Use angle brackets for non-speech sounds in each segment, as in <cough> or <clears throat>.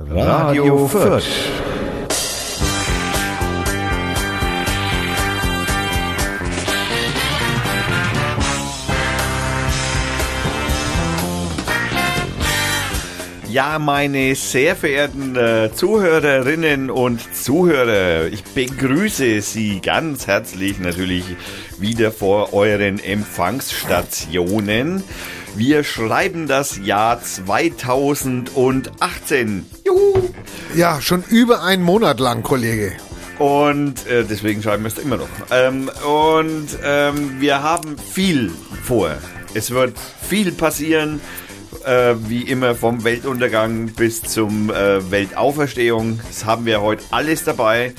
Radio Fürth. Ja, meine sehr verehrten äh, Zuhörerinnen und Zuhörer, ich begrüße Sie ganz herzlich natürlich wieder vor euren Empfangsstationen. Wir schreiben das Jahr 2018. Juhu! Ja, schon über einen Monat lang, Kollege. Und äh, deswegen schreiben wir es immer noch. Ähm, und ähm, wir haben viel vor. Es wird viel passieren, äh, wie immer vom Weltuntergang bis zum äh, Weltauferstehung. Das haben wir heute alles dabei.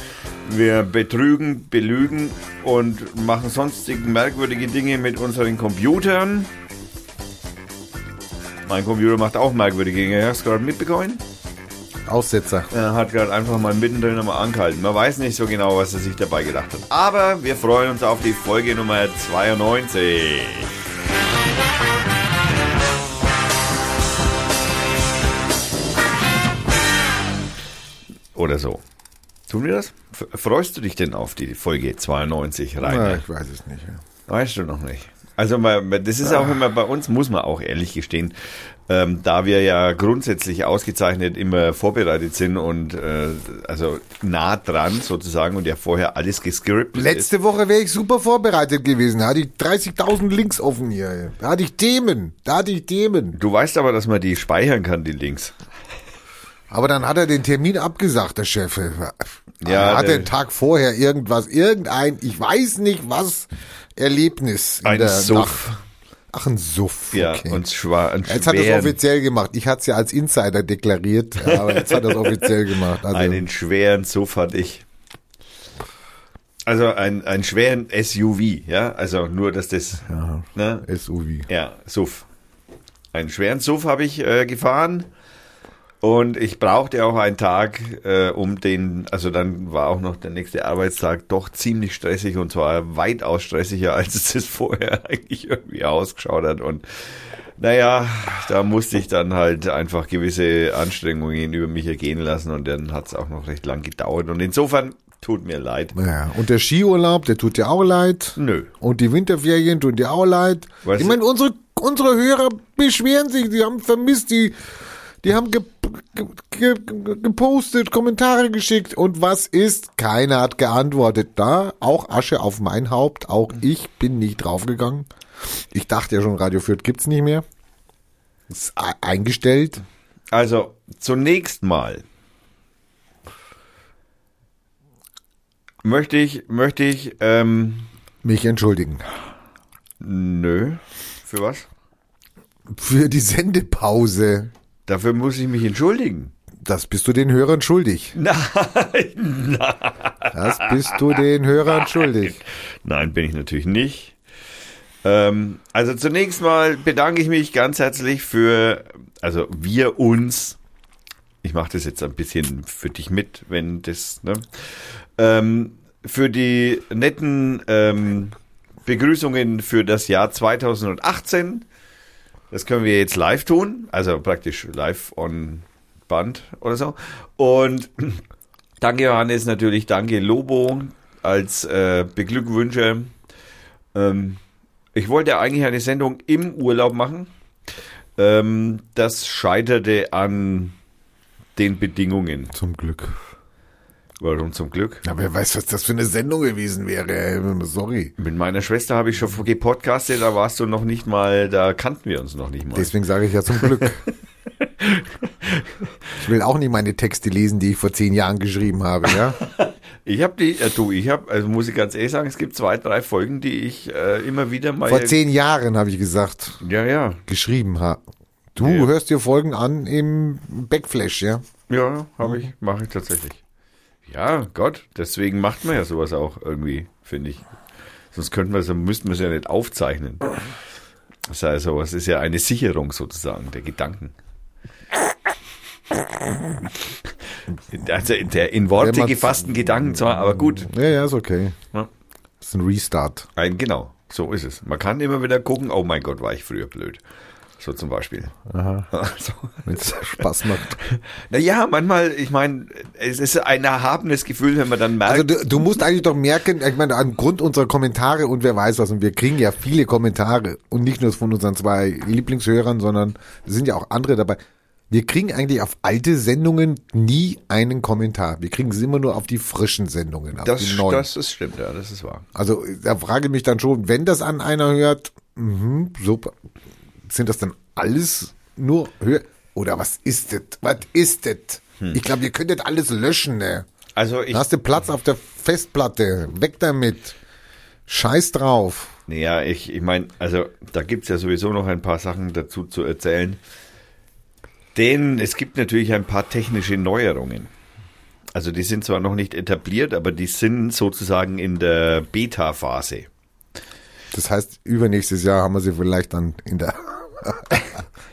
Wir betrügen, belügen und machen sonstige merkwürdige Dinge mit unseren Computern. Mein Computer macht auch merkwürdige Dinge. Hast du gerade mitbekommen? Aussetzer. Er hat gerade einfach mal mittendrin nochmal angehalten. Man weiß nicht so genau, was er sich dabei gedacht hat. Aber wir freuen uns auf die Folge Nummer 92. Oder so. Tun wir das? Freust du dich denn auf die Folge 92 rein? Na, ich weiß es nicht. Ja. Weißt du noch nicht. Also das ist auch immer bei uns, muss man auch ehrlich gestehen, ähm, da wir ja grundsätzlich ausgezeichnet immer vorbereitet sind und äh, also nah dran sozusagen und ja vorher alles gescriptet Letzte ist. Woche wäre ich super vorbereitet gewesen. Da hatte ich 30.000 Links offen hier. Da hatte ich Themen. Da hatte ich Themen. Du weißt aber, dass man die speichern kann, die Links. Aber dann hat er den Termin abgesagt, der Chef. Ja, er hat den Tag vorher irgendwas, irgendein, ich weiß nicht was, Erlebnis in Ein der Suff. Nacht. Ach, ein Suff. Ja, okay. und schwa ein Jetzt hat er es offiziell gemacht. Ich hatte es ja als Insider deklariert, <laughs> aber jetzt hat er es offiziell gemacht. Also, einen schweren Suff hatte ich. Also ein, einen schweren SUV, ja, also nur, dass das, ja, ne? SUV. Ja, Suff. Einen schweren Suff habe ich äh, gefahren und ich brauchte auch einen Tag, äh, um den, also dann war auch noch der nächste Arbeitstag doch ziemlich stressig und zwar weitaus stressiger, <laughs> als es das vorher eigentlich irgendwie ausgeschaut hat und naja, da musste ich dann halt einfach gewisse Anstrengungen über mich ergehen lassen und dann hat es auch noch recht lang gedauert und insofern tut mir leid. Ja, und der Skiurlaub, der tut dir auch leid. Nö. Und die Winterferien tun dir auch leid. Weißt ich meine, unsere, unsere Hörer beschweren sich, die haben vermisst, die, die haben ge, ge, ge, gepostet, Kommentare geschickt und was ist? Keiner hat geantwortet. Da auch Asche auf mein Haupt, auch ich bin nicht draufgegangen. Ich dachte ja schon, Radio Fürth gibt's nicht mehr. Ist e- eingestellt. Also zunächst mal möchte ich, möchte ich, ähm, Mich entschuldigen. nö, für was? Für die Sendepause. Dafür muss ich mich entschuldigen. Das bist du den Hörern schuldig. <laughs> Nein, nein. Das bist du den Hörern schuldig. Nein, bin ich natürlich nicht. Ähm, also zunächst mal bedanke ich mich ganz herzlich für, also wir uns, ich mache das jetzt ein bisschen für dich mit, wenn das, ne, ähm, für die netten ähm, Begrüßungen für das Jahr 2018. Das können wir jetzt live tun, also praktisch live on Band oder so. Und <clears throat> danke Johannes natürlich, danke Lobo als äh, Beglückwünsche. Ähm, ich wollte eigentlich eine Sendung im Urlaub machen. Ähm, das scheiterte an den Bedingungen. Zum Glück. Warum zum Glück? Ja, wer weiß, was das für eine Sendung gewesen wäre. Sorry. Mit meiner Schwester habe ich schon gepodcastet, da warst du noch nicht mal, da kannten wir uns noch nicht mal. Deswegen sage ich ja zum Glück. <laughs> Ich will auch nicht meine Texte lesen, die ich vor zehn Jahren geschrieben habe, ja? <laughs> Ich habe die, äh, du, ich habe, also muss ich ganz ehrlich sagen, es gibt zwei, drei Folgen, die ich äh, immer wieder mal. Vor zehn Jahren habe ich gesagt, Ja, ja, geschrieben habe. Du Ja. hörst dir Folgen an im Backflash, ja? ja, habe ich, mache ich tatsächlich. Ja, Gott, deswegen macht man ja sowas auch irgendwie, finde ich. Sonst könnten wir, so müssten wir es ja nicht aufzeichnen. Das ist ja sowas ist ja eine Sicherung sozusagen der Gedanken. Also der in Worte man- gefassten Gedanken zwar, aber gut. Ja, ja, ist okay. Ja. Das ist ein Restart. Ein, genau, so ist es. Man kann immer wieder gucken, oh mein Gott, war ich früher blöd. So zum Beispiel. Aha. <laughs> Also, Wenn es Spaß macht. <laughs> naja, manchmal, ich meine, es ist ein erhabenes Gefühl, wenn man dann merkt, Also du, du musst eigentlich doch merken, ich meine, angrund unserer Kommentare und wer weiß was, und wir kriegen ja viele Kommentare und nicht nur von unseren zwei Lieblingshörern, sondern es sind ja auch andere dabei. Wir kriegen eigentlich auf alte Sendungen nie einen Kommentar. Wir kriegen es immer nur auf die frischen Sendungen, auf das, die neuen. das ist stimmt, ja, das ist wahr. Also da frage ich mich dann schon, wenn das an einer hört, mhm, super, sind das dann alles nur Hör oder was ist das? Was ist das? Ich glaube, ihr könntet alles löschen, ne? Also ich, Da hast du Platz auf der Festplatte. Weg damit. Scheiß drauf. naja, ich, ich meine, also da gibt's ja sowieso noch ein paar Sachen dazu zu erzählen. Denn es gibt natürlich ein paar technische Neuerungen. Also die sind zwar noch nicht etabliert, aber die sind sozusagen in der Beta-Phase. Das heißt, übernächstes Jahr haben wir sie vielleicht dann in der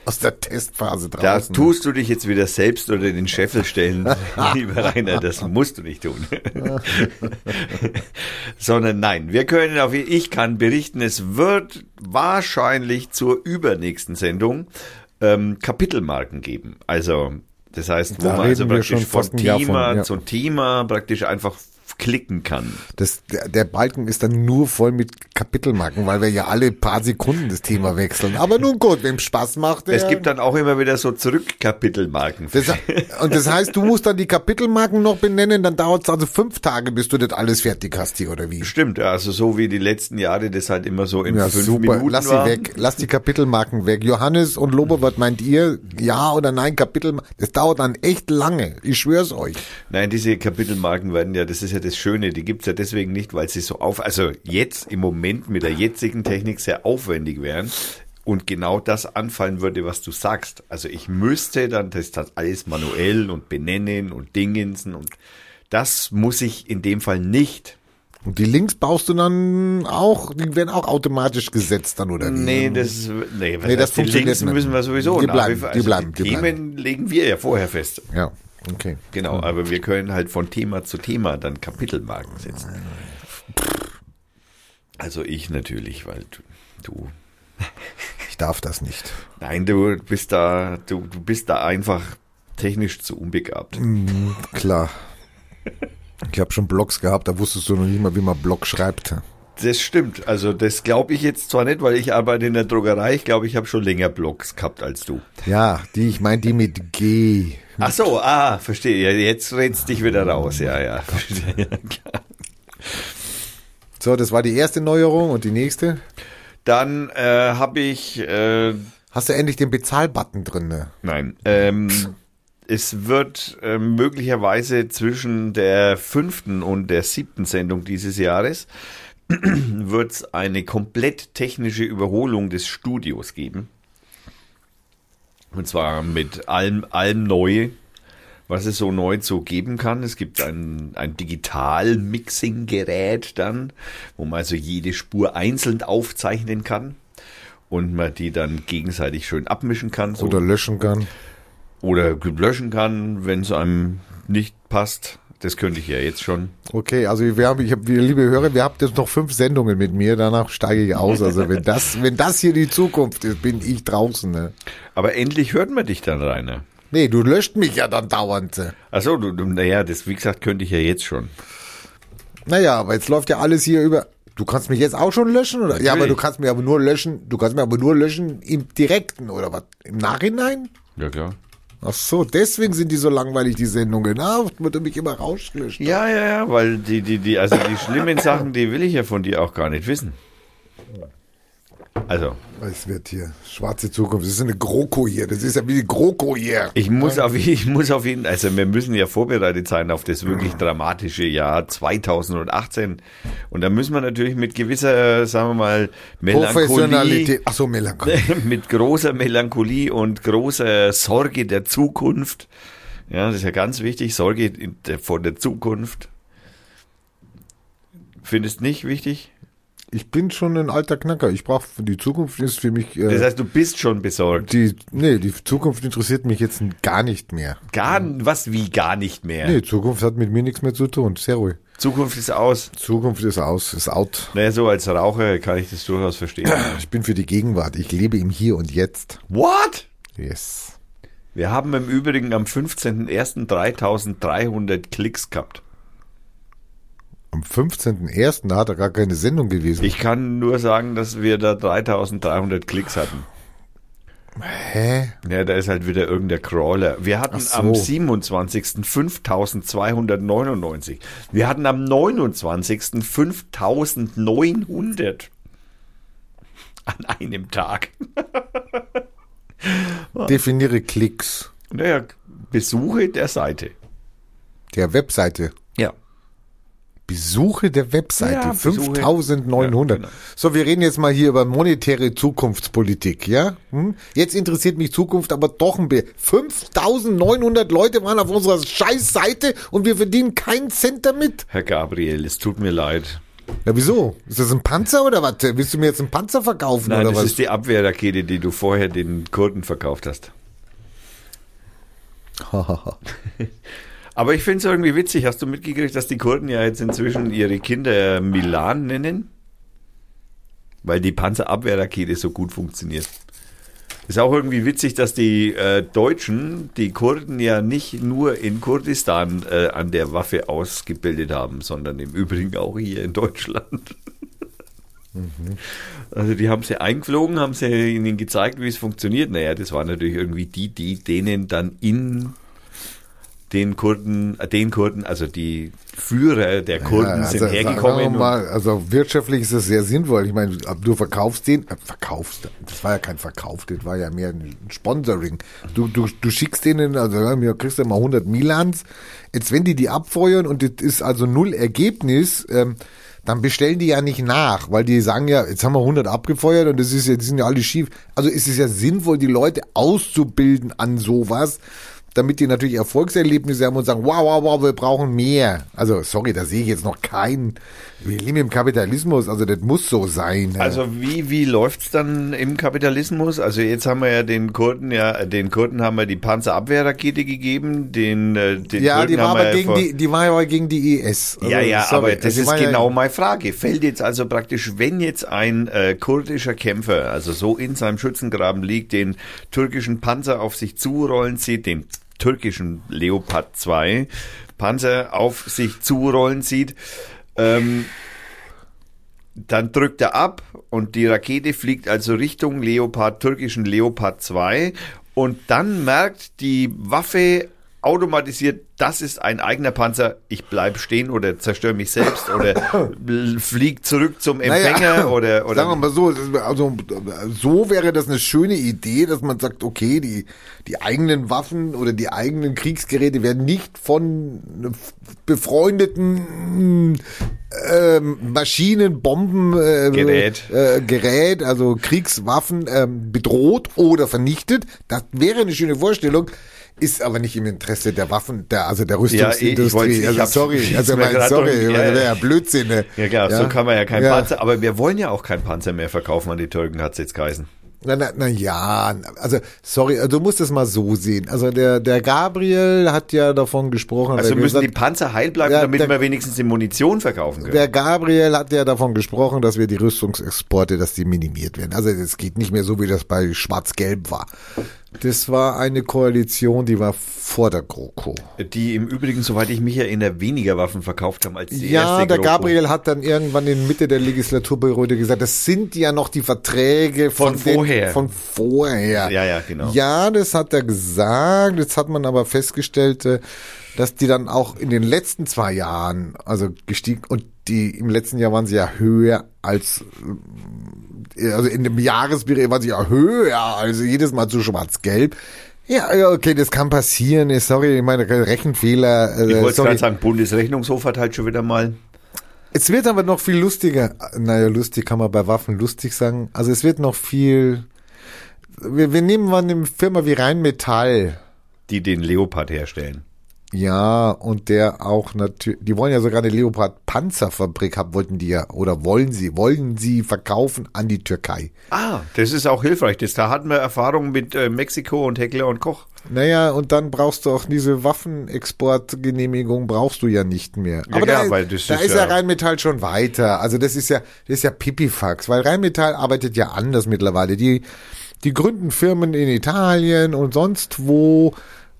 aus der Testphase Da draußen. tust du dich jetzt wieder selbst oder den Scheffel stellen, <laughs> lieber Rainer, das musst du nicht tun. Sondern nein, wir können auf, ich kann berichten, es wird wahrscheinlich zur übernächsten Sendung ähm, Kapitelmarken geben. Also, das heißt, wo Da man also praktisch von, Thema ja. zu Thema praktisch einfach klicken kann. Das, der, der Balken ist dann nur voll mit Kapitelmarken, weil wir ja alle paar Sekunden das Thema wechseln. Aber nun gut, wem Spaß macht, der, Es gibt dann auch immer wieder so Zurückkapitelmarken. das, und das heißt, du musst dann die Kapitelmarken noch benennen, dann dauert es also fünf Tage, bis du das alles fertig hast hier, oder wie? Stimmt, ja, also so wie die letzten Jahre das halt immer so in Ja, fünf super. Minuten Lass sie weg. Lass die Kapitelmarken weg. Johannes und Lobo, was meint ihr? Ja oder nein, Kapitelmarken? Das dauert dann echt lange. Ich schwör's euch. Nein, diese Kapitelmarken werden ja, das ist ja das Schöne, die gibt's ja deswegen nicht, weil sie so auf, also jetzt im Moment mit der jetzigen Technik sehr aufwendig wären und genau das anfallen würde, was du sagst. Also ich müsste dann das, das alles manuell und benennen und dingensen und das muss ich in dem Fall nicht. Und die Links baust du dann auch, die werden auch automatisch gesetzt dann, oder? Nee, das, nee, Nee, das die funktioniert Links nicht. müssen wir sowieso. Die bleiben, vor- die bleiben, die Themen bleiben. legen wir ja vorher fest. Ja, okay. Genau, aber wir können halt von Thema zu Thema dann Kapitelmarken setzen. Also ich natürlich, weil du, du <laughs> Ich darf das nicht. nein, du bist da, du, du bist da einfach technisch zu unbegabt. Klar. Ich habe schon Blogs gehabt, da wusstest du noch nicht mal, wie man Blog schreibt. Das stimmt. Also das glaube ich jetzt zwar nicht, weil ich arbeite in der Druckerei. Ich glaube, ich habe schon länger Blogs gehabt als du. Ja, die, ich meine die mit G. Ach so, ah, verstehe. Ja, Jetzt redst dich wieder raus. Ja, ja. Verstehe. <laughs> Ja, klar. So, das war die erste Neuerung und die nächste. Dann äh, habe ich äh, Hast du endlich den Bezahlbutton drin? Ne? Nein. Ähm, es wird äh, möglicherweise zwischen der fünften und der siebten Sendung dieses Jahres <clears throat> wird es eine komplett technische Überholung des Studios geben. Und zwar mit allem, allem neu, was es so neu so geben kann. Es gibt ein, ein Digital-Mixing-Gerät dann, wo man also jede Spur einzeln aufzeichnen kann und man die dann gegenseitig schön abmischen kann. So Oder löschen kann. oder löschen kann, wenn es einem nicht passt. Das könnte ich ja jetzt schon. Okay, also wir haben, ich habe, liebe Hörer, wir habt jetzt noch fünf Sendungen mit mir, danach steige ich aus. Also wenn das, <laughs> wenn das hier die Zukunft ist, bin ich draußen. Ne? Aber endlich hört man dich dann, Rainer. Nee, du löscht mich ja dann dauernd. Achso, du, naja, das, wie gesagt, könnte ich ja jetzt schon. Naja, aber jetzt läuft ja alles hier über. Du kannst mich jetzt auch schon löschen, oder? Ja, aber Natürlich. du kannst mir aber nur löschen, du kannst mir aber nur löschen im Direkten, oder was? Im Nachhinein? Ja, klar. Ach so, deswegen sind die so langweilig, die Sendungen. Ah, wird mich immer rausgelöscht. Ja, ja, ja, weil die, die, die, also die schlimmen <coughs> Sachen, die will ich ja von dir auch gar nicht wissen. Also, Es wird hier schwarze Zukunft. Das ist eine GroKo hier. Das ist ja wie die GroKo hier. ich muss auf, ich muss auf jeden, also wir müssen ja vorbereitet sein auf das wirklich dramatische Jahr 2018. Und da müssen wir natürlich mit gewisser, sagen wir mal, Melancholie, Professionalität. Ach so, Melancholie. <laughs> mit großer Melancholie und großer Sorge der Zukunft. Ja, das ist ja ganz wichtig, Sorge vor der Zukunft. Findest nicht wichtig? Ich bin schon ein alter Knacker. Ich brauche die Zukunft ist für mich. Das Äh, heißt, du bist schon besorgt. die, nee, die Zukunft interessiert mich jetzt gar nicht mehr. Gar, was wie gar nicht mehr. Nee, Zukunft hat mit mir nichts mehr zu tun. Sehr ruhig. Zukunft ist aus. Zukunft ist aus, ist out. Naja, so als Raucher kann ich das durchaus verstehen. <clears throat> Ich bin für die Gegenwart. Ich lebe im Hier und Jetzt. What? Yes. Wir haben im Übrigen am 15.01. 3300 Klicks gehabt. Am 15.01. da hat er gar keine Sendung gewesen. Ich kann nur sagen, dass wir da 3300 Klicks hatten. Hä? Ja, da ist halt wieder irgendein Crawler. Wir hatten so. am 27. 5299. Wir hatten am 29. 5900. An einem Tag. <laughs> Definiere Klicks. Naja, Besuche der Seite. Der Webseite. Ja. Besuche der Webseite. Ja, Besuche. 5900. Ja, genau. So, wir reden jetzt mal hier über monetäre Zukunftspolitik, ja? Hm? Jetzt interessiert mich Zukunft aber doch ein bisschen. 5900 Leute waren auf unserer Scheißseite und wir verdienen keinen Cent damit. Herr Gabriel, es tut mir leid. Ja, wieso? Ist das ein Panzer oder was? Willst du mir jetzt einen Panzer verkaufen Nein, oder das was? ist die Abwehrrakete, die du vorher den Kurden verkauft hast. <laughs> Aber ich finde es irgendwie witzig. Hast du mitgekriegt, dass die Kurden ja jetzt inzwischen ihre Kinder Milan nennen? Weil die Panzerabwehrrakete so gut funktioniert. Ist auch irgendwie witzig, dass die äh, Deutschen die Kurden ja nicht nur in Kurdistan äh, an der Waffe ausgebildet haben, sondern im Übrigen auch hier in Deutschland. Also die haben sie eingeflogen, haben sie ihnen gezeigt, wie es funktioniert. Naja, das waren natürlich irgendwie die, die denen dann in den Kurden, äh, den Kurden, also die Führer der Kurden Ja, sind sagen wir hergekommen. Mal, also wirtschaftlich ist das sehr sinnvoll. Ich meine, du verkaufst den, äh, verkaufst, das war ja kein Verkauf, das war ja mehr ein Sponsoring. Du, du, du schickst denen, also ja, kriegst du mal 100 Milans. Jetzt, wenn die die abfeuern und das ist also null Ergebnis, ähm, dann bestellen die ja nicht nach, weil die sagen ja, jetzt haben wir 100 abgefeuert und das ist ja, die sind ja alle schief. Also ist es ja sinnvoll, die Leute auszubilden an sowas, damit die natürlich Erfolgserlebnisse haben und sagen, wow, wow, wow, wir brauchen mehr. Also, sorry, da sehe ich jetzt noch keinen. Wir leben im Kapitalismus, also das muss so sein. Also wie, wie läuft's dann im Kapitalismus? Also jetzt haben wir ja den Kurden, ja, den Kurden haben wir die Panzerabwehrrakete gegeben, den, äh, den ja, Kurden die war haben aber gegen die, die war aber gegen die IS. Also, Ja, ja, sorry, aber das also die ist war ja- genau meine Frage. Fällt jetzt also praktisch, wenn jetzt ein äh, kurdischer Kämpfer, also so in seinem Schützengraben liegt, den türkischen Panzer auf sich zurollen sieht, den türkischen Leopard 2 Panzer auf sich zurollen sieht, ähm, dann drückt er ab und die Rakete fliegt also Richtung Leopard, türkischen Leopard 2 und dann merkt die Waffe automatisiert, das ist ein eigener Panzer, ich bleib stehen oder zerstöre mich selbst oder <laughs> flieg zurück zum Empfänger <laughs> oder, oder sagen wir mal so, also so wäre das eine schöne Idee, dass man sagt, okay, die die eigenen Waffen oder die eigenen Kriegsgeräte werden nicht von befreundeten ähm, Maschinen, Bomben, äh, Gerät. äh, Gerät, also Kriegswaffen ähm, bedroht oder vernichtet. Das wäre eine schöne Vorstellung. Ist aber nicht im Interesse der Waffen, der, also der Ja, ich Rüstungsindustrie. ich also sorry, also mein, sorry, ja, wäre ja. ja Blödsinn. ne? ja klar, so kann man ja keinen Ja. Panzer, aber wir wollen ja auch keinen Panzer mehr verkaufen an die Türken, hat's jetzt geheißen. Na, na, na ja, also sorry, also du musst es mal so sehen. Also der der Gabriel hat ja davon gesprochen. Also der müssen die gesagt, Panzer heil bleiben, Ja, damit der- wir wenigstens die Munition verkaufen können. der Gabriel hat ja davon gesprochen, dass wir die Rüstungsexporte, dass die minimiert werden. Also es geht nicht mehr so, wie das bei Schwarz-Gelb war. Das war eine Koalition, die war vor der GroKo. Die im Übrigen, soweit ich mich erinnere, weniger Waffen verkauft haben als die Ja, erste der GroKo. Gabriel hat dann irgendwann in Mitte der Legislaturperiode gesagt, das sind ja noch die Verträge von, Von den- vorher. von vorher. Ja, ja, genau. Ja, das hat er gesagt. Jetzt hat man aber festgestellt, äh, dass die dann auch in den letzten zwei Jahren, also gestiegen, und die im letzten Jahr waren sie ja höher als, äh, also in dem Jahresperiode waren sie ja höher, also jedes Mal zu schwarz-gelb. Ja, ja, okay, das kann passieren. Sorry, ich meine Rechenfehler. äh, Ich wollte gerade sagen, Bundesrechnungshof hat halt schon wieder mal. Es wird aber noch viel lustiger. Naja, lustig kann man bei Waffen lustig sagen. Also es wird noch viel. Wir, wir nehmen mal eine Firma wie Rheinmetall. die den Leopard herstellen. Ja, und der auch natürlich, die wollen ja sogar eine Leopard Panzerfabrik haben, wollten die ja, oder wollen sie, wollen sie verkaufen an die Türkei. Ah, das ist auch hilfreich. Das, da hatten wir Erfahrungen mit äh, Mexiko und Heckler und Koch. Naja, und dann brauchst du auch diese Waffenexportgenehmigung brauchst du ja nicht mehr. Ja, Aber ja, da, weil das da ist ist ja ja- Rheinmetall schon weiter. Also das ist ja, das ist ja Pipifax, weil Rheinmetall arbeitet ja anders mittlerweile. Die, die gründen Firmen in Italien und sonst wo.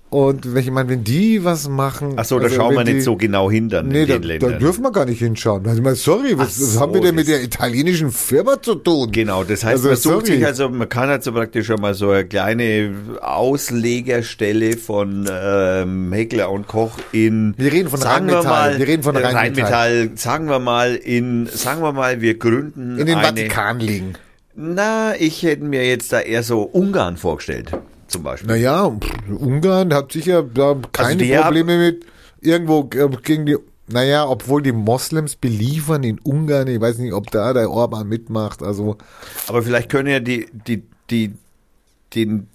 Und wenn ich meine, wenn die was machen. Ach so, da also schauen wir die- nicht so genau hin dann Nee, in da, da dürfen wir gar nicht hinschauen. Also, ich meine, sorry, was, so, haben wir denn mit der italienischen Firma zu tun? Genau, das heißt, Also, man sucht sorry. sich also, man kann halt so praktisch schon mal so eine kleine Auslegerstelle von ähm, Heckler und Koch in. Wir reden von sagen Rheinmetall, mal, wir reden von äh, Rheinmetall. Sagen wir mal in, sagen wir mal, wir gründen In den eine. Vatikan liegen. Na, ich hätte mir jetzt da eher so Ungarn vorgestellt, zum Beispiel. Naja, Ungarn hat sicher da keine haben- Probleme mit irgendwo äh, gegen die. Naja, obwohl die Moslems beliefern in Ungarn, ich weiß nicht, ob da der Orban mitmacht. Also, Aber vielleicht können ja die, die, die, den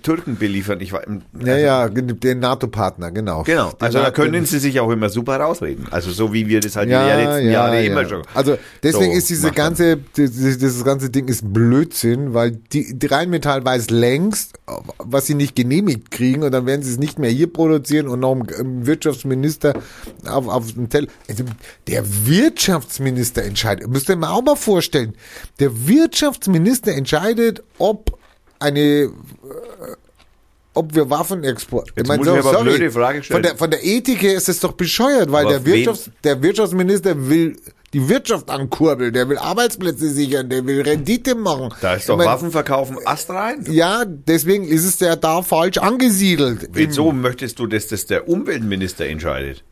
Türken beliefern. Ich weiß, naja, der NATO-Partner, genau. Genau, also da können sie sich auch immer super rausreden. Also so wie wir das halt ja, in den letzten ja, Jahre ja. immer schon. Also deswegen so ist diese ganze, dieses, dieses ganze Ding ist Blödsinn, weil die, die Rheinmetall weiß längst, was sie nicht genehmigt kriegen und dann werden sie es nicht mehr hier produzieren und noch im Wirtschaftsminister auf, auf dem Teller. Also der Wirtschaftsminister entscheidet, müsst ihr mir auch mal vorstellen, der Wirtschaftsminister entscheidet, ob eine äh, ob wir Waffen exportieren. Jetzt muss ich aber eine blöde Frage stellen. Von der, von der Ethik her ist es doch bescheuert, weil Aber der Wirtschafts, der Wirtschaftsminister will die Wirtschaft ankurbeln, der will Arbeitsplätze sichern, der will Rendite machen. Da ist doch Ich mein, Waffen verkaufen Ast rein. Ja, deswegen ist es ja da falsch angesiedelt. Wieso möchtest du, dass das der Umweltminister entscheidet?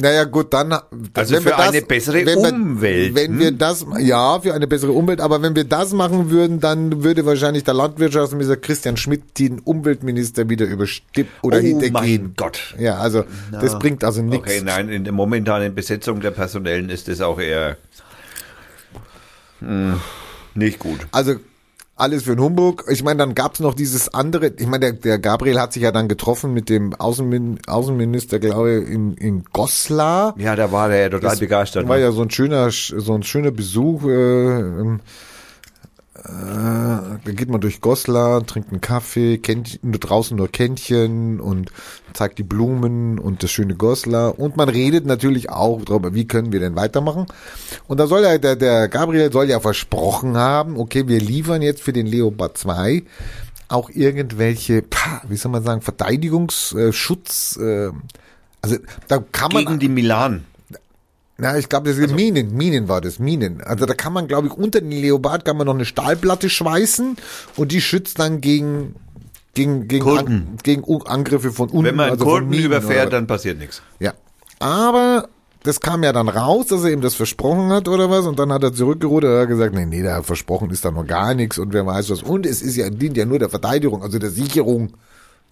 Naja, gut, dann. Also für eine bessere wenn wir, Umwelt, Wenn hm? wir das, ja, für eine bessere Umwelt, aber wenn wir das machen würden, dann würde wahrscheinlich der Landwirtschaftsminister Christian Schmidt den Umweltminister wieder überstimmen oder oh hintergehen. mein Gott. Ja, also das bringt also nichts. Okay, nein, in der momentanen Besetzung der Personellen ist das auch eher hm, nicht gut. Also alles für den Humbug. Ich meine, dann gab's noch dieses andere, ich meine, der, der Gabriel hat sich ja dann getroffen mit dem Außenmin, Außenminister, glaube ich, in, in Goslar. Ja, da war der ja total begeistert. War ne? ja so ein schöner, so ein schöner Besuch. Äh, äh, da geht man durch Goslar, trinkt einen Kaffee, kennt nur draußen nur Kännchen und zeigt die Blumen und das schöne Goslar. Und man redet natürlich auch darüber, wie können wir denn weitermachen. Und da soll ja, der, der Gabriel soll ja versprochen haben, okay, wir liefern jetzt für den Leopard 2 auch irgendwelche, wie soll man sagen, Verteidigungsschutz, äh, also da kann man Gegen die Milan. Na, ich glaube, das sind Minen. Minen war das, Minen. Also da kann man, glaube ich, unter den Leopard kann man noch eine Stahlplatte schweißen und die schützt dann gegen gegen gegen. An, gegen Angriffe von unten. Wenn man also Kurden Minen überfährt, oder- dann passiert nichts. ja. Aber das kam ja dann raus, dass er ihm das versprochen hat oder was und dann hat er zurückgerudert und hat gesagt, nee, nee, da versprochen ist da noch gar nichts und wer weiß was. Und es ist ja, dient ja nur der Verteidigung, also der Sicherung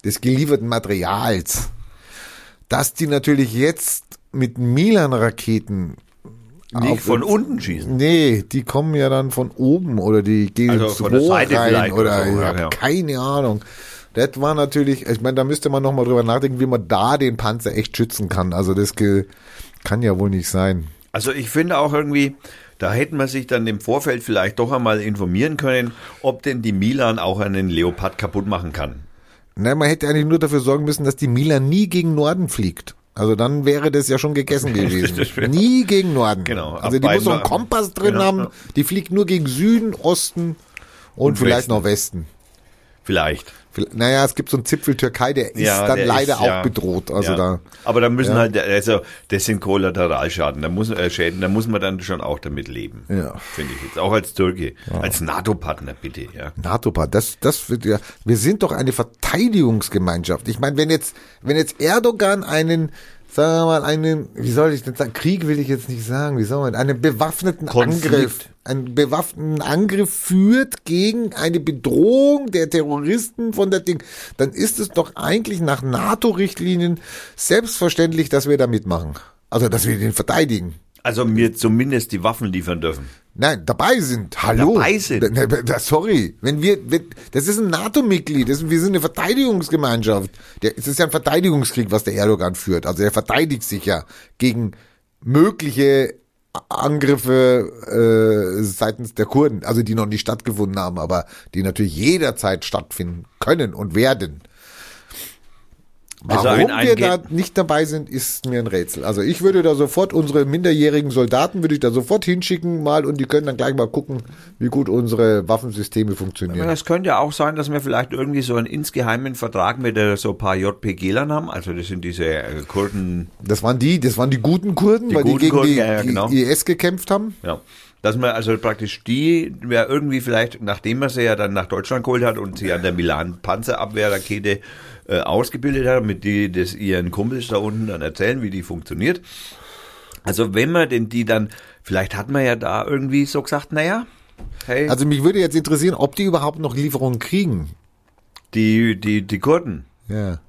des gelieferten Materials. Dass die natürlich jetzt mit Milan-Raketen Nicht von unten schießen. Nee, die kommen ja dann von oben oder die gehen Also von der Seite rein oder, oder so, ich ja, keine Ahnung. Das war natürlich, ich meine, da müsste man nochmal drüber nachdenken, wie man da den Panzer echt schützen kann. Also das kann ja wohl nicht sein. Also ich finde auch irgendwie, da hätten wir sich dann im Vorfeld vielleicht doch einmal informieren können, ob denn die Milan auch einen Leopard kaputt machen kann. Na, man hätte eigentlich nur dafür sorgen müssen, dass die Milan nie gegen Norden fliegt. Also dann wäre das ja schon gegessen <laughs> gewesen. nie gegen Norden. Genau, Also die muss so einen Kompass drin Genau, haben. Die fliegt nur gegen Süden, Osten und, Und vielleicht Westen. noch Westen. Vielleicht. Naja, es gibt so einen Zipfel Türkei, der ist Ja, dann der leider ist, auch ja. bedroht. Also ja. da. Aber da müssen halt, also das sind Kollateralschaden, da muss, äh, Schäden, da muss man dann schon auch damit leben. Ja. Finde ich jetzt. Auch als Türke, als NATO-Partner bitte, ja. NATO-Part, das, das wird ja, wir sind doch eine Verteidigungsgemeinschaft. Ich meine, wenn jetzt, wenn jetzt Erdogan einen, sagen wir mal, einen, wie soll ich denn sagen, Krieg will ich jetzt nicht sagen, wie soll man, einen bewaffneten Konflikt. Angriff, einen bewaffneten Angriff führt gegen eine Bedrohung der Terroristen von der Ding, dann ist es doch eigentlich nach NATO-Richtlinien selbstverständlich, dass wir da mitmachen. Also, dass wir den verteidigen. Also mir zumindest die Waffen liefern dürfen. Nein, dabei sind. Hallo. Dabei sind. Da- da- da- Sorry. Wenn wir, wenn, das ist ein NATO-Mitglied. Wir sind eine Verteidigungsgemeinschaft. Der, es ist ja ein Verteidigungskrieg, was der Erdogan führt. Also er verteidigt sich ja gegen mögliche Angriffe äh, seitens der Kurden, also die noch nicht stattgefunden haben, aber die natürlich jederzeit stattfinden können und werden. Also Warum ein wir da nicht dabei sind, ist mir ein Rätsel. Also ich würde da sofort unsere minderjährigen Soldaten würde ich da sofort hinschicken mal und die können dann gleich mal gucken, wie gut unsere Waffensysteme funktionieren. Es könnte ja auch sein, dass wir vielleicht irgendwie so einen insgeheimen Vertrag mit äh, so ein paar JPG-Lern haben. Also das sind diese äh, Kurden, Das waren die, das waren die guten Kurden, Die weil guten die gegen Kurden, die, ja, genau. die IS gekämpft haben. ja. Dass man also praktisch die, wer irgendwie vielleicht, nachdem man sie ja dann nach Deutschland geholt hat und sie an der Milan-Panzerabwehrrakete äh, ausgebildet hat, mit die das ihren Kumpels da unten dann erzählen, wie die funktioniert. Also wenn man denn die dann, vielleicht hat man ja da irgendwie so gesagt, naja, hey, Also mich würde jetzt interessieren, ob die überhaupt noch Lieferungen kriegen. die, die, die Kurden. Ja.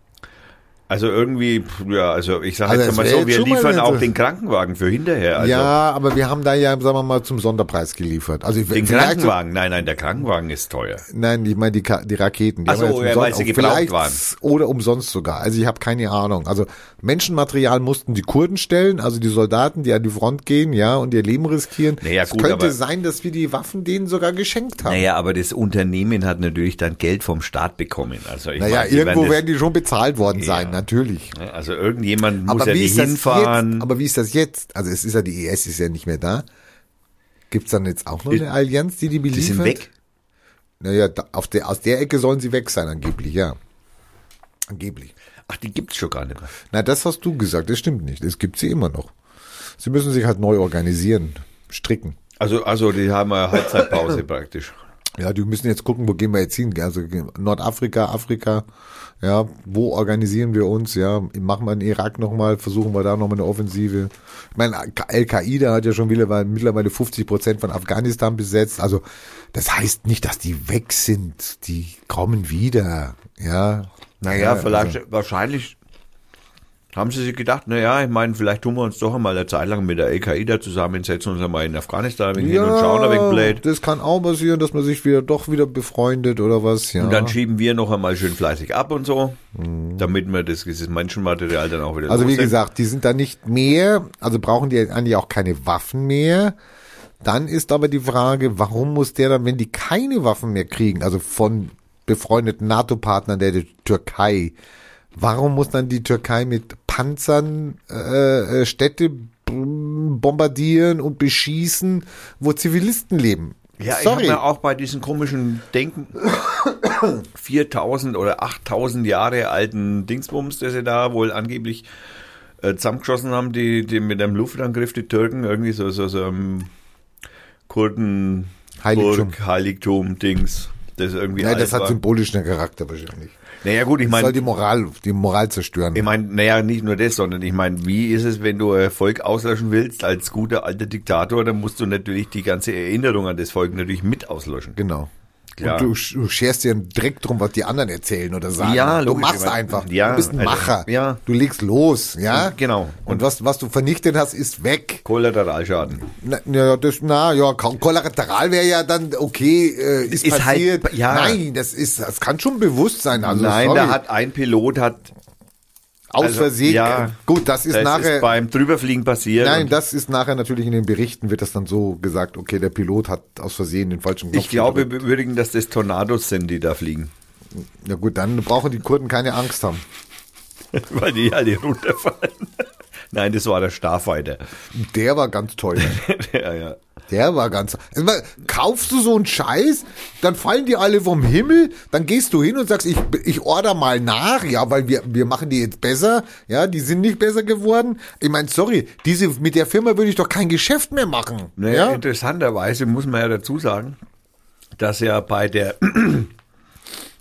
Also irgendwie, ja, also ich sage Also jetzt mal so, wir liefern auch den Krankenwagen für hinterher. Also ja, aber wir haben da ja, sagen wir mal, zum Sonderpreis geliefert. Also ich- den Krankenwagen, nein, nein, der Krankenwagen ist teuer. Nein, ich meine die, die Raketen. Die Ach so, ja, weil sie gebraucht vielleicht waren. Oder umsonst sogar. Also ich habe keine Ahnung. Also Menschenmaterial mussten die Kurden stellen, also die Soldaten, die an die Front gehen, ja, und ihr Leben riskieren. Naja, es gut, könnte aber- sein, dass wir die Waffen denen sogar geschenkt haben. Naja, aber das Unternehmen hat natürlich dann Geld vom Staat bekommen. Also ich naja, meine, irgendwo werden die schon bezahlt worden sein, Ja. Natürlich. also irgendjemand muss Aber ja das hinfahren. jetzt? Aber wie ist das jetzt? Also es ist ja die IS ist ja nicht mehr da. Gibt's dann jetzt auch noch eine Allianz, die die beliefert? die sind weg. Naja, da, auf der, aus der Ecke sollen sie weg sein, angeblich, ja. Angeblich. Ach, die gibt's schon gar nicht mehr. Na, das hast du gesagt, das stimmt nicht. Es gibt sie immer noch. Sie müssen sich halt neu organisieren, stricken. Also, also die haben eine Halbzeitpause <laughs> praktisch. Ja, die müssen jetzt gucken, wo gehen wir jetzt hin? Also Nordafrika, Afrika, ja, wo organisieren wir uns? Ja, machen wir in Irak nochmal, versuchen wir da nochmal eine Offensive. Ich meine, Al-Qaida hat ja schon wieder mittlerweile 50 Prozent von Afghanistan besetzt. Also das heißt nicht, dass die weg sind. Die kommen wieder. Ja. Naja, Ja, vielleicht, also- wahrscheinlich haben sie sich gedacht, naja, ich meine, vielleicht tun wir uns doch einmal eine Zeit lang mit der Al-Qaida zusammensetzen und uns einmal in Afghanistan ein wenig hin und schauen ein wenig blöd. das kann auch passieren, dass man sich wieder doch wieder befreundet oder was. Ja. Und dann schieben wir noch einmal schön fleißig ab und so, damit wir das, dieses Menschenmaterial dann auch wieder Mhm. Also wie sind. gesagt, die sind da nicht mehr, also brauchen die eigentlich auch keine Waffen mehr. Dann ist aber die Frage, warum muss der dann, wenn die keine Waffen mehr kriegen, also von befreundeten NATO-Partnern der Türkei, warum muss dann die Türkei mit Panzern äh, äh, Städte bombardieren und beschießen, wo Zivilisten leben? Ja, ich Sorry. habe mir auch bei diesen komischen Denken <coughs> 4000 oder 8000 Jahre alten Dingsbums, die sie da wohl angeblich äh, zusammengeschossen haben, die, die mit einem Luftangriff, die Türken, irgendwie so, so, so ein Kurden Heiligtum. Burg, Heiligtum, Dings. Das irgendwie alt das hat war. symbolischen Charakter wahrscheinlich. Naja gut, ich Das soll meine, die Moral, die Moral zerstören. ich meine, naja, nicht nur das, sondern ich meine, wie ist es, wenn du ein Volk auslöschen willst als guter alter Diktator, dann musst du natürlich die ganze Erinnerung an das Volk natürlich mit auslöschen. Genau. Klar. Und du, du scherst dir einen Dreck drum, was die anderen erzählen oder sagen. Ja, du logisch, machst ich mein, einfach. ja, du bist ein also, Macher. ja. Du legst los, ja. Genau. Und was, was du vernichtet hast, ist weg. Kollateralschaden. Na, ja, das, na, ja, Ko- Kollateral wäre ja dann okay, äh, ist, Ist halt- passiert. ja. Nein, das ist, das kann schon bewusst sein. Also, Nein, sorry, da hat ein Pilot hat aus also, Versehen. ja, gut, das ist das nachher. ist beim Drüberfliegen passiert. Nein, das ist nachher natürlich in den Berichten wird das dann so gesagt, okay, der Pilot hat aus Versehen den falschen Knopf ich glaube gedrückt. übrigens, dass das Tornados sind, die da fliegen. Ja gut, dann brauchen die Kurden keine Angst haben. <laughs> Weil die alle runterfallen. Nein, das war der Starfighter. Der war ganz toll. <laughs> ja, ja. Der war ganz. Also, kaufst du so einen Scheiß, dann fallen die alle vom Himmel, dann gehst du hin und sagst, ich, ich order mal nach, ja, weil wir, wir machen die jetzt besser, ja, die sind nicht besser geworden. Ich meine, sorry, diese, mit der Firma würde ich doch kein Geschäft mehr machen. Naja, ja? interessanterweise muss man ja dazu sagen, dass ja bei der,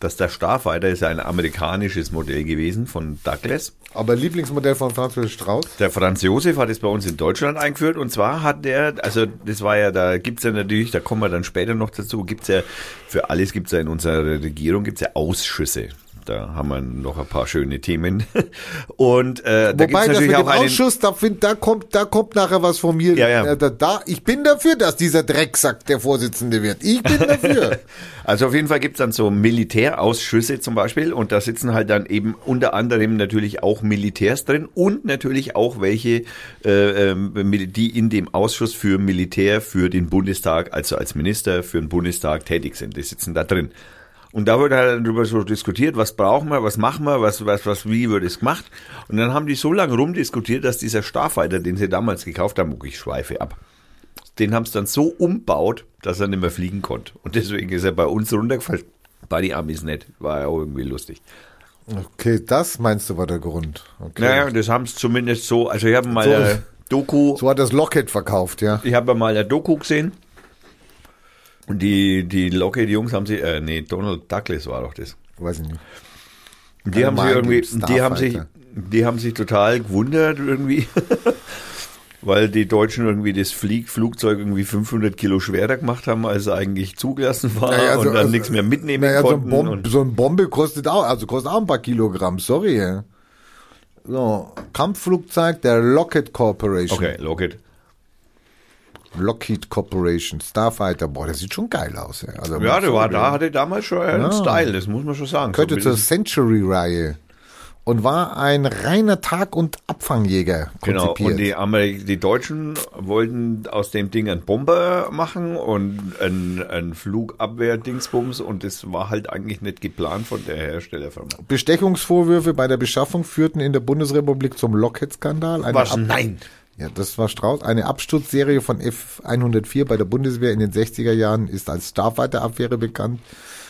dass der Starfighter ist ja ein amerikanisches Modell gewesen von Douglas. Aber Lieblingsmodell von Franz Josef Strauß? Der Franz Josef hat es bei uns in Deutschland eingeführt und zwar hat der, also das war ja, da gibt's ja natürlich, da kommen wir dann später noch dazu, gibt's ja, für alles gibt's ja in unserer Regierung, gibt's ja Ausschüsse. Da haben wir noch ein paar schöne Themen. <laughs> Und äh, da Wobei gibt's das mit natürlich auch einen, Ausschuss, da, find, da, kommt, da kommt nachher was von mir. Ja, ja. Äh, Da, da, ich bin dafür, dass dieser Drecksack der Vorsitzende wird. Ich bin dafür. <laughs> Also auf jeden Fall gibt's dann so Militärausschüsse zum Beispiel und da sitzen halt dann eben unter anderem natürlich auch Militärs drin und natürlich auch welche, äh, ähm, die in dem Ausschuss für Militär für den Bundestag, also als Minister für den Bundestag tätig sind. Die sitzen da drin. Und da wurde halt darüber so diskutiert, was brauchen wir, was machen wir, was, was, was, wie wird es gemacht. Und dann haben die so lange rumdiskutiert, dass dieser Starfighter, den sie damals gekauft haben, ich schweife ab, den haben sie dann so umbaut, dass er nicht mehr fliegen konnte. Und deswegen ist er bei uns runtergefallen. Bei die Amis nicht. War ja auch irgendwie lustig. Okay, das meinst du war der Grund. Okay. Naja, das haben sie zumindest so, also ich habe mal So- eine Doku, So hat das Locket verkauft, ja. ich habe mal eine Doku gesehen. Und die, die Lockheed-Jungs haben sie, äh, nee, Donald Douglas war doch das. Weiß ich nicht. Die Ja, haben sich irgendwie, die haben sich, die haben sich total gewundert irgendwie, <laughs> weil die Deutschen irgendwie das Flieg Flugzeug irgendwie 500 Kilo schwerer gemacht haben, als er eigentlich zugelassen war Naja, und so- dann also- nichts mehr mitnehmen Naja, so, ein konnten. Bomb, und, so eine Bombe kostet auch, also kostet auch ein paar Kilogramm, sorry. So, Kampfflugzeug der Lockheed Corporation. okay, Lockheed. Lockheed Corporation, Starfighter, boah, das sieht schon geil aus. Ja, also, Ja, der war da, hatte damals schon einen Ja. Style, das muss man schon sagen. Gehörte zur Zumindest- Century-Reihe und war ein reiner Tag- und Abfangjäger Genau, konzipiert. und die, Ameri die Deutschen wollten aus dem Ding einen Bomber machen und einen, einen Flugabwehr-Dingsbums und das war halt eigentlich nicht geplant von der Herstellerfirma. Bestechungsvorwürfe bei der Beschaffung führten in der Bundesrepublik zum Lockheed-Skandal. Was? Ab- Nein! Ja, das war Strauß. Eine Absturzserie von F-104 bei der Bundeswehr in den 60er Jahren ist als Starfighter-Affäre bekannt.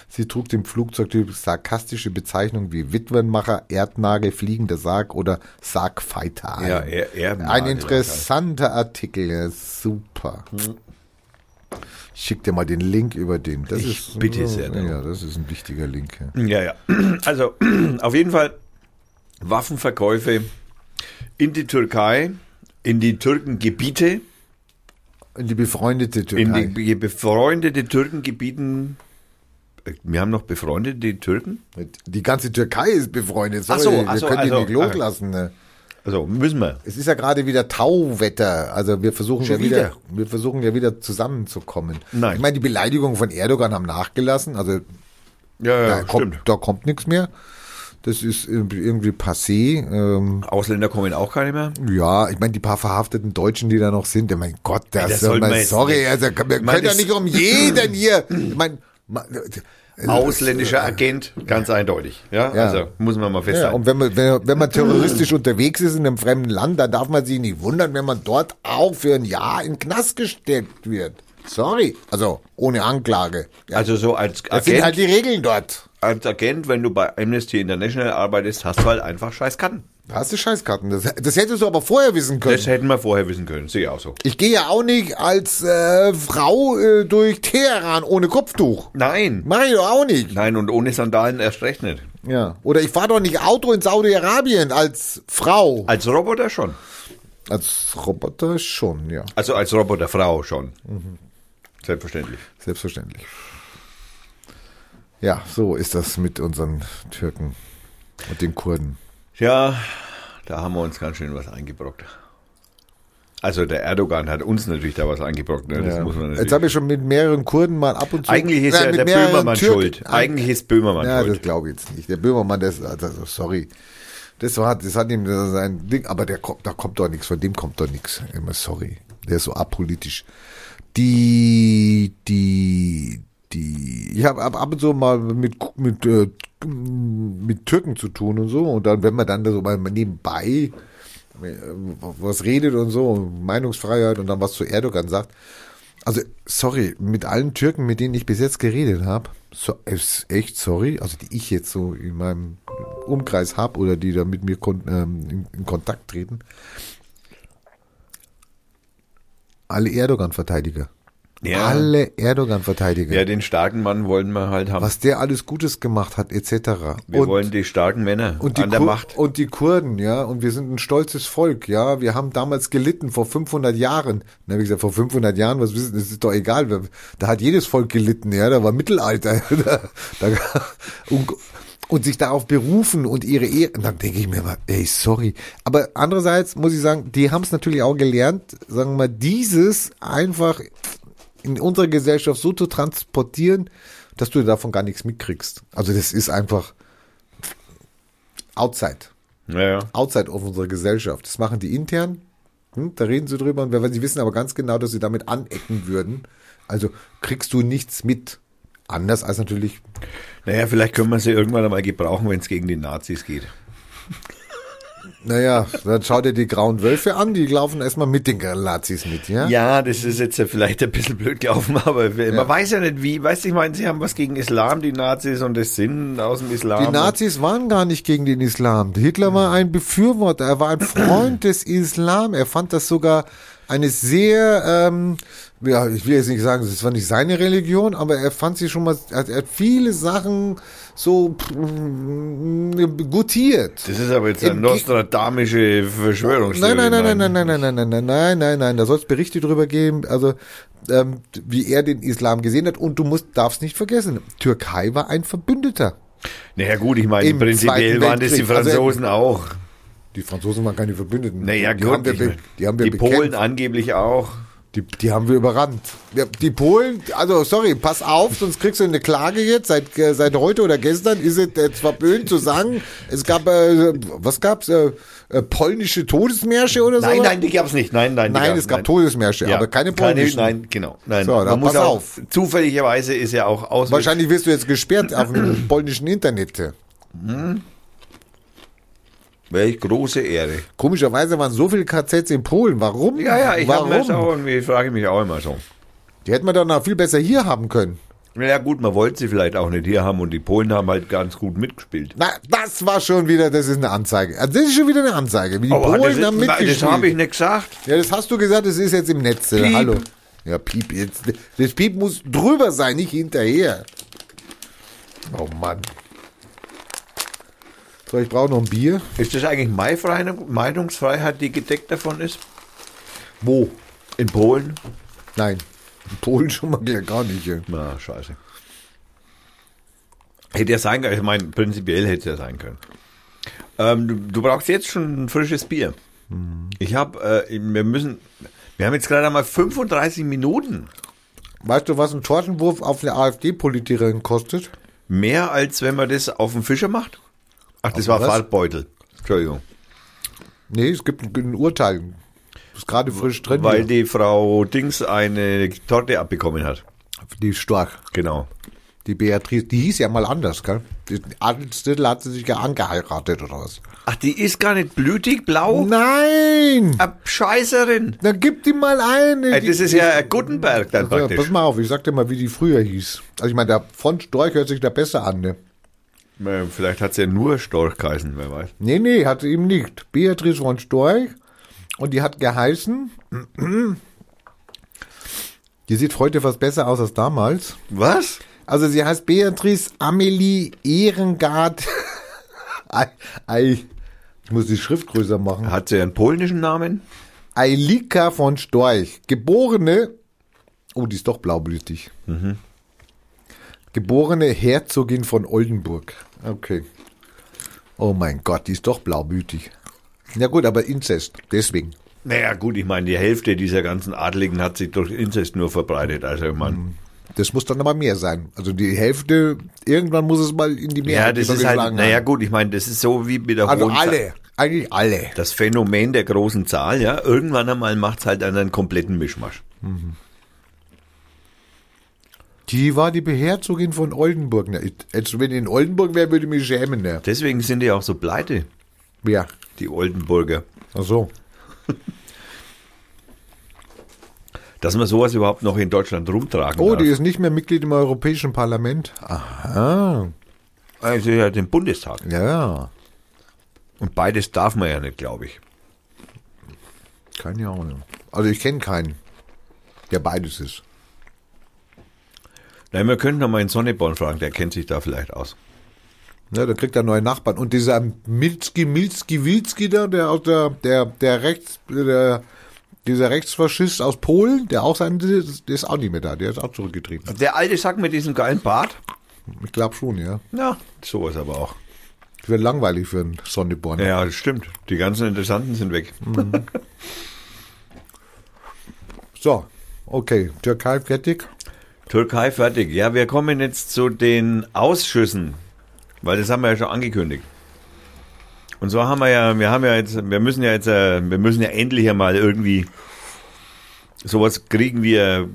Sie trug dem Flugzeugtyp sarkastische Bezeichnungen wie Witwenmacher, Erdnagel, fliegender Sarg oder Sargfighter ein. Ja, er, er Ein interessanter Artikel, ja, super. Ich schick dir mal den Link über den. Das Ich ist, bitte sehr darum. Ja, das ist ein wichtiger Link. Ja. Ja, ja. <clears throat> Also, <clears throat> auf jeden Fall Waffenverkäufe in die Türkei, in die Türkengebiete, In die befreundete Türkei. in die befreundete Türkengebieten. Wir haben noch befreundete Türken? die ganze Türkei ist befreundet. Sorry, Ach so, wir ach so, können also, die nicht loslassen. Ne? Also, müssen wir. Es ist ja gerade wieder Tauwetter. Also wir versuchen Schon ja wieder, wieder? wir versuchen ja wieder zusammenzukommen. Nein. Ich meine, die Beleidigungen von Erdogan haben nachgelassen. Also Ja, da, kommt, da kommt nichts mehr. Das ist irgendwie passé. Ähm, Ausländer kommen auch keine mehr. ja, ich meine, die paar verhafteten Deutschen, die da noch sind, ja, mein Gott, das, das man, wir jetzt sorry, also wir können ja das- nicht um jeden hier. Ich meine, ma- <laughs> Ausländischer Agent, ganz eindeutig. Ja, Ja. also muss man mal Ja, festhalten. und wenn man, wenn, wenn man terroristisch unterwegs ist in einem fremden Land, dann darf man sich nicht wundern, wenn man dort auch für ein Jahr in den Knast gesteckt wird. Sorry. Also, ohne Anklage. Ja, also so als das sind Agent, halt die Regeln dort. Als Agent, wenn du bei Amnesty International arbeitest, hast du halt einfach scheiß Karten. Da hast du Scheißkarten. Das, das hättest du aber vorher wissen können. Das hätten wir vorher wissen können. Sehe ich auch so. ich gehe ja auch nicht als äh, Frau äh, durch Teheran ohne Kopftuch. Nein. Mach ich doch auch nicht. Nein, und ohne Sandalen erst recht nicht. Ja. Oder ich fahre doch nicht Auto in Saudi-Arabien als Frau. Als Roboter schon. Als Roboter schon, ja. Also als Roboterfrau schon. Selbstverständlich. Selbstverständlich. Ja, so ist das mit unseren Türken und den Kurden. Ja, da haben wir uns ganz schön was eingebrockt. Also der Erdogan hat uns natürlich da was eingebrockt. Ne? Das Ja. muss man Jetzt habe ich schon mit mehreren Kurden mal ab und zu. Eigentlich ist Nein, ja mit der Böhmermann Türken- schuld. Eigentlich ist Böhmermann Ja, das schuld. glaube ich jetzt nicht. Der Böhmermann, das, also, sorry. Das war, das hat ihm sein Ding, aber der kommt, da kommt doch nichts, von dem kommt doch nichts. Immer sorry. Der ist so apolitisch. Die, die, die, ich habe ab, und zu mal mit, mit, äh, mit Türken zu tun und so. Und dann, wenn man dann da so mal nebenbei äh, was redet und so, Meinungsfreiheit und dann was zu Erdogan sagt. Also, sorry, mit allen Türken, mit denen ich bis jetzt geredet habe, so, ist echt sorry, also die ich jetzt so in meinem Umkreis habe oder die da mit mir kon ähm, in, in Kontakt treten, alle Erdogan-Verteidiger. Ja. Alle Erdogan-Verteidiger. Ja, den starken Mann wollen wir halt haben. was der alles Gutes gemacht hat, etc. Wir wollen die starken Männer und die an der Kur- Macht. Und die Kurden, ja, und wir sind ein stolzes Volk, ja. Wir haben damals gelitten, vor 500 Jahren. Habe ich gesagt, vor 500 Jahren, was wissen, das ist doch egal. Da hat jedes Volk gelitten, ja. Da war Mittelalter. <laughs> da, da, und, und sich darauf berufen und ihre Ehre, dann denke ich mir immer, ey, sorry. Aber andererseits muss ich sagen, die haben es natürlich auch gelernt, sagen wir mal, dieses einfach in unserer Gesellschaft so zu transportieren, dass du davon gar nichts mitkriegst. Also das ist einfach outside. Ja, ja. Outside of unserer Gesellschaft. Das machen die intern. Hm, da reden sie drüber und weil sie wissen aber ganz genau, dass sie damit anecken würden. Also kriegst du nichts mit. Anders als natürlich Naja, vielleicht können wir sie irgendwann einmal gebrauchen, wenn es gegen die Nazis geht. <laughs> Naja, dann schau dir die grauen Wölfe an, die laufen erstmal mit den Nazis mit, ja? Ja, das ist jetzt ja vielleicht ein bisschen blöd gelaufen, <laughs> aber man weiß ja nicht wie. Weißt du, ich meine, sie haben was gegen Islam, die Nazis, und das sind aus dem Islam. Die Nazis waren gar nicht gegen den Islam. Hitler war ein Befürworter, er war ein Freund des Islam. Er fand das sogar eine sehr, ähm, ja, ich will jetzt nicht sagen, das war nicht seine Religion, aber er fand sie schon mal, er hat, viele Sachen so mm, gutiert. Das ist aber jetzt eine nostradamische Verschwörungstheorie. Nein, nein, nein, nein, nein, nein, nein, nein, nein, nein, nein, nein, da soll es Berichte drüber geben, also ähm, wie er den Islam gesehen hat. Und du musst, darfst nicht vergessen, Türkei war ein Verbündeter. Naja gut, ich meine, Im prinzipiell waren das die. Also, Franzosen auch. Die Franzosen waren keine Verbündeten. Naja die gut, haben wir, die haben wir die. Polen angeblich auch. Die, die haben wir überrannt. Ja, die Polen, also sorry, pass auf, sonst kriegst du eine Klage jetzt. Seit, äh, seit heute oder gestern ist es äh, zwar böse zu sagen, es gab, äh, was gab's, äh, äh, polnische Todesmärsche oder so? Nein, nein, die gab's nicht. Nein, nein, Nein, gab's- es gab Todesmärsche, aber keine polnischen. nein, genau. Nein. So, dann Man muss pass auch, auf. Zufälligerweise ist ja auch aus. Wahrscheinlich wirst du jetzt gesperrt auf dem <clears throat> polnischen Internet. Welch große Ehre. Komischerweise waren so viele KZs in Polen. Warum? Ja, ja, ich habe Warum? auch irgendwie, frage ich mich auch immer so. Die hätten wir doch noch viel besser hier haben können. Ja gut, man wollte sie vielleicht auch nicht hier haben und die Polen haben halt ganz gut mitgespielt. Na, das war schon wieder, das ist eine Anzeige. Also das ist schon wieder eine Anzeige. Wie die Aber Polen das, haben ist, mitgespielt. das habe ich nicht gesagt. Ja, das hast du gesagt, das ist jetzt im Netz. äh, Piep. Hallo. Ja, Piep, jetzt. Das Piep muss drüber sein, nicht hinterher. Oh Mann. So, ich brauche noch ein Bier. Ist das eigentlich Meinungsfreiheit, die gedeckt davon ist? Wo? In Polen? Nein. In Polen schon mal gar nicht. ja. Na, scheiße. Hätte ja sein können, ich meine, prinzipiell hätte es ja sein können. Ähm, du, du brauchst jetzt schon ein frisches Bier. Ich habe, äh, wir müssen, wir haben jetzt gerade einmal 35 Minuten. Weißt du, was ein Tortenwurf auf eine AfD-Politikerin kostet? Mehr als wenn man das auf dem Fischer macht? Ach, das war was? Farbeutel. Entschuldigung. Nee, es gibt ein, Urteil. Ist gerade frisch drin. Weil hier. die Frau Dings eine Torte abbekommen hat. die ist stark. Genau. Die Beatrice, die hieß ja mal anders, gell? Den Adelstitel hat sie sich ja angeheiratet oder was? Ach, die ist gar nicht blütig blau? Nein! Scheißerin. Dann gib die mal eine. Äh, die- Das ist ja Gutenberg dann Ja, praktisch. pass mal auf, ich sag dir mal, wie die früher hieß. Also ich meine, der von Storch hört sich da besser an, ne? Äh, Vielleicht hat sie ja nur Storch geheißen, wer weiß. Nee, nee, hat sie eben nicht. Beatrice von Storch. Und die hat geheißen. <clears throat> Die sieht heute fast besser aus als damals. Was? Also sie heißt Beatrice Amelie Ehrengard. <laughs> Ich muss die Schrift größer machen. Hat sie einen polnischen Namen? Eilika von Storch. Geborene. Oh, die ist doch blaublütig. Geborene Herzogin von Oldenburg. Okay. Oh mein Gott, die ist doch blaublütig. Ja gut, aber Inzest. Deswegen. Naja, gut, ich meine, die Hälfte dieser ganzen Adligen hat sich durch Inzest nur verbreitet. Also, ich meine, Das muss dann aber mehr sein. Also die Hälfte, irgendwann muss es mal in die ja, Mehrheit das ist halt, naja, gut, ich meine, das ist so wie mit der Also alle. Eigentlich alle. Das Phänomen der großen Zahl, ja, irgendwann einmal macht's halt einen kompletten Mischmasch. Die war die Beherzogin von Oldenburg. Na, Jetzt, wenn ich in Oldenburg wäre, würde ich mich schämen. Ne? Deswegen sind die auch so pleite, Ja. die Oldenburger. Ach so. <laughs> Dass man sowas überhaupt noch in Deutschland rumtragen Oh, darf. die ist nicht mehr Mitglied im Europäischen Parlament. Aha. Also ja, den Bundestag. Ja. Und beides darf man ja nicht, glaube ich. Keine Ahnung. Also ich kenne keinen, der beides ist. Nein, wir könnten noch mal in Sonneborn fragen, der kennt sich da vielleicht aus. Ja, dann kriegt er neue Nachbarn. Und dieser Milski, Milski, Wilski da, der aus der, der, der Rechts, der, dieser Rechtsfaschist aus Polen, der auch sein, der ist auch nicht mehr da. Der ist auch zurückgetreten. Der alte Sack mit diesem geilen Bart? Ich glaube schon, ja. Ja, sowas aber auch. Wird langweilig für einen Sonneborn. Ja, das stimmt. Die ganzen Interessanten sind weg. <laughs> So, okay, Türkei fertig. Türkei fertig. Ja, wir kommen jetzt zu den Ausschüssen, weil das haben wir ja schon angekündigt. Und so haben wir ja, wir haben ja jetzt, wir müssen ja jetzt, äh, wir müssen ja endlich einmal irgendwie sowas kriegen wir,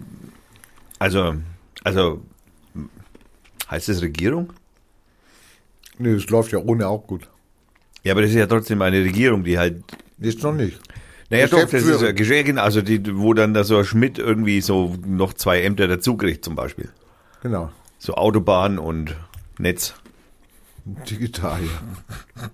also, also, heißt das Regierung? Nee, das läuft ja ohne auch gut. Ja, aber das ist ja trotzdem eine Regierung, die halt Ist noch nicht. Naja, doch, das ist ja Geschäftsführung, also die, wo dann da so Schmidt irgendwie so noch zwei Ämter dazu kriegt zum Beispiel. Genau. So Autobahn und Netz. Digital, ja.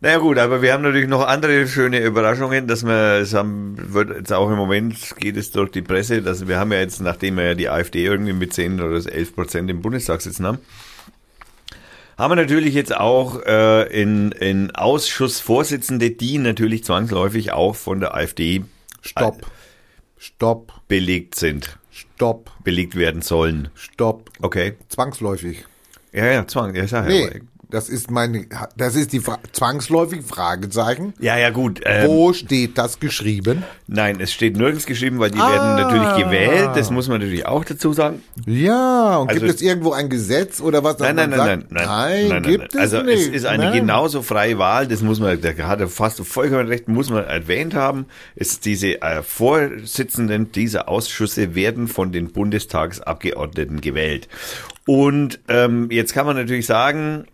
Naja gut, aber wir haben natürlich noch andere schöne Überraschungen, dass wir, es haben, wird jetzt auch im Moment, geht es durch die Presse, dass wir haben ja jetzt, nachdem wir ja die AfD irgendwie mit 10 oder 11 Prozent im Bundestag sitzen haben, haben wir natürlich jetzt auch äh, in, in Ausschussvorsitzende, die natürlich zwangsläufig auch von der AfD Stopp. Stopp. belegt sind, Stopp. belegt werden sollen. Stopp. Okay. Zwangsläufig. Ja, ja, Zwang, ja, sag. Nee, das ist meine, das ist die Fra zwangsläufig Fragezeichen. Ja, ja, gut. Ähm, Wo steht das geschrieben? Nein, es steht nirgends geschrieben, weil die Ah. werden natürlich gewählt. Das muss man natürlich auch dazu sagen. Ja, und Also- gibt es irgendwo ein Gesetz oder was? Nein, nein, nein, sagt, nein, nein, Nein, gibt es Also nicht. es ist eine Nein. genauso freie Wahl. Das muss man, da hat er fast vollkommen recht, muss man erwähnt haben. Ist diese äh, Vorsitzenden dieser Ausschüsse werden von den Bundestagsabgeordneten gewählt. Und ähm, jetzt kann man natürlich sagen,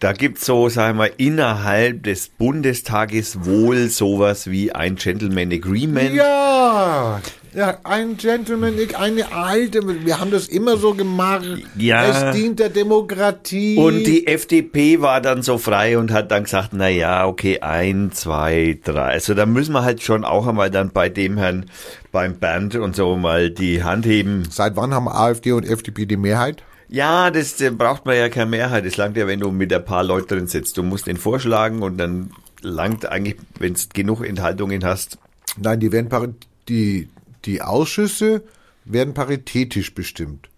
da gibt's so, sagen wir, innerhalb des Bundestages wohl sowas wie ein Gentleman Agreement. Ja, ja, ein Gentleman, eine alte, wir haben das immer so gemacht. Ja. Es dient der Demokratie. Und die FDP war dann so frei und hat dann gesagt, na ja, okay, ein, zwei, drei. Also da müssen wir halt schon auch einmal dann bei dem Herrn, beim Bernd und so mal die Hand heben. Seit wann haben AfD und FDP die Mehrheit? Ja, das äh, braucht man ja keine Mehrheit. Es langt ja, wenn du mit ein paar Leuten drin sitzt. Du musst den vorschlagen und dann langt eigentlich, wenn du genug Enthaltungen hast. Nein, die werden die, die Ausschüsse werden paritätisch bestimmt.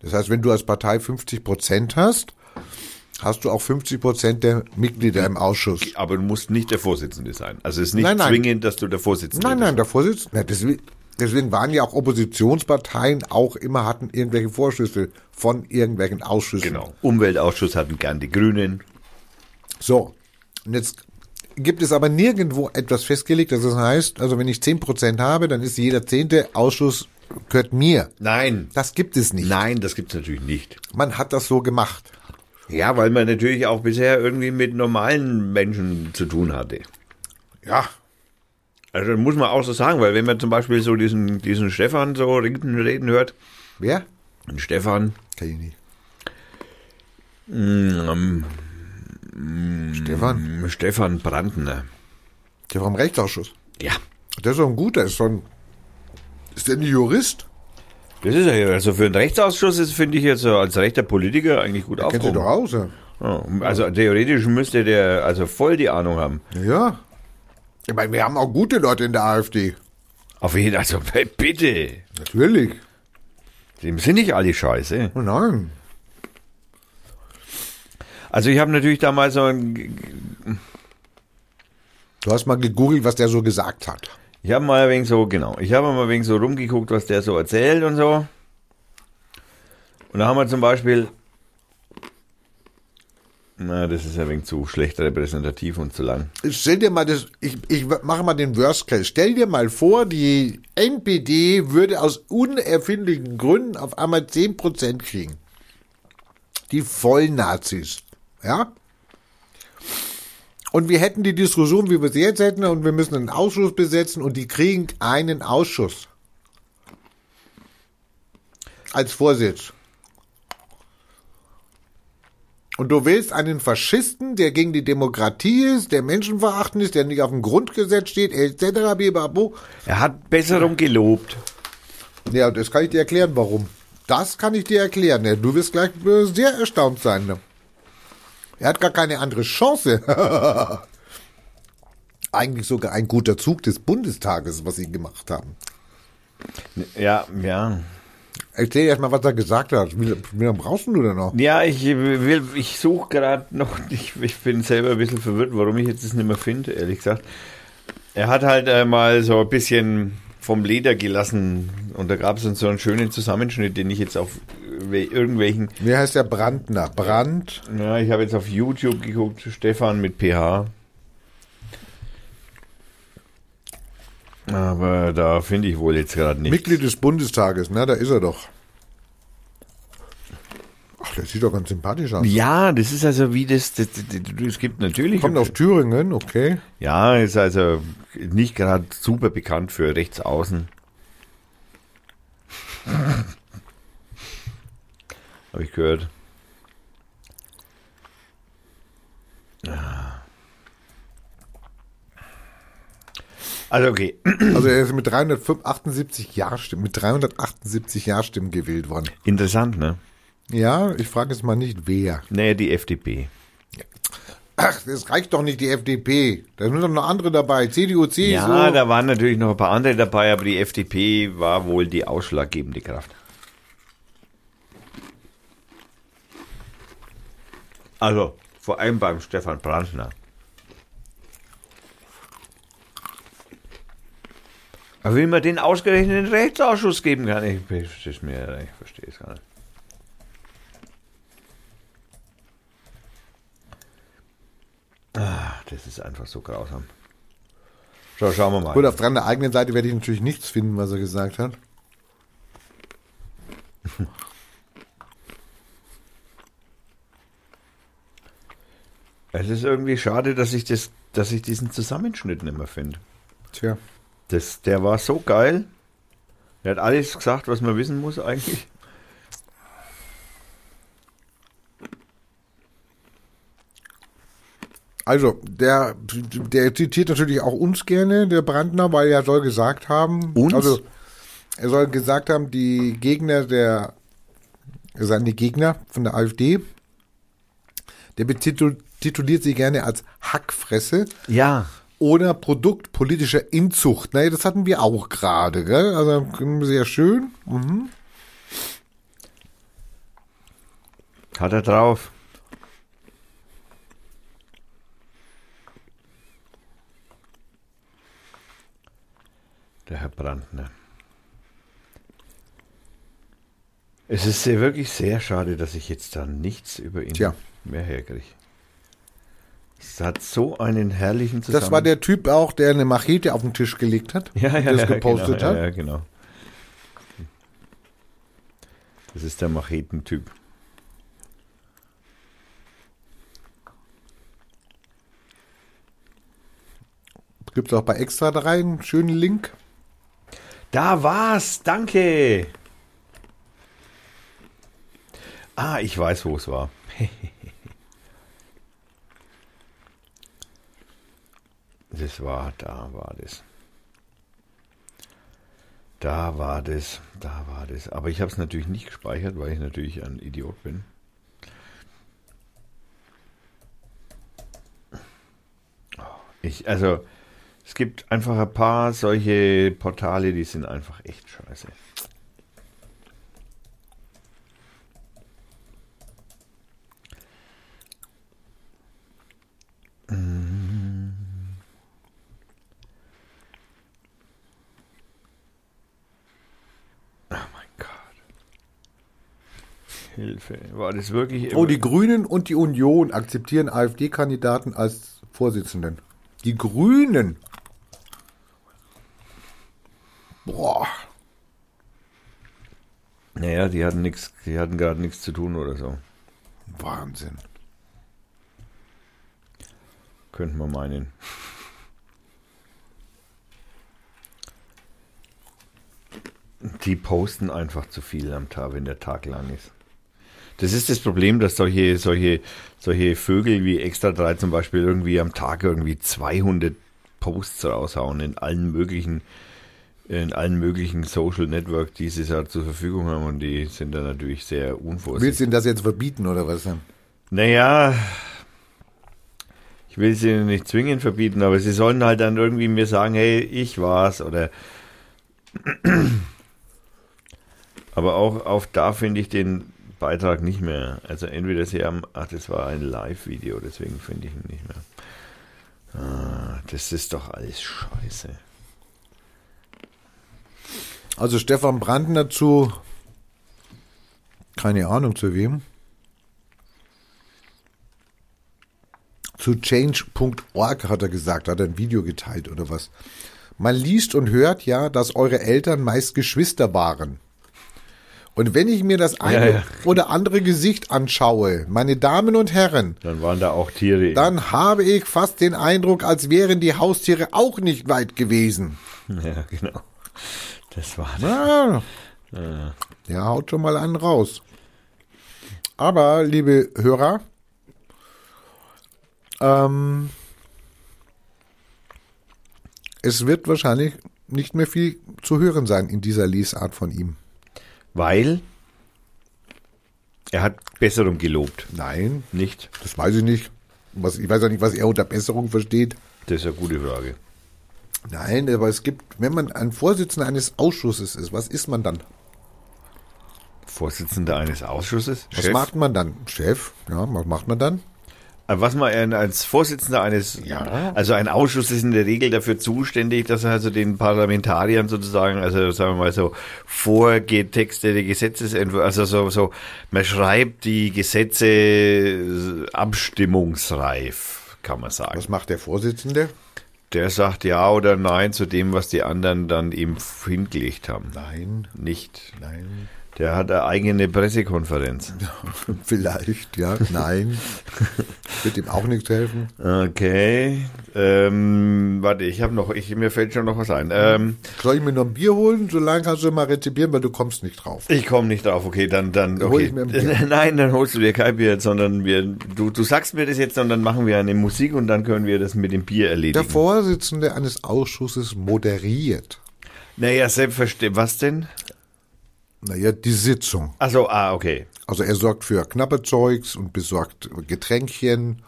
Das heißt, wenn du als Partei 50 Prozent hast, hast du auch 50 Prozent der Mitglieder im Ausschuss. Aber du musst nicht der Vorsitzende sein. Also es ist nicht Nein, nein. zwingend, dass du der Vorsitzende Nein, bist. nein, der Vorsitzende, na, deswegen, deswegen waren ja auch Oppositionsparteien auch immer hatten irgendwelche Vorschüsse von irgendwelchen Ausschüssen. Genau. Umweltausschuss hatten gern die Grünen. So, und jetzt gibt es aber nirgendwo etwas festgelegt, dass das heißt, also wenn ich 10% habe, dann ist jeder zehnte Ausschuss gehört mir. Nein. Das gibt es nicht. Nein, das gibt's natürlich nicht. Man hat das so gemacht. Ja, weil man natürlich auch bisher irgendwie mit normalen Menschen zu tun hatte. Ja. Also muss man auch so sagen, weil wenn man zum Beispiel so diesen, diesen Stefan so reden, reden hört, Wer? den Stefan, Kenn ich nicht. ähm, Stefan? Stefan Brandner. Der vom Rechtsausschuss. Ja. Der ist doch ein guter, ist so ein, ist der ein Jurist? Das ist ja, also für einen Rechtsausschuss ist, finde ich jetzt so als rechter Politiker eigentlich gut Kennt ihr doch aufgehoben. aus, ja. Ja, also theoretisch müsste der also voll die Ahnung haben. Ja. Ich meine, wir haben auch gute Leute in der AfD. Auf jeden Fall, also bitte. Natürlich. Dem sind nicht alle scheiße. Oh nein. Also ich habe natürlich damals so ein, Du hast mal gegoogelt, was der so gesagt hat. Ich habe mal wenig so, genau, ich habe mal wenig so rumgeguckt, was der so erzählt und so. Und da haben wir zum Beispiel, na, das ist ein wenig zu schlecht repräsentativ und zu lang. Stell dir mal das, ich, ich mache mal den Worst Case. Stell dir mal vor, die NPD würde aus unerfindlichen Gründen auf einmal 10% kriegen. Die Vollnazis. Ja? Und wir hätten die Diskussion, wie wir sie jetzt hätten, und wir müssen einen Ausschuss besetzen und die kriegen einen Ausschuss. Als Vorsitz. Und du willst einen Faschisten, der gegen die Demokratie ist, der menschenverachtend ist, der nicht auf dem Grundgesetz steht, etc. bibabo. Er hat Besserung gelobt. Ja, das kann ich dir erklären, warum. Das kann ich dir erklären. Du wirst gleich äh, sehr erstaunt sein. Ne? Er hat gar keine andere Chance. <laughs> Eigentlich sogar ein guter Zug des Bundestages, was sie gemacht haben. Ja, ja. Erzähl erst mal, was er gesagt hat. Wie, wie lange brauchst du denn noch? Ja, ich will, ich suche gerade noch, <laughs> ich, ich bin selber ein bisschen verwirrt, warum ich jetzt das nicht mehr finde, ehrlich gesagt. Er hat halt äh, mal so ein bisschen vom Leder gelassen und da gab es so einen schönen Zusammenschnitt, den ich jetzt auf irgendwelchen. Wie heißt der Brandner? Brand? Ja, ich habe jetzt auf YouTube geguckt, Stefan mit PH. Aber da finde ich wohl jetzt gerade nichts. Mitglied des Bundestages, ne? Da ist er doch. Ach, der sieht doch ganz sympathisch aus. Ja, das ist also wie das, das, das, das es gibt natürlich. Kommt aus Thüringen, okay. Ja, ist also nicht gerade super bekannt für Rechtsaußen. <laughs> Habe ich gehört. Also okay. Also er ist mit 378 Ja-Stimmen, mit 378 Ja-Stimmen gewählt worden. Interessant, ne? Ja, ich frage jetzt mal nicht wer. Naja, die FDP. Ach, das reicht doch nicht die FDP. Da sind doch noch andere dabei. CDU, CSU. Ja, da waren natürlich noch ein paar andere dabei, aber die FDP war wohl die ausschlaggebende Kraft. Also, vor allem beim Stefan Brandner. Aber wie man den ausgerechnet in den Rechtsausschuss geben kann, ich, ich, mir, ich verstehe es gar nicht. Ah, das ist einfach so grausam. So, schauen wir mal. Gut, auf der eigenen Seite werde ich natürlich nichts finden, was er gesagt hat. <laughs> Es ist irgendwie schade, dass ich, das, dass ich diesen Zusammenschnitt nicht mehr finde. Tja. Das, der war so geil. Er hat alles gesagt, was man wissen muss eigentlich. Also, der, der zitiert natürlich auch uns gerne, der Brandner, weil er soll gesagt haben, Uns? also er soll gesagt haben, die Gegner der, seien die Gegner von der AfD, der betitul, tituliert sie gerne als Hackfresse Ja. Oder Produkt politischer Inzucht. Naja, das hatten wir auch gerade, gell? Also sehr schön. Mhm. Hat er drauf. Der Herr Brandner. Es ist sehr, wirklich sehr schade, dass ich jetzt da nichts über ihn Tja. mehr herkriege. Es hat so einen herrlichen Zusammenhang. Das war der Typ auch, der eine Machete auf den Tisch gelegt hat, ja, ja, das ja, gepostet genau, hat. Ja, ja, genau. Das ist der Machetentyp. Gibt's auch bei Extra 3 einen schönen Link. Da war's, danke. Ah, ich weiß, wo es war. <laughs> Das war, da war das. Da war das, da war das. Aber ich habe es natürlich nicht gespeichert, weil ich natürlich ein Idiot bin. Ich, also, es gibt einfach ein paar solche Portale, die sind einfach echt scheiße. War das wirklich. Oh, die Grünen und die Union akzeptieren AfD-Kandidaten als Vorsitzenden. Die Grünen. Boah. Naja, die hatten nichts, die hatten gerade nichts zu tun oder so. Wahnsinn. Könnte man meinen. Die posten einfach zu viel am Tag, wenn der Tag lang ist. Das ist das Problem, dass solche, solche, solche Vögel wie Extra 3 zum Beispiel irgendwie am Tag irgendwie 200 Posts raushauen in allen möglichen, in allen möglichen Social Networks, die sie halt zur Verfügung haben und die sind dann natürlich sehr unvorsichtig. Willst du ihnen das jetzt verbieten oder was? Naja, ich will sie nicht zwingend verbieten, aber sie sollen halt dann irgendwie mir sagen, hey, ich war's oder <clears throat> Aber auch auf da finde ich den Beitrag nicht mehr. Also entweder sie haben, ach, das war ein Live-Video, deswegen finde ich ihn nicht mehr. Ah, das ist doch alles scheiße. Also Stefan Brandner zu, keine Ahnung zu wem, zu change.org hat er gesagt, hat er ein Video geteilt oder was. Man liest und hört ja, dass eure Eltern meist Geschwister waren. Und wenn ich mir das eine Ja, ja. oder andere Gesicht anschaue, meine Damen und Herren, Dann waren da auch Tiere. dann habe ich fast den Eindruck, als wären die Haustiere auch nicht weit gewesen. Ja, genau. Das war Ja, ja haut schon mal einen raus. Aber, liebe Hörer, ähm, es wird wahrscheinlich nicht mehr viel zu hören sein in dieser Lesart von ihm. Weil er hat Besserung gelobt. Nein, Nicht? das weiß ich nicht. Was, ich weiß auch nicht, was er unter Besserung versteht. Das ist eine gute Frage. Nein, aber es gibt, wenn man ein Vorsitzender eines Ausschusses ist, was ist man dann? Vorsitzender eines Ausschusses? Was Chef? macht man dann? Chef? Ja, was macht man dann? Äh, Was man äh, als Vorsitzender eines, Ja. also ein Ausschuss ist in der Regel dafür zuständig, dass er also den Parlamentariern sozusagen, also sagen wir mal so, vorgetextete Gesetzesentwürfe, also so, so, man schreibt die Gesetze äh, abstimmungsreif, kann man sagen. Was macht der Vorsitzende? Der sagt ja oder nein zu dem, was die anderen dann ihm hingelegt haben. Nein, Nicht. nein. Der hat eine eigene Pressekonferenz. <laughs> Vielleicht, ja, nein. <laughs> Wird ihm auch nichts helfen. Okay. Ähm, warte, ich habe noch, ich, mir fällt schon noch was ein. Ähm, Soll ich mir noch ein Bier holen? Solange kannst du mal rezipieren, weil du kommst nicht drauf. ich komme nicht drauf. Okay, dann, dann, Hol okay. ich mir ein Bier. <laughs> Nein, dann holst du dir kein Bier, sondern wir, du, du sagst mir das jetzt und dann machen wir eine Musik und dann können wir das mit dem Bier Der erledigen. Vorsitzende eines Ausschusses moderiert. naja, selbstverständlich. Was denn? Naja, die Sitzung. Also, ah, okay. Also er sorgt für knappe Zeugs und besorgt Getränkchen.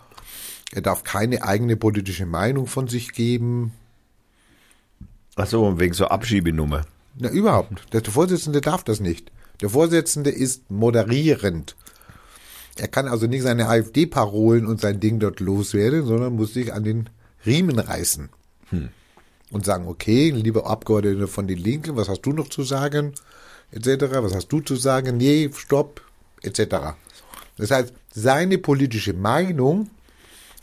Er darf keine eigene politische Meinung von sich geben. Ach so, wegen so Abschiebenummer. Na, überhaupt. Der Vorsitzende darf das nicht. Der Vorsitzende ist moderierend. Er kann also nicht seine AfD-Parolen und sein Ding dort loswerden, sondern muss sich an den Riemen reißen. Und sagen, okay, lieber Abgeordneter von den Linken, was hast du noch zu sagen? Etc. Was hast du zu sagen? Nee, stopp, etc. Das heißt, seine politische Meinung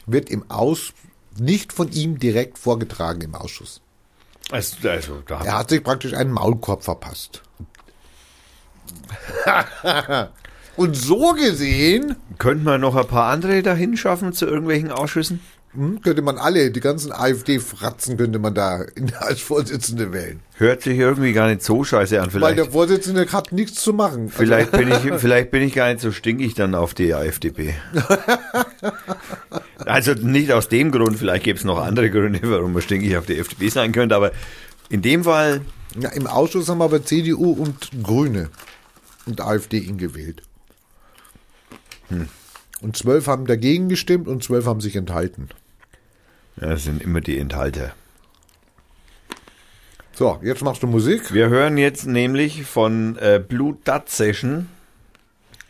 wird im Aus nicht von ihm direkt vorgetragen im Ausschuss. Also, also Er hat sich praktisch einen Maulkorb verpasst. <laughs> Und so gesehen könnte man noch ein paar andere dahin schaffen zu irgendwelchen Ausschüssen? Hm, könnte man alle, die ganzen AfD-Fratzen könnte man da als Vorsitzende wählen. Hört sich irgendwie gar nicht so scheiße an. Weil Vielleicht, der Vorsitzende hat nichts zu machen. vielleicht, bin ich, <laughs> vielleicht bin ich gar nicht so stinkig dann auf die AfDP. <laughs> Also nicht aus dem Grund, vielleicht gibt es noch andere Gründe, warum man stinkig auf die FDP sein könnte, aber in dem Fall, Also, ja, Im Ausschuss haben aber CDU und Grüne und AfD ihn gewählt. Und zwölf haben dagegen gestimmt und zwölf haben sich enthalten. ja, das sind immer die Enthalter. So, jetzt machst du Musik. Wir hören jetzt nämlich von äh, Blue Dot Session,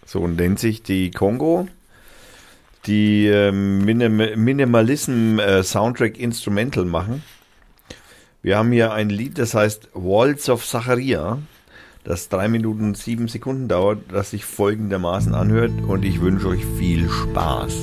so nennt sich die Kongo, die ähm, Minim Minimalism äh, Soundtrack Instrumental machen. Wir haben hier ein Lied, das heißt Waltz of Zacharia, das drei Minuten und sieben Sekunden dauert, das sich folgendermaßen anhört und ich wünsche euch viel Spaß.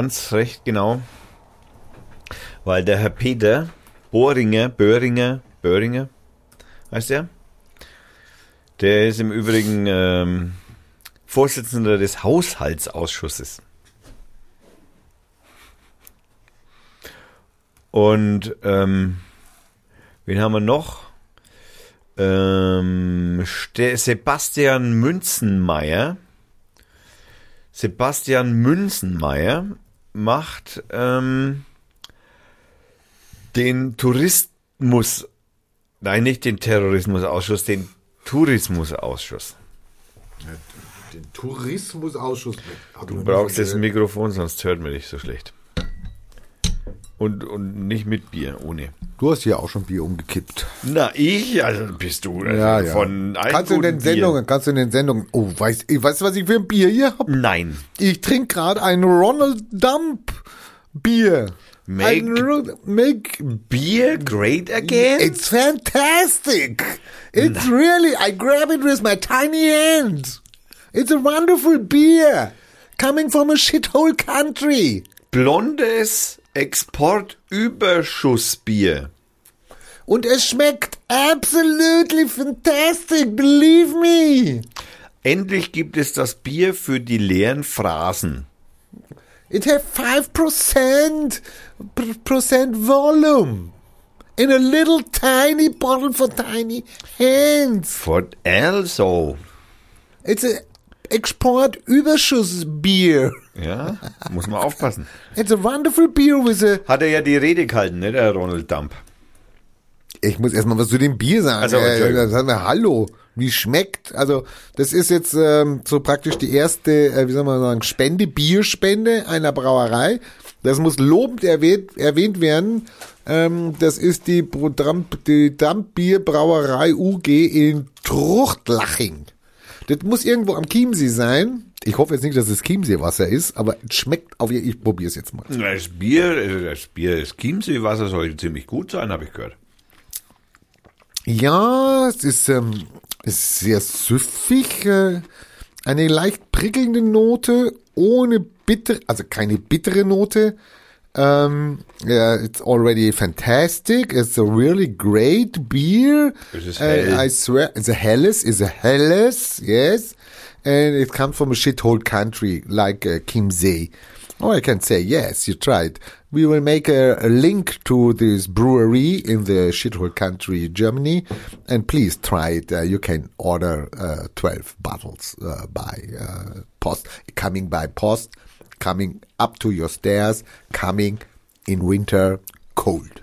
Ganz recht genau, weil der Herr Peter Bohringer, Böhringer, Böhringer, heißt der? Der ist im Übrigen ähm, Vorsitzender des Haushaltsausschusses. Und ähm, wen haben wir noch? Ähm, Sebastian Münzenmeier. Sebastian Münzenmeier macht ähm, den Tourismus, nein, nicht den Terrorismusausschuss, den Tourismusausschuss. Den Tourismusausschuss. Du brauchst jetzt ein Mikrofon, sonst hört man dich so schlecht. Und, und nicht mit Bier, ohne. Du hast hier auch schon Bier umgekippt. Na, ich, also bist du also Ja, ja. von einem kannst du in den guten Bier. Sendungen, kannst du in den Sendungen. Oh, weißt, weißt du, was ich für ein Bier hier hab? Nein. Ich trinke gerade ein Ronald Dump Bier. Make- ein Ro- make Beer great again? It's fantastic. It's really, I grab it with my tiny hand. It's a wonderful beer. Coming from a shithole country. Blondes Exportüberschussbier. Und es schmeckt absolutely fantastic, believe me. Endlich gibt es das Bier für die leeren Phrasen. It has 5% p- percent volume. In a little tiny bottle for tiny hands. For also. It's a Exportüberschussbier. Ja, muss man aufpassen. It's a wonderful beer with a Hat er ja die Rede gehalten, ne, der Ronald Dump. Ich muss erstmal was zu dem Bier sagen. Also, äh, haben wir, hallo, wie schmeckt? Also, das ist jetzt ähm, so praktisch die erste, äh, wie soll man sagen, Spende, Bierspende einer Brauerei. Das muss lobend erwähnt, erwähnt werden. Ähm, das ist die, Dramp, die Dampfbierbrauerei UG in Truchtlaching. Das muss irgendwo am Chiemsee sein. Ich hoffe jetzt nicht, dass es Chiemsee-Wasser ist, aber es schmeckt auf jeden Ich probiere es jetzt mal. Das Bier, das Bier, das Chiemsee-Wasser soll ziemlich gut sein, habe ich gehört. Ja, es ist, ähm, ist sehr süffig, äh, eine leicht prickelnde Note, ohne bitter, also keine bittere Note. Um, yeah, it's already fantastic. It's a really great beer. Uh. I swear, it's a Helles, it's a Helles, yes. And it comes from a shithole country like uh, Kimsey. Oh, I can say, yes, you tried. We will make a, a link to this brewery in the shithole country, Germany. And please try it. Uh, you can order uh, 12 bottles uh, by uh, post, coming by post, coming up to your stairs, coming in winter cold.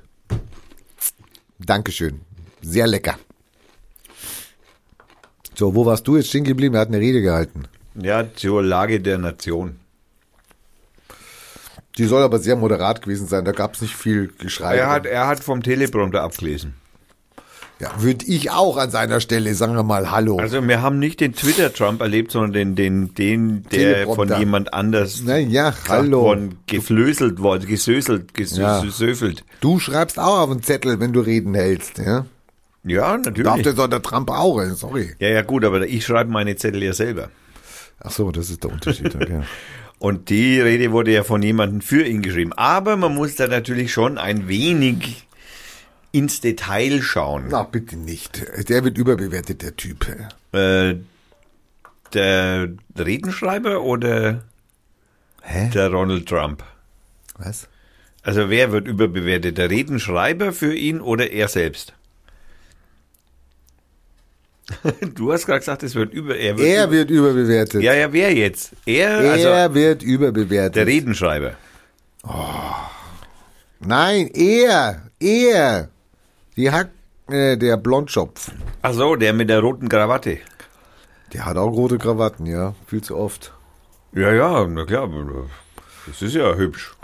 Dankeschön. Sehr lecker. So, wo warst du jetzt stehen geblieben? Er hat eine Rede gehalten. Ja, zur Lage der Nation. Die soll aber sehr moderat gewesen sein. Da gab es nicht viel Geschrei. Er hat, er hat vom Teleprompter abgelesen. Ja, würde ich auch an seiner Stelle, sagen wir mal, hallo. Also wir haben nicht den Twitter-Trump erlebt, sondern den, den, den, der von jemand anders Na ja, gesagt hallo. worden, geflößelt worden, gesöselt, Ja. gesöfelt. Du schreibst auch auf den Zettel, wenn du Reden hältst, ja? Ja, Darf natürlich. das auch der Trump auch, sorry. Ja, ja, gut, aber ich schreibe meine Zettel ja selber. Ach so, das ist der Unterschied, okay. <laughs> Und die Rede wurde ja von jemandem für ihn geschrieben. Aber man muss da natürlich schon ein wenig ins Detail schauen. Na, bitte nicht. Der wird überbewertet, der Typ. Äh, der Redenschreiber oder Hä? der Donald Trump? Was? Also wer wird überbewertet? Der Redenschreiber für ihn oder er selbst? <laughs> Du hast gerade gesagt, es wird über. Er wird, Er über, wird überbewertet. ja, ja, wer jetzt? Er, er also wird überbewertet. der Redenschreiber. Nein, er, er. Die Hack, äh, der Blondschopf. Ach so, der mit der roten Krawatte. Der hat auch rote Krawatten, ja. Viel zu oft. Ja, ja, na klar. Das ist ja hübsch.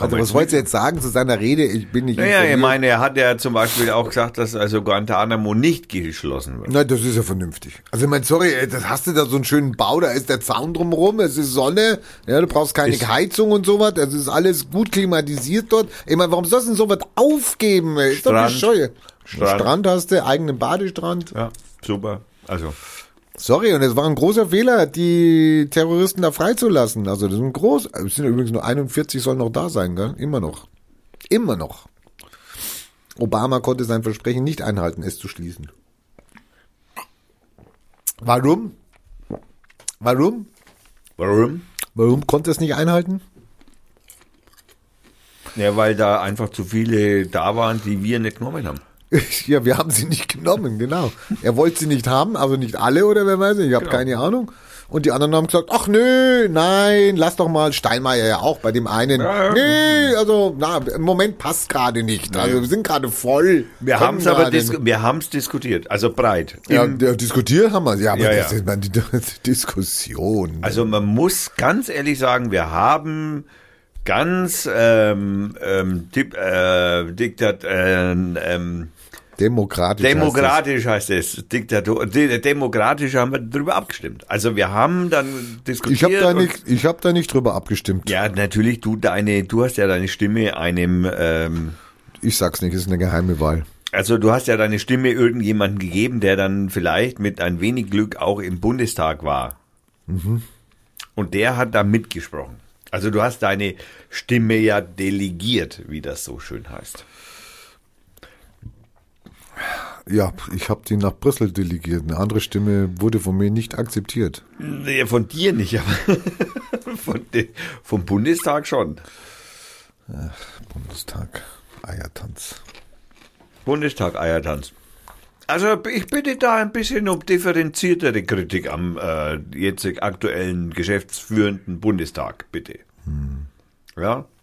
Also was wolltest du jetzt sagen zu seiner Rede? Ich bin nicht Naja, ich meine, er hat ja zum Beispiel auch gesagt, dass also Guantanamo nicht geschlossen wird. Na, das ist ja vernünftig. Also ich meine, sorry, ey, das hast du da so einen schönen Bau, da ist der Zaun drumherum, es ist Sonne, ja, du brauchst keine Ist- Heizung und sowas, es ist alles gut klimatisiert dort. Ich meine, warum sollst du denn sowas aufgeben, ey? Ist doch Strand. bescheuert. Strand. Strand hast du, eigenen Badestrand. Ja, super. Also, Sorry, und es war ein großer Fehler, die Terroristen da freizulassen. Also das ein groß, es sind übrigens nur 41 sollen noch da sein, gell? Immer noch. Immer noch. Obama konnte sein Versprechen nicht einhalten, es zu schließen. Warum? Warum? Warum? Warum konnte es nicht einhalten? Ja, weil da einfach zu viele da waren, die wir nicht genommen haben. <laughs> Ja, wir haben sie nicht genommen, genau. Er wollte sie nicht haben, also nicht alle oder wer weiß ich, ich habe Genau. keine Ahnung. Und die anderen haben gesagt, ach nö, nein, lass doch mal, Steinmeier ja auch bei dem einen. Ja. Nee, also na, im Moment passt gerade nicht. Also wir sind gerade voll. Wir haben es aber gerade dis nicht. wir haben's diskutiert, also breit. ja, ja, diskutiert haben wir ja, aber Ja, das ja. ist mal die <laughs> Diskussion. Also man muss ganz ehrlich sagen, wir haben ganz ähm, ähm, dip, äh, Diktat, äh, ähm, demokratisch. heißt demokratisch heißt es. Diktator, de, demokratisch haben wir darüber abgestimmt. Also wir haben dann diskutiert. Ich habe da nicht, ich habe da nicht drüber abgestimmt. Ja, natürlich, du deine, du hast ja deine Stimme einem, ähm, Ich sag's nicht, ist eine geheime Wahl. also du hast ja deine Stimme irgendjemandem gegeben, der dann vielleicht mit ein wenig Glück auch im Bundestag war. Und der hat da mitgesprochen. Also du hast deine Stimme ja delegiert, wie das so schön heißt. Ja, ich habe die nach Brüssel delegiert. Eine andere Stimme wurde von mir nicht akzeptiert. Nee, von dir nicht, aber <laughs> von de, vom Bundestag schon. Bundestag, Eiertanz. Bundestag Eiertanz. Also ich bitte da ein bisschen um differenziertere Kritik am äh, jetzt aktuellen geschäftsführenden Bundestag, bitte. Ja, Ich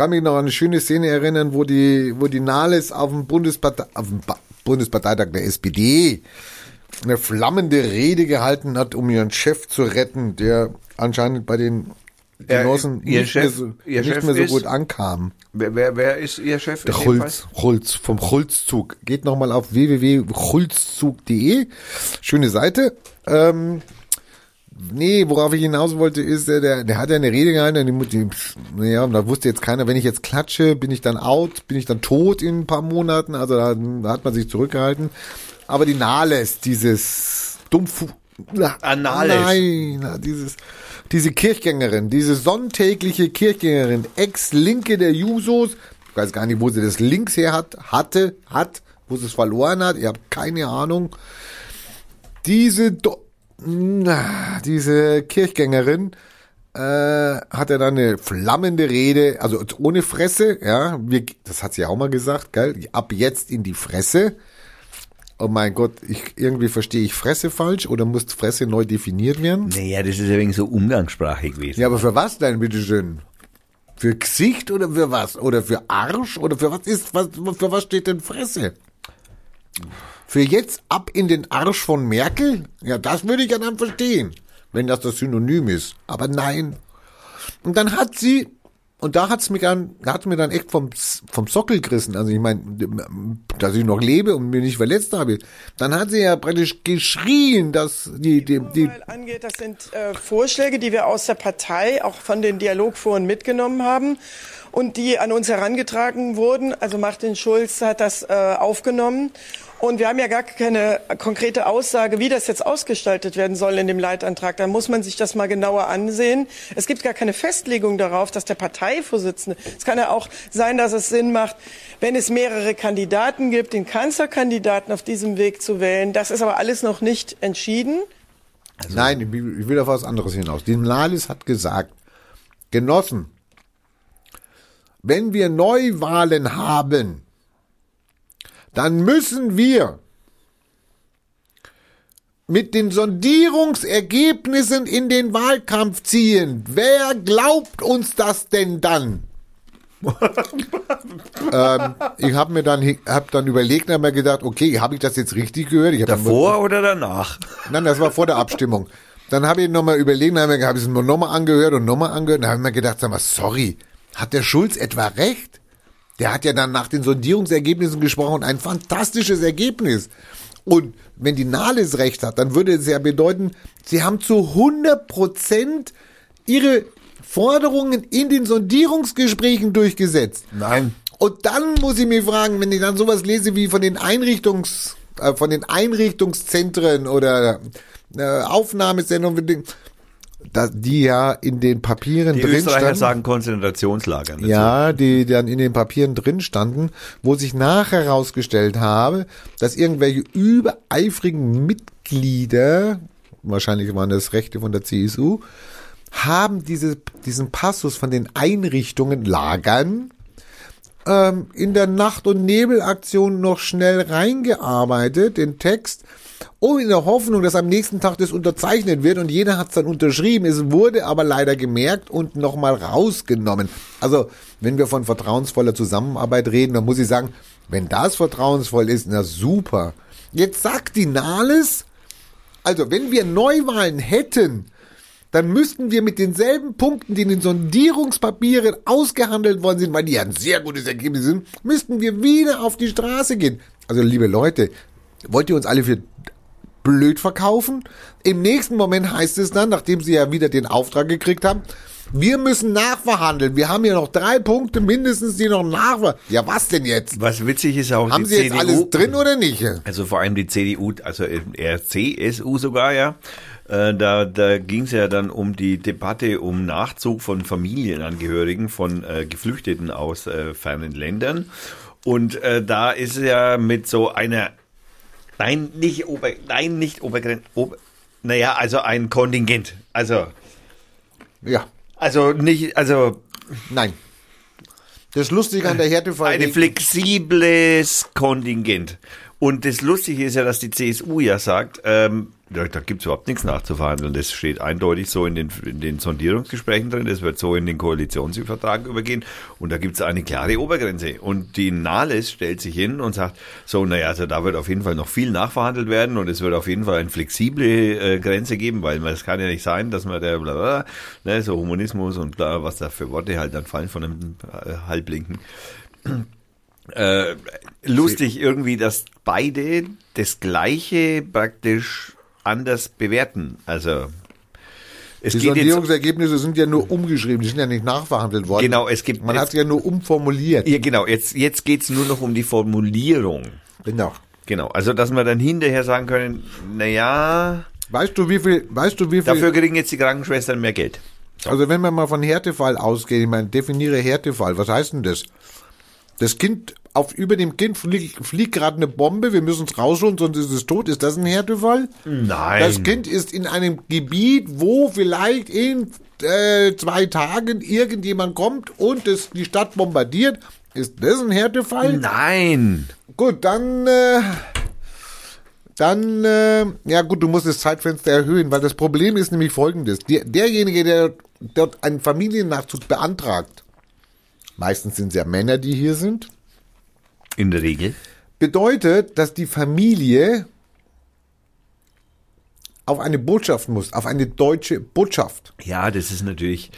kann mich noch an eine schöne Szene erinnern, wo die, wo die Nahles auf dem, Bundesparte auf dem ba Bundesparteitag der SPD eine flammende Rede gehalten hat, um ihren Chef zu retten, der anscheinend bei den Genossen ihr nicht, Chef- mehr, so, nicht Chef mehr so ist- gut ankam. wer, wer, wer ist Ihr Chef? Der Schulz, Schulz, vom Schulzzug. Geht nochmal auf www.schulzzug.de. Schöne Seite. Ähm, nee, worauf ich hinaus wollte, ist, äh, der, der hat ja eine Rede gehalten, die, die, naja, und da wusste jetzt keiner, wenn ich jetzt klatsche, bin ich dann out, bin ich dann tot in ein paar Monaten, also da, da hat man sich zurückgehalten. Aber die Nahles, dieses Dumpf, Anales. Nein, dieses, diese Kirchgängerin, diese sonntägliche Kirchgängerin, Ex-Linke der Jusos, ich weiß gar nicht, wo sie das links her hat, hatte, hat, wo sie es verloren hat, ihr habt keine Ahnung. Diese, Do na, diese Kirchgängerin, äh, hat er dann eine flammende Rede, also ohne Fresse, ja, wir, das hat sie auch mal gesagt, gell, ab jetzt in die Fresse. Oh mein Gott, ich, irgendwie verstehe ich Fresse falsch oder muss Fresse neu definiert werden? Naja, das ist ja wegen so Umgangssprache gewesen. Ja, aber für was denn, bitteschön? Für Gesicht oder für was? Oder für Arsch? Oder für was ist, was, für was steht denn Fresse? Für jetzt ab in den Arsch von Merkel? Ja, das würde ich ja dann verstehen, wenn das das Synonym ist. Aber nein. Und dann hat sie, und da hat's mich dann, hat's mir dann echt vom, vom Sockel gerissen. Also ich meine, dass ich noch lebe und mich nicht verletzt habe. Dann hat sie ja praktisch geschrien, dass die, die, die, angeht, das sind äh, Vorschläge, die wir aus der Partei auch von den Dialogforen mitgenommen haben und die an uns herangetragen wurden. Also Martin Schulz hat das äh, aufgenommen. Und wir haben ja gar keine konkrete Aussage, wie das jetzt ausgestaltet werden soll in dem Leitantrag. Da muss man sich das mal genauer ansehen. Es gibt gar keine Festlegung darauf, dass der Parteivorsitzende, es kann ja auch sein, dass es Sinn macht, wenn es mehrere Kandidaten gibt, den Kanzlerkandidaten auf diesem Weg zu wählen. Das ist aber alles noch nicht entschieden. Nein, ich will ich will auf was anderes hinaus. Die Nalis hat gesagt, Genossen, wenn wir Neuwahlen haben, dann müssen wir mit den Sondierungsergebnissen in den Wahlkampf ziehen. Wer glaubt uns das denn dann? <laughs> ähm, ich habe mir dann, hab dann überlegt und hab mir gedacht, okay, habe ich das jetzt richtig gehört? Hab dann- Davor oder danach? Nein, das war vor der Abstimmung. Dann habe ich nochmal überlegt, dann habe ich, es nochmal angehört und nochmal angehört. Dann habe ich mir gedacht, sag mal, sorry, hat der Schulz etwa recht? Der hat ja dann nach den Sondierungsergebnissen gesprochen, ein fantastisches Ergebnis. Und wenn die Nahles recht hat, dann würde es ja bedeuten, sie haben zu 100 Prozent ihre Forderungen in den Sondierungsgesprächen durchgesetzt. Nein. Und dann muss ich mir fragen, wenn ich dann sowas lese wie von den Einrichtungs, äh, von den Einrichtungszentren oder äh, Aufnahmesendungen, da, die ja in den Papieren Die drin Österreicher standen. sagen Konzentrationslager. Ja, die dann in den Papieren drin standen, wo sich nachher herausgestellt habe, dass irgendwelche übereifrigen Mitglieder, wahrscheinlich waren das Rechte von der CSU, haben diese, diesen Passus von den Einrichtungen, Lagern, ähm, in der Nacht- und Nebelaktion noch schnell reingearbeitet, den Text, um in der Hoffnung, dass am nächsten Tag das unterzeichnet wird und jeder hat es dann unterschrieben. Es wurde aber leider gemerkt und nochmal rausgenommen. Also, wenn wir von vertrauensvoller Zusammenarbeit reden, dann muss ich sagen, wenn das vertrauensvoll ist, na super. Jetzt sagt die Nahles, also wenn wir Neuwahlen hätten, dann müssten wir mit denselben Punkten, die in den Sondierungspapieren ausgehandelt worden sind, weil die ja ein sehr gutes Ergebnis sind, müssten wir wieder auf die Straße gehen. Also liebe Leute, wollt ihr uns alle für blöd verkaufen? Im nächsten Moment heißt es dann, nachdem sie ja wieder den Auftrag gekriegt haben, wir müssen nachverhandeln. Wir haben ja noch drei Punkte mindestens, die noch nachverhandeln. Ja, was denn jetzt? Was witzig ist auch Haben die sie jetzt CDU. alles drin oder nicht? Also vor allem die CDU, also eher CSU sogar, ja. Äh, Da, da ging es ja dann um die Debatte um Nachzug von Familienangehörigen von äh, Geflüchteten aus äh, fernen Ländern. Und äh, da ist ja mit so einer, nein, nicht Ober, nein, nicht Obergrenze, Ober, naja, also ein Kontingent. Also, Ja, also nicht, also nein. Das Lustige an der Härtefall ein flexibles Kontingent. Und das Lustige ist ja, dass die CSU ja sagt, ähm, da, da gibt es überhaupt nichts nachzuverhandeln. Das steht eindeutig so in den, in den Sondierungsgesprächen drin. Das wird so in den Koalitionsvertrag übergehen. Und da gibt es eine klare Obergrenze. Und die Nahles stellt sich hin und sagt, so, naja, also da wird auf jeden Fall noch viel nachverhandelt werden und es wird auf jeden Fall eine flexible äh, Grenze geben, weil es kann ja nicht sein, dass man der blablabla, ne, so Humanismus und bla, was da für Worte halt dann fallen von einem äh, Halblinken äh, lustig irgendwie, dass beide das Gleiche praktisch anders bewerten. Also es Die Sondierungsergebnisse sind ja nur umgeschrieben, die sind ja nicht nachverhandelt worden. Genau, es gibt Man hat ja nur umformuliert. ja, genau. Jetzt jetzt geht's nur noch um die Formulierung. Genau. Genau, also dass wir dann hinterher sagen können, na ja, Weißt du, wie viel, weißt du, wie viel, dafür kriegen jetzt die Krankenschwestern mehr Geld. also wenn wir mal von Härtefall ausgehen, ich meine, definiere Härtefall, was heißt denn das? Das Kind, auf, über dem Kind fliegt, fliegt gerade eine Bombe, wir müssen es rausholen, sonst ist es tot. Ist das ein Härtefall? Nein. Das Kind ist in einem Gebiet, wo vielleicht in äh, zwei Tagen irgendjemand kommt und das, die Stadt bombardiert. Ist das ein Härtefall? Nein. Gut, dann, äh, dann, äh, ja gut, du musst das Zeitfenster erhöhen, weil das Problem ist nämlich folgendes. Der, derjenige, der dort einen Familiennachzug beantragt, meistens sind es ja Männer, die hier sind, In der Regel. bedeutet, dass die Familie auf eine Botschaft muss, auf eine deutsche Botschaft. Ja, das ist natürlich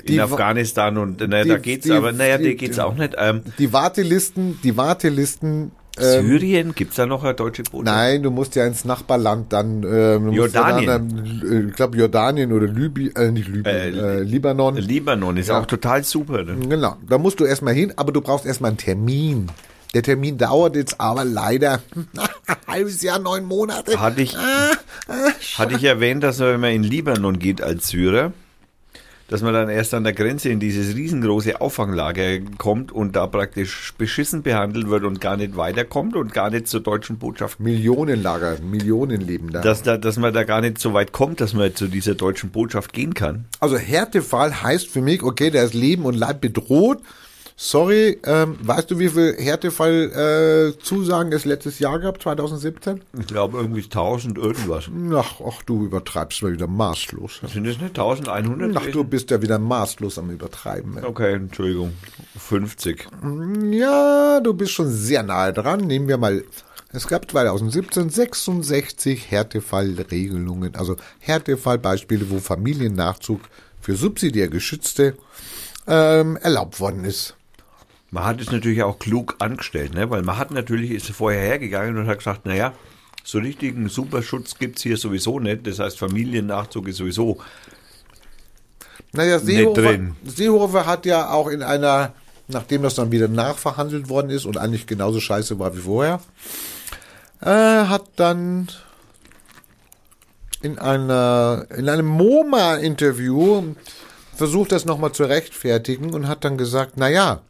in Die wa- Afghanistan und naja, die- da geht's die- aber, naja, die- die geht's auch nicht. Ähm, Die Wartelisten, die Wartelisten, ähm, Syrien, gibt's da noch eine deutsche Botschaft? Nein, du musst ja ins Nachbarland dann. Ähm, Ja Jordanien. dann, äh, ich glaube Jordanien oder Libyen, äh, nicht Libyen, Äh, äh, Libanon. Libanon ist auch total super. Ne? Genau, da musst du erstmal hin, aber du brauchst erstmal einen Termin. Der Termin dauert jetzt aber leider ein <laughs> halbes Jahr, neun Monate. Hatte ich, Ah, ah, hatte ich erwähnt, dass man, wenn man in Libanon geht als Syrer, dass man dann erst an der Grenze in dieses riesengroße Auffanglager kommt und da praktisch beschissen behandelt wird und gar nicht weiterkommt und gar nicht zur deutschen Botschaft. Millionenlager, Millionen leben da. Dass, da, dass man da gar nicht so weit kommt, dass man zu dieser deutschen Botschaft gehen kann. Also Härtefall heißt für mich, okay, der ist Leben und Leib bedroht. Sorry, ähm, weißt du, wie viel Härtefall äh, es letztes Jahr gab, 2017? Ich glaube irgendwie 1000 irgendwas. Ach, ach, du übertreibst mal wieder maßlos. Sind das nicht 1100? Ach, du bist ja wieder maßlos am Übertreiben. ey. Okay, Entschuldigung. 50. Ja, du bist schon sehr nahe dran. Nehmen wir mal, es gab 2017 66 Härtefallregelungen, also Härtefallbeispiele, wo Familiennachzug für subsidiär Geschützte ähm, erlaubt worden ist. Man hat es natürlich auch klug angestellt, ne? weil man hat natürlich, ist vorher hergegangen und hat gesagt, naja, so richtigen Superschutz gibt's hier sowieso nicht. Das heißt, Familiennachzug ist sowieso Naja, Seehofer, drin. Seehofer hat ja auch in einer, nachdem das dann wieder nachverhandelt worden ist und eigentlich genauso scheiße war wie vorher, äh, hat dann in einer in einem MoMA-Interview versucht, das nochmal zu rechtfertigen und hat dann gesagt, na ja,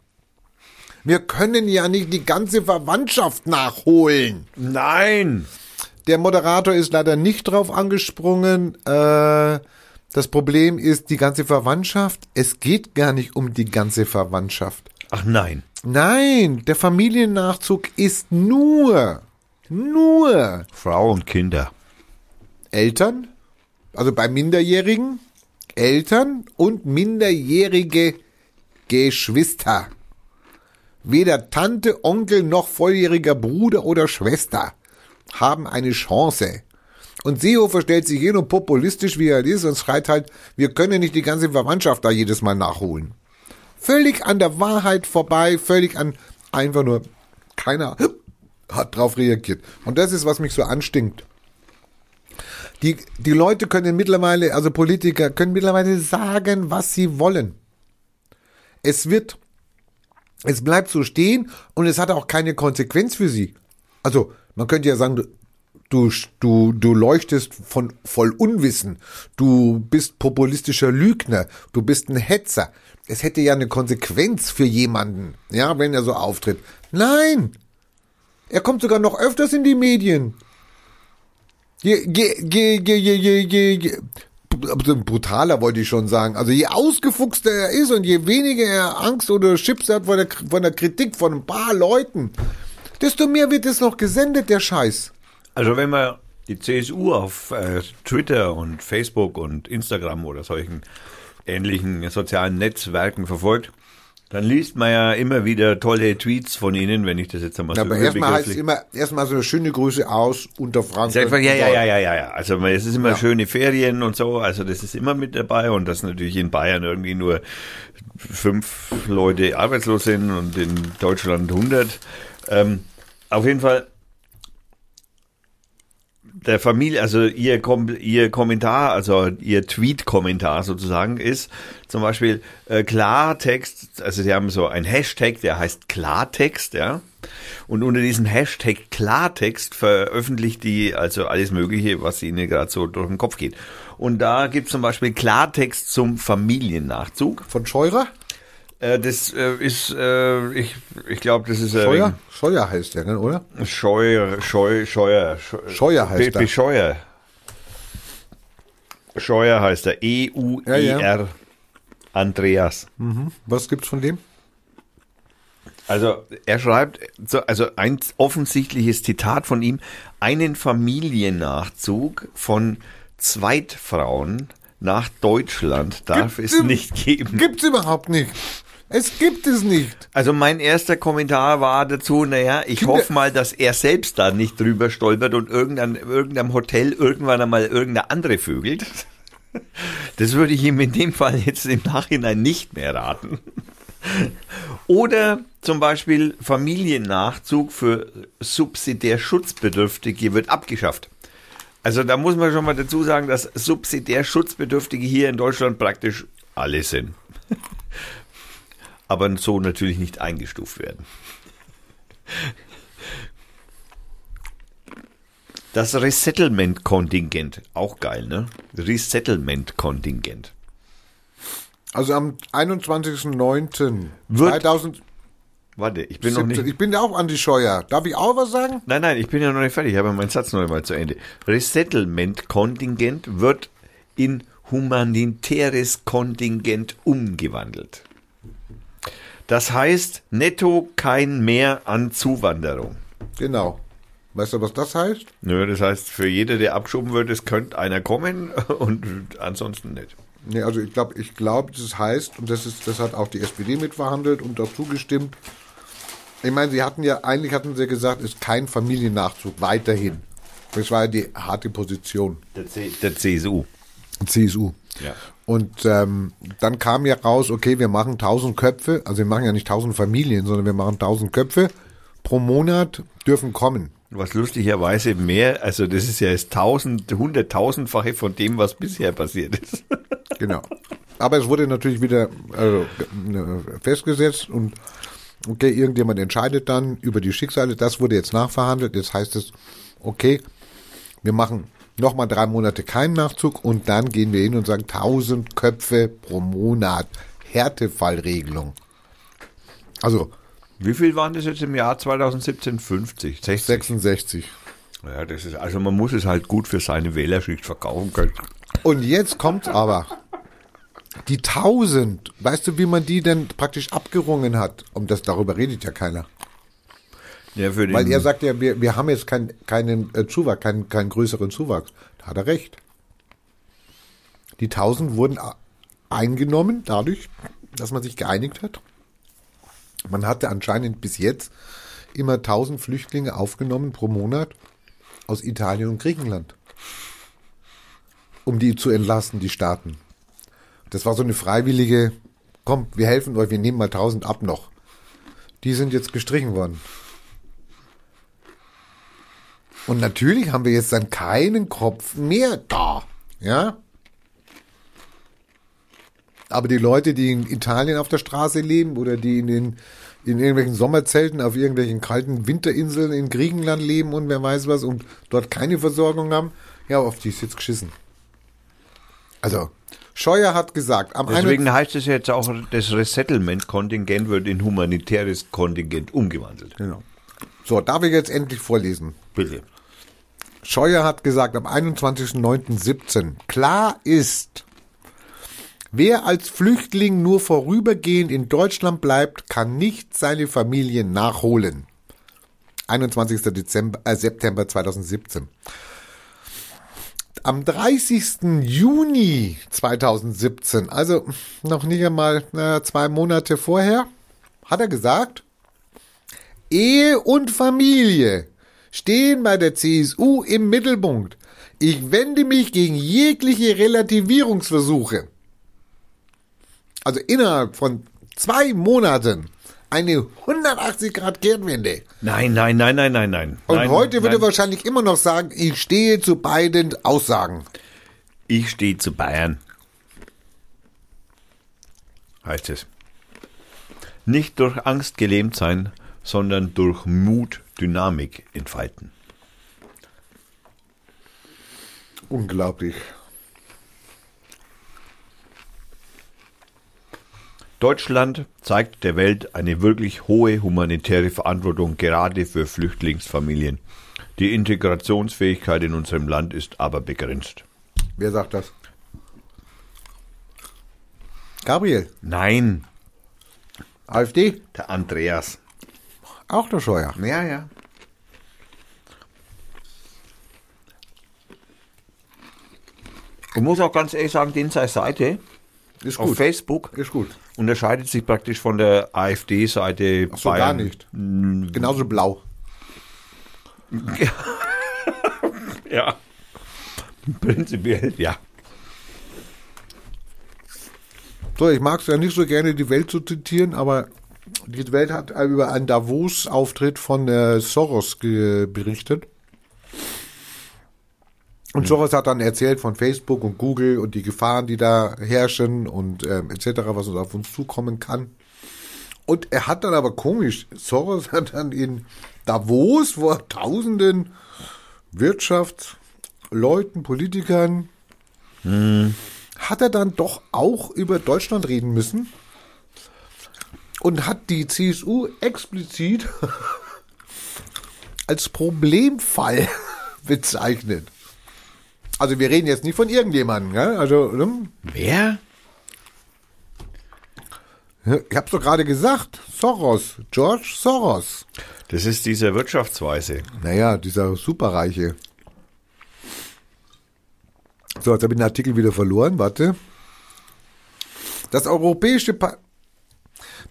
wir können ja nicht die ganze Verwandtschaft nachholen. Nein! Der Moderator ist leider nicht drauf angesprungen. Äh, das Problem ist die ganze Verwandtschaft. Es geht gar nicht um die ganze Verwandtschaft. Ach nein. Nein, der Familiennachzug ist nur, nur Frau und Kinder. Eltern, also bei Minderjährigen, Eltern und minderjährige Geschwister. Weder Tante, Onkel noch volljähriger Bruder oder Schwester haben eine Chance. Und Seehofer stellt sich hin und populistisch wie er ist und schreit halt, wir können nicht die ganze Verwandtschaft da jedes Mal nachholen. Völlig an der Wahrheit vorbei, völlig an einfach nur keiner hat drauf reagiert. Und das ist, was mich so anstinkt. Die, die Leute können mittlerweile, also Politiker können mittlerweile sagen, was sie wollen. Es wird, es bleibt so stehen und es hat auch keine Konsequenz für sie. Also, man könnte ja sagen, du, du, du leuchtest von voll Unwissen. Du bist populistischer Lügner. Du bist ein Hetzer. Es hätte ja eine Konsequenz für jemanden, ja, wenn er so auftritt. Nein! Er kommt sogar noch öfters in die Medien. Je, je, je, je, je, je, je, brutaler wollte ich schon sagen. Also je ausgefuchster er ist und je weniger er Angst oder Chips hat von der, von der Kritik von ein paar Leuten, desto mehr wird es noch gesendet, der Scheiß. Also wenn man die CSU auf äh, Twitter und Facebook und Instagram oder solchen ähnlichen sozialen Netzwerken verfolgt, dann liest man ja immer wieder tolle Tweets von ihnen, wenn ich das jetzt einmal Ja, so aber erstmal heißt immer, erstmal so eine schöne Grüße aus unter. Selbst- Ja, ja, ja, ja, ja, ja. Also es ist immer Ja. schöne Ferien und so. Also das ist immer mit dabei und dass natürlich in Bayern irgendwie nur fünf Leute arbeitslos sind und in Deutschland 100. Ähm, auf jeden Fall der Familie, also ihr, Kom ihr Kommentar, also ihr Tweet-Kommentar sozusagen ist zum Beispiel äh, Klartext, also sie haben so ein Hashtag, der heißt Klartext, ja. Und unter diesem Hashtag Klartext veröffentlicht die also alles Mögliche, was ihnen gerade so durch den Kopf geht. Und da gibt zum Beispiel Klartext zum Familiennachzug. Von Scheurer? Äh, das äh, ist, äh, ich, ich glaube, das ist äh, Scheuer? Scheuer heißt der, oder? Scheuer, Scheu, Scheuer. Scheu- Scheuer heißt Be- er. Bescheuer. Scheuer heißt er. E-U-E-R. Ja, Andreas. Was gibt's von dem? Also er schreibt, so, also ein offensichtliches Zitat von ihm, einen Familiennachzug von Zweitfrauen nach Deutschland darf Gibt's es nicht geben. Gibt's überhaupt nicht. Es gibt es nicht. Also mein erster Kommentar war dazu, naja, ich hoffe mal, dass er selbst da nicht drüber stolpert und irgendein, irgendeinem Hotel irgendwann einmal irgendeine andere vögelt. Das würde ich ihm in dem Fall jetzt im Nachhinein nicht mehr raten. Oder zum Beispiel Familiennachzug für subsidiär Schutzbedürftige wird abgeschafft. Also da muss man schon mal dazu sagen, dass subsidiär Schutzbedürftige hier in Deutschland praktisch alle sind. Aber so natürlich nicht eingestuft werden. Das Resettlement-Kontingent, auch geil, ne? Resettlement-Kontingent. Also am 21.09. Wird- 2017. Warte, ich bin noch nicht. Ich bin ja auch Andi Scheuer. Darf ich auch was sagen? Nein, nein, ich bin ja noch nicht fertig. Ich habe meinen Satz noch einmal zu Ende. Resettlement-Kontingent wird in humanitäres Kontingent umgewandelt. Das heißt, netto kein Mehr an Zuwanderung. Genau. Weißt du, was das heißt? Nö, das heißt, für jeder, der abschoben wird, es könnte einer kommen <laughs> und ansonsten nicht. Nee, also ich glaube, ich glaube, das heißt, und das ist, das hat auch die SPD mitverhandelt und dazu gestimmt. Ich meine, sie hatten ja, eigentlich hatten sie gesagt, ist kein Familiennachzug weiterhin. Das war ja die harte Position. Der, C der CSU. CSU. Ja. Und ähm, dann kam ja raus, okay, wir machen 1000 Köpfe, also wir machen ja nicht 1000 Familien, sondern wir machen 1000 Köpfe pro Monat dürfen kommen. Was lustigerweise mehr, also das ist ja das tausend, hunderttausendfache von dem, was bisher passiert ist. <laughs> Genau. Aber es wurde natürlich wieder also, äh, festgesetzt und Okay, irgendjemand entscheidet dann über die Schicksale. Das wurde jetzt nachverhandelt. Jetzt heißt es, okay, wir machen nochmal drei Monate keinen Nachzug und dann gehen wir hin und sagen 1000 Köpfe pro Monat. Härtefallregelung. Also Wie viel waren das jetzt im Jahr 2017? 50, 60? 66. Ja, das ist, also man muss es halt gut für seine Wählerschicht verkaufen können. Und jetzt kommt's aber. Die 1000, weißt du, wie man die denn praktisch abgerungen hat? Um das darüber redet ja keiner. Ja, für den, Weil er sagt ja, wir, wir haben jetzt kein, keinen äh, Zuwachs, keinen, keinen größeren Zuwachs. Da hat er recht. Die 1000 wurden eingenommen dadurch, dass man sich geeinigt hat. Man hatte anscheinend bis jetzt immer 1000 Flüchtlinge aufgenommen pro Monat aus Italien und Griechenland. Um die zu entlasten, die Staaten. Das war so eine freiwillige, komm, wir helfen euch, wir nehmen mal 1000 ab noch. Die sind jetzt gestrichen worden. Und natürlich haben wir jetzt dann keinen Kopf mehr da. Ja? Aber die Leute, die in Italien auf der Straße leben oder die in den in irgendwelchen Sommerzelten auf irgendwelchen kalten Winterinseln in Griechenland leben und wer weiß was und dort keine Versorgung haben, ja, auf die ist jetzt geschissen. Also, Scheuer hat gesagt, am deswegen heißt es jetzt auch, das Resettlement-Kontingent wird in humanitäres Kontingent umgewandelt. Genau. So, darf ich jetzt endlich vorlesen? Bitte. Scheuer hat gesagt am 21.09.17, klar ist, wer als Flüchtling nur vorübergehend in Deutschland bleibt, kann nicht seine Familie nachholen. 21. Dezember, äh, September 2017. Am 30. Juni 2017, also noch nicht einmal äh, zwei Monate vorher, hat er gesagt, Ehe und Familie stehen bei der CSU im Mittelpunkt. Ich wende mich gegen jegliche Relativierungsversuche. Also innerhalb von zwei Monaten eine 180 Grad Kehrtwende. Nein, nein, nein, nein, nein, nein. Und nein, heute würde er wahrscheinlich immer noch sagen, ich stehe zu beiden Aussagen. Ich stehe zu Bayern. Heißt es. Nicht durch Angst gelähmt sein, sondern durch Mut Dynamik entfalten. Unglaublich. Deutschland zeigt der Welt eine wirklich hohe humanitäre Verantwortung, gerade für Flüchtlingsfamilien. Die Integrationsfähigkeit in unserem Land ist aber begrenzt. Wer sagt das? Gabriel, Nein, AfD, der Andreas. auch der Scheuer. Ja, ja. Ich muss auch ganz ehrlich sagen, den Seite Ist auf gut. Facebook Ist gut. unterscheidet sich praktisch von der AfD-Seite Ach so, gar nicht. Genauso blau. <laughs> Ja. Prinzipiell, ja. So, ich mag es ja nicht so gerne, die Welt zu zitieren, aber die Welt hat über einen Davos-Auftritt von äh, Soros berichtet. Und Soros hat dann erzählt von Facebook und Google und die Gefahren, die da herrschen und ähm, etc., was uns auf uns zukommen kann. Und er hat dann aber komisch, Soros hat dann in Davos vor tausenden Wirtschaftsleuten, Politikern, hat er dann doch auch über Deutschland reden müssen und hat die CSU explizit <laughs> als Problemfall <laughs> bezeichnet. Also wir reden jetzt nicht von irgendjemandem, gell? Also hm, Wer? ich hab's doch gerade gesagt, Soros, George Soros. Das ist dieser Wirtschaftsweise. Naja, dieser Superreiche. So, jetzt habe ich den Artikel wieder verloren. Warte. Das europäische, pa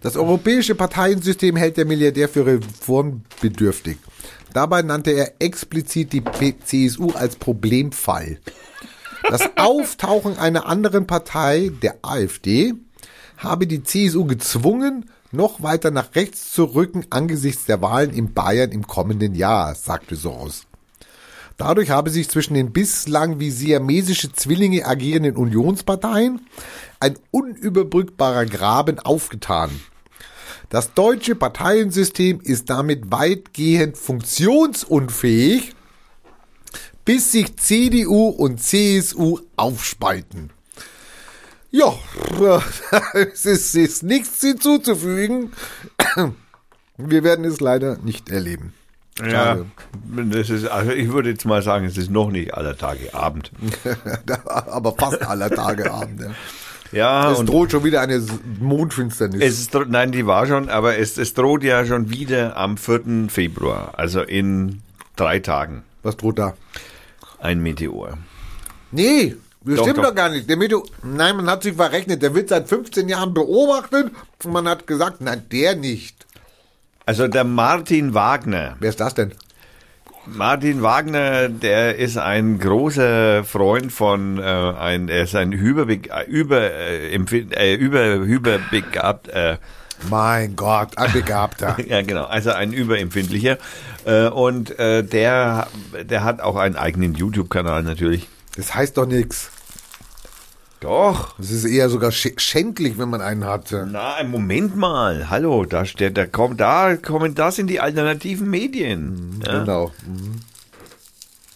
das europäische Parteiensystem hält der Milliardär für reformbedürftig. Dabei nannte er explizit die CSU als Problemfall. Das <laughs> Auftauchen einer anderen Partei, der AfD, habe die CSU gezwungen, noch weiter nach rechts zu rücken angesichts der Wahlen in Bayern im kommenden Jahr, sagte Soros. Dadurch habe sich zwischen den bislang wie siamesische Zwillinge agierenden Unionsparteien ein unüberbrückbarer Graben aufgetan. Das deutsche Parteiensystem ist damit weitgehend funktionsunfähig, bis sich CDU und CSU aufspalten. Ja, <laughs> es ist, ist nichts hinzuzufügen. Wir werden es leider nicht erleben. Ja, das ist, also ich würde jetzt mal sagen, es ist noch nicht aller Tage Abend. <laughs> Aber fast aller Tage Abend. Ja. Ja, Es droht schon wieder eine Mondfinsternis. es ist, nein, die war schon, aber es, es droht ja schon wieder am 4. Februar, also in drei Tagen, Was droht da? ein Meteor. Nee, das Doch, stimmt doch. doch. gar nicht. Der Meteor, nein, man hat sich verrechnet. Der wird seit 15 Jahren beobachtet und man hat gesagt, nein, der nicht. Also der Martin Wagner, Wer ist das denn? Martin Wagner, der ist ein großer Freund von, äh, ein, er ist ein überbe, über, äh, äh, über, überbegabt, äh, Mein Gott, ein Begabter. <laughs> ja genau, also ein überempfindlicher äh, und äh, der, der hat auch einen eigenen YouTube-Kanal natürlich. Das heißt doch nichts. Doch. Das ist eher sogar sch schändlich, wenn man einen hat. Na, Moment mal, hallo, da steht, da kommt, da kommen, da sind die alternativen Medien. Ja. Genau.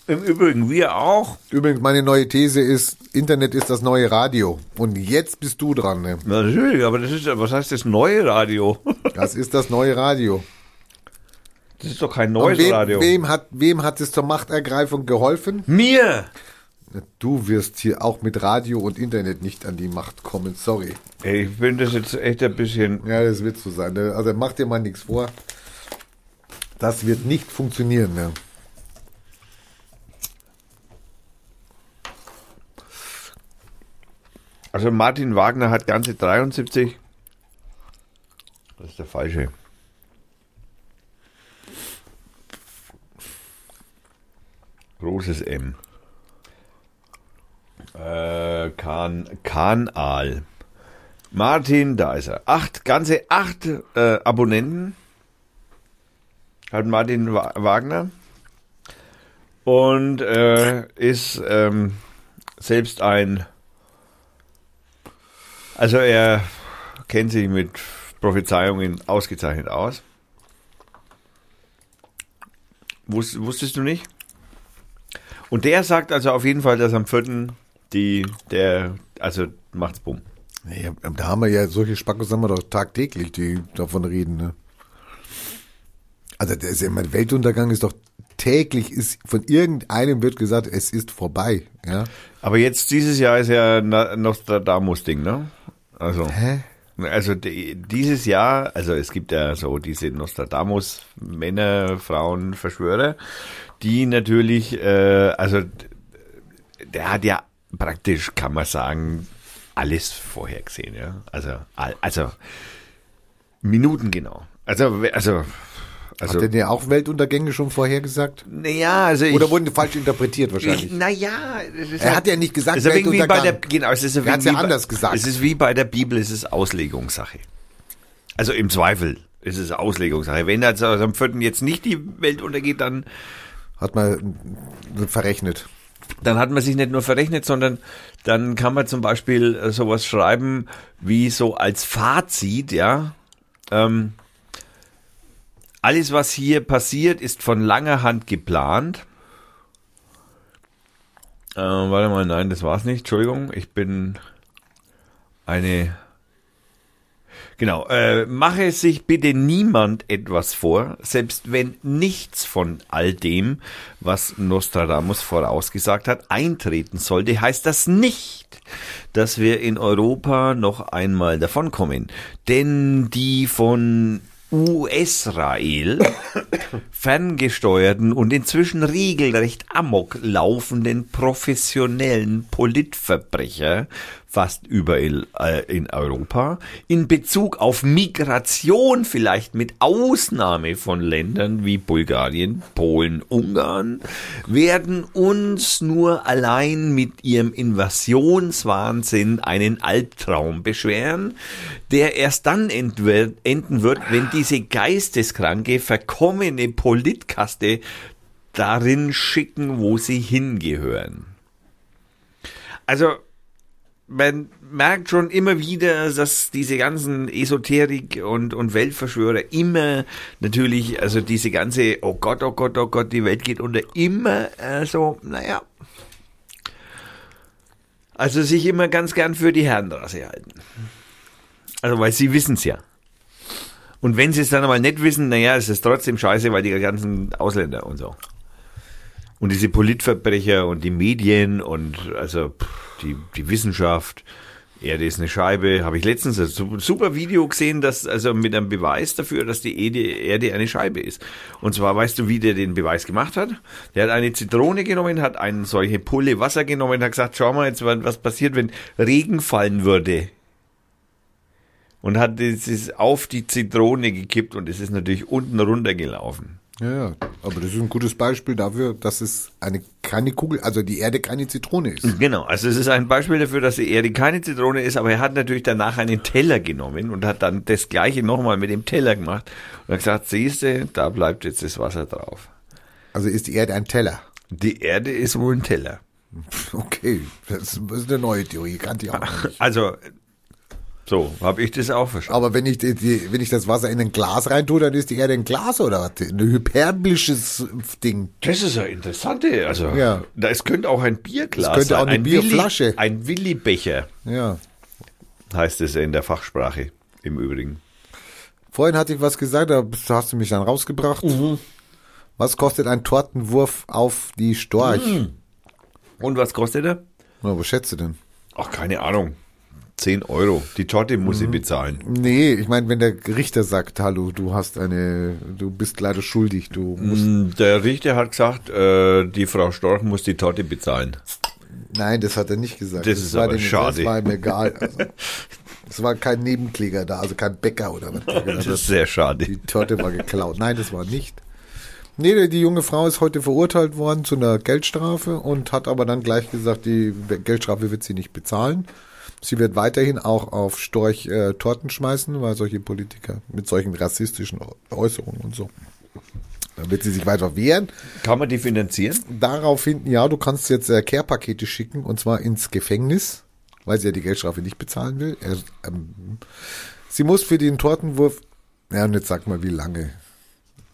Im Übrigen, wir auch. Übrigens, meine neue These ist, Internet ist das neue Radio. Und jetzt bist du dran. Ne? Natürlich, aber das ist, was heißt das neue Radio? <laughs> Das ist das neue Radio. Das ist doch kein neues wem, Radio. Wem hat, wem hat es zur Machtergreifung geholfen? Mir! Du wirst hier auch mit Radio und Internet nicht an die Macht kommen. Sorry. Ey, Ich bin das jetzt echt ein bisschen. Ja, das wird so sein. ne? Also mach dir mal nichts vor. Das wird nicht funktionieren. Ne? Also Martin Wagner hat ganze 73. Das ist der falsche. Großes M. Äh, kan Kanal. Martin, da ist er. Acht, ganze acht äh, Abonnenten hat Martin Wa Wagner und äh, ist ähm, selbst ein also er kennt sich mit Prophezeiungen ausgezeichnet aus. Wus wusstest du nicht? Und der sagt also auf jeden Fall, dass am 4. die, der, also macht's bumm. Ja, da haben wir ja solche Spackos haben wir doch tagtäglich, die davon reden. Ne? Also der ist ja immer Weltuntergang ist doch täglich ist von irgendeinem wird gesagt, es ist vorbei. Ja. Aber jetzt dieses Jahr ist ja Na- Nostradamus-Ding, ne? Also. Hä? Also die, dieses Jahr, also es gibt ja so diese Nostradamus Männer, Frauen, Verschwörer, die natürlich, äh, also der hat ja praktisch, kann man sagen, alles vorhergesehen, ja. Also, also Minuten genau. Also, also, also, Hat denn der auch Weltuntergänge schon vorhergesagt? naja, also ich, Oder wurden die falsch interpretiert ich, wahrscheinlich? naja, Er halt- hat ja nicht gesagt, es ist ja irgendwie wie bei der, Weltuntergang. genau, es ist ja Er hat's ja bei- anders gesagt. Es ist wie bei der Bibel, es ist Auslegungssache. Also im Zweifel ist es Auslegungssache. Wenn also am 4. jetzt nicht die Welt untergeht, dann, Hat man verrechnet. Dann hat man sich nicht nur verrechnet, sondern dann kann man zum Beispiel äh, sowas schreiben wie so als Fazit, ja. Ähm, alles, was hier passiert, ist von langer Hand geplant. Äh, warte mal, nein, das war's nicht. Entschuldigung, ich bin eine. Genau, äh, mache sich bitte niemand etwas vor, selbst wenn nichts von all dem, was Nostradamus vorausgesagt hat, eintreten sollte, heißt das nicht, dass wir in Europa noch einmal davonkommen. Denn die von US-Rael <coughs> ferngesteuerten und inzwischen regelrecht amok laufenden professionellen Politverbrecher fast überall äh, in Europa in Bezug auf Migration vielleicht mit Ausnahme von Ländern wie Bulgarien, Polen, Ungarn werden uns nur allein mit ihrem Invasionswahnsinn einen Albtraum beschweren, der erst dann enden wird, wenn diese geisteskranke, verkommene Politkaste darin schicken, wo sie hingehören. Also, man merkt schon immer wieder, dass diese ganzen Esoterik und, und Weltverschwörer immer natürlich, also diese ganze, oh Gott, oh Gott, oh Gott, die Welt geht unter, immer äh, so, naja. Also sich immer ganz gern für die Herrenrasse halten. Also, weil sie wissen es ja. Und wenn sie es dann aber nicht wissen, naja, es ist trotzdem scheiße, weil die ganzen Ausländer und so. Und diese Politverbrecher und die Medien und also pff, die, die Wissenschaft, Erde ist eine Scheibe, habe ich letztens ein su- super Video gesehen, dass also mit einem Beweis dafür, dass die Erde, eine Scheibe ist. Und zwar weißt du, wie der den Beweis gemacht hat? Der hat eine Zitrone genommen, hat eine solche Pulle Wasser genommen, hat gesagt, schau mal jetzt, was passiert, wenn Regen fallen würde. Und hat es auf die Zitrone gekippt und es ist natürlich unten runtergelaufen. Ja, ja, aber das ist ein gutes Beispiel dafür, dass es eine keine Kugel, also die Erde keine Zitrone ist. Genau, also es ist ein Beispiel dafür, dass die Erde keine Zitrone ist, aber er hat natürlich danach einen Teller genommen und hat dann das gleiche nochmal mit dem Teller gemacht und hat gesagt, siehste, da bleibt jetzt das Wasser drauf. Also ist die Erde ein Teller. Die Erde ist wohl ein Teller. <laughs> Okay, das ist eine neue Theorie, kannte ich auch nicht. Also, so habe ich das auch verstanden. Aber wenn ich, die, die, wenn ich das Wasser in ein Glas reintue, dann ist die Erde ein Glas oder was? Ein hyperbolisches Ding. Das ist ja interessante, also Ja. da es könnte auch ein Bierglas Es könnte sein, auch eine ein Bierflasche. Willi, ein Willibecher Ja. heißt es in der Fachsprache im Übrigen. Vorhin hatte ich was gesagt, da hast du mich dann rausgebracht. Was kostet ein Tortenwurf auf die Storch? Und was kostet er? Na, was schätzt du denn? Ach, keine Ahnung. 10 Euro. Die Torte muss sie bezahlen. Nee, ich meine, wenn der Richter sagt, hallo, du hast eine, du bist leider schuldig, du musst. Mm, Der Richter hat gesagt, äh, die Frau Storch muss die Torte bezahlen. Nein, das hat er nicht gesagt. Das ist war aber dem- schade. Das war ihm egal. <laughs> Also, es war kein Nebenkläger da, also kein Bäcker oder was. Das ist sehr schade. Die Torte war geklaut. Nein, das war nicht. Nee, die junge Frau ist heute verurteilt worden zu einer Geldstrafe und hat aber dann gleich gesagt, die Geldstrafe wird sie nicht bezahlen. Sie wird weiterhin auch auf Storch äh, Torten schmeißen, weil solche Politiker mit solchen rassistischen Äußerungen und so. Dann wird sie sich weiter wehren. Kann man die finanzieren? Daraufhin, ja, du kannst jetzt äh, Care-Pakete schicken und zwar ins Gefängnis, weil sie ja die Geldstrafe nicht bezahlen will. Er, ähm, sie muss für den Tortenwurf, ja, und jetzt sag mal, wie lange?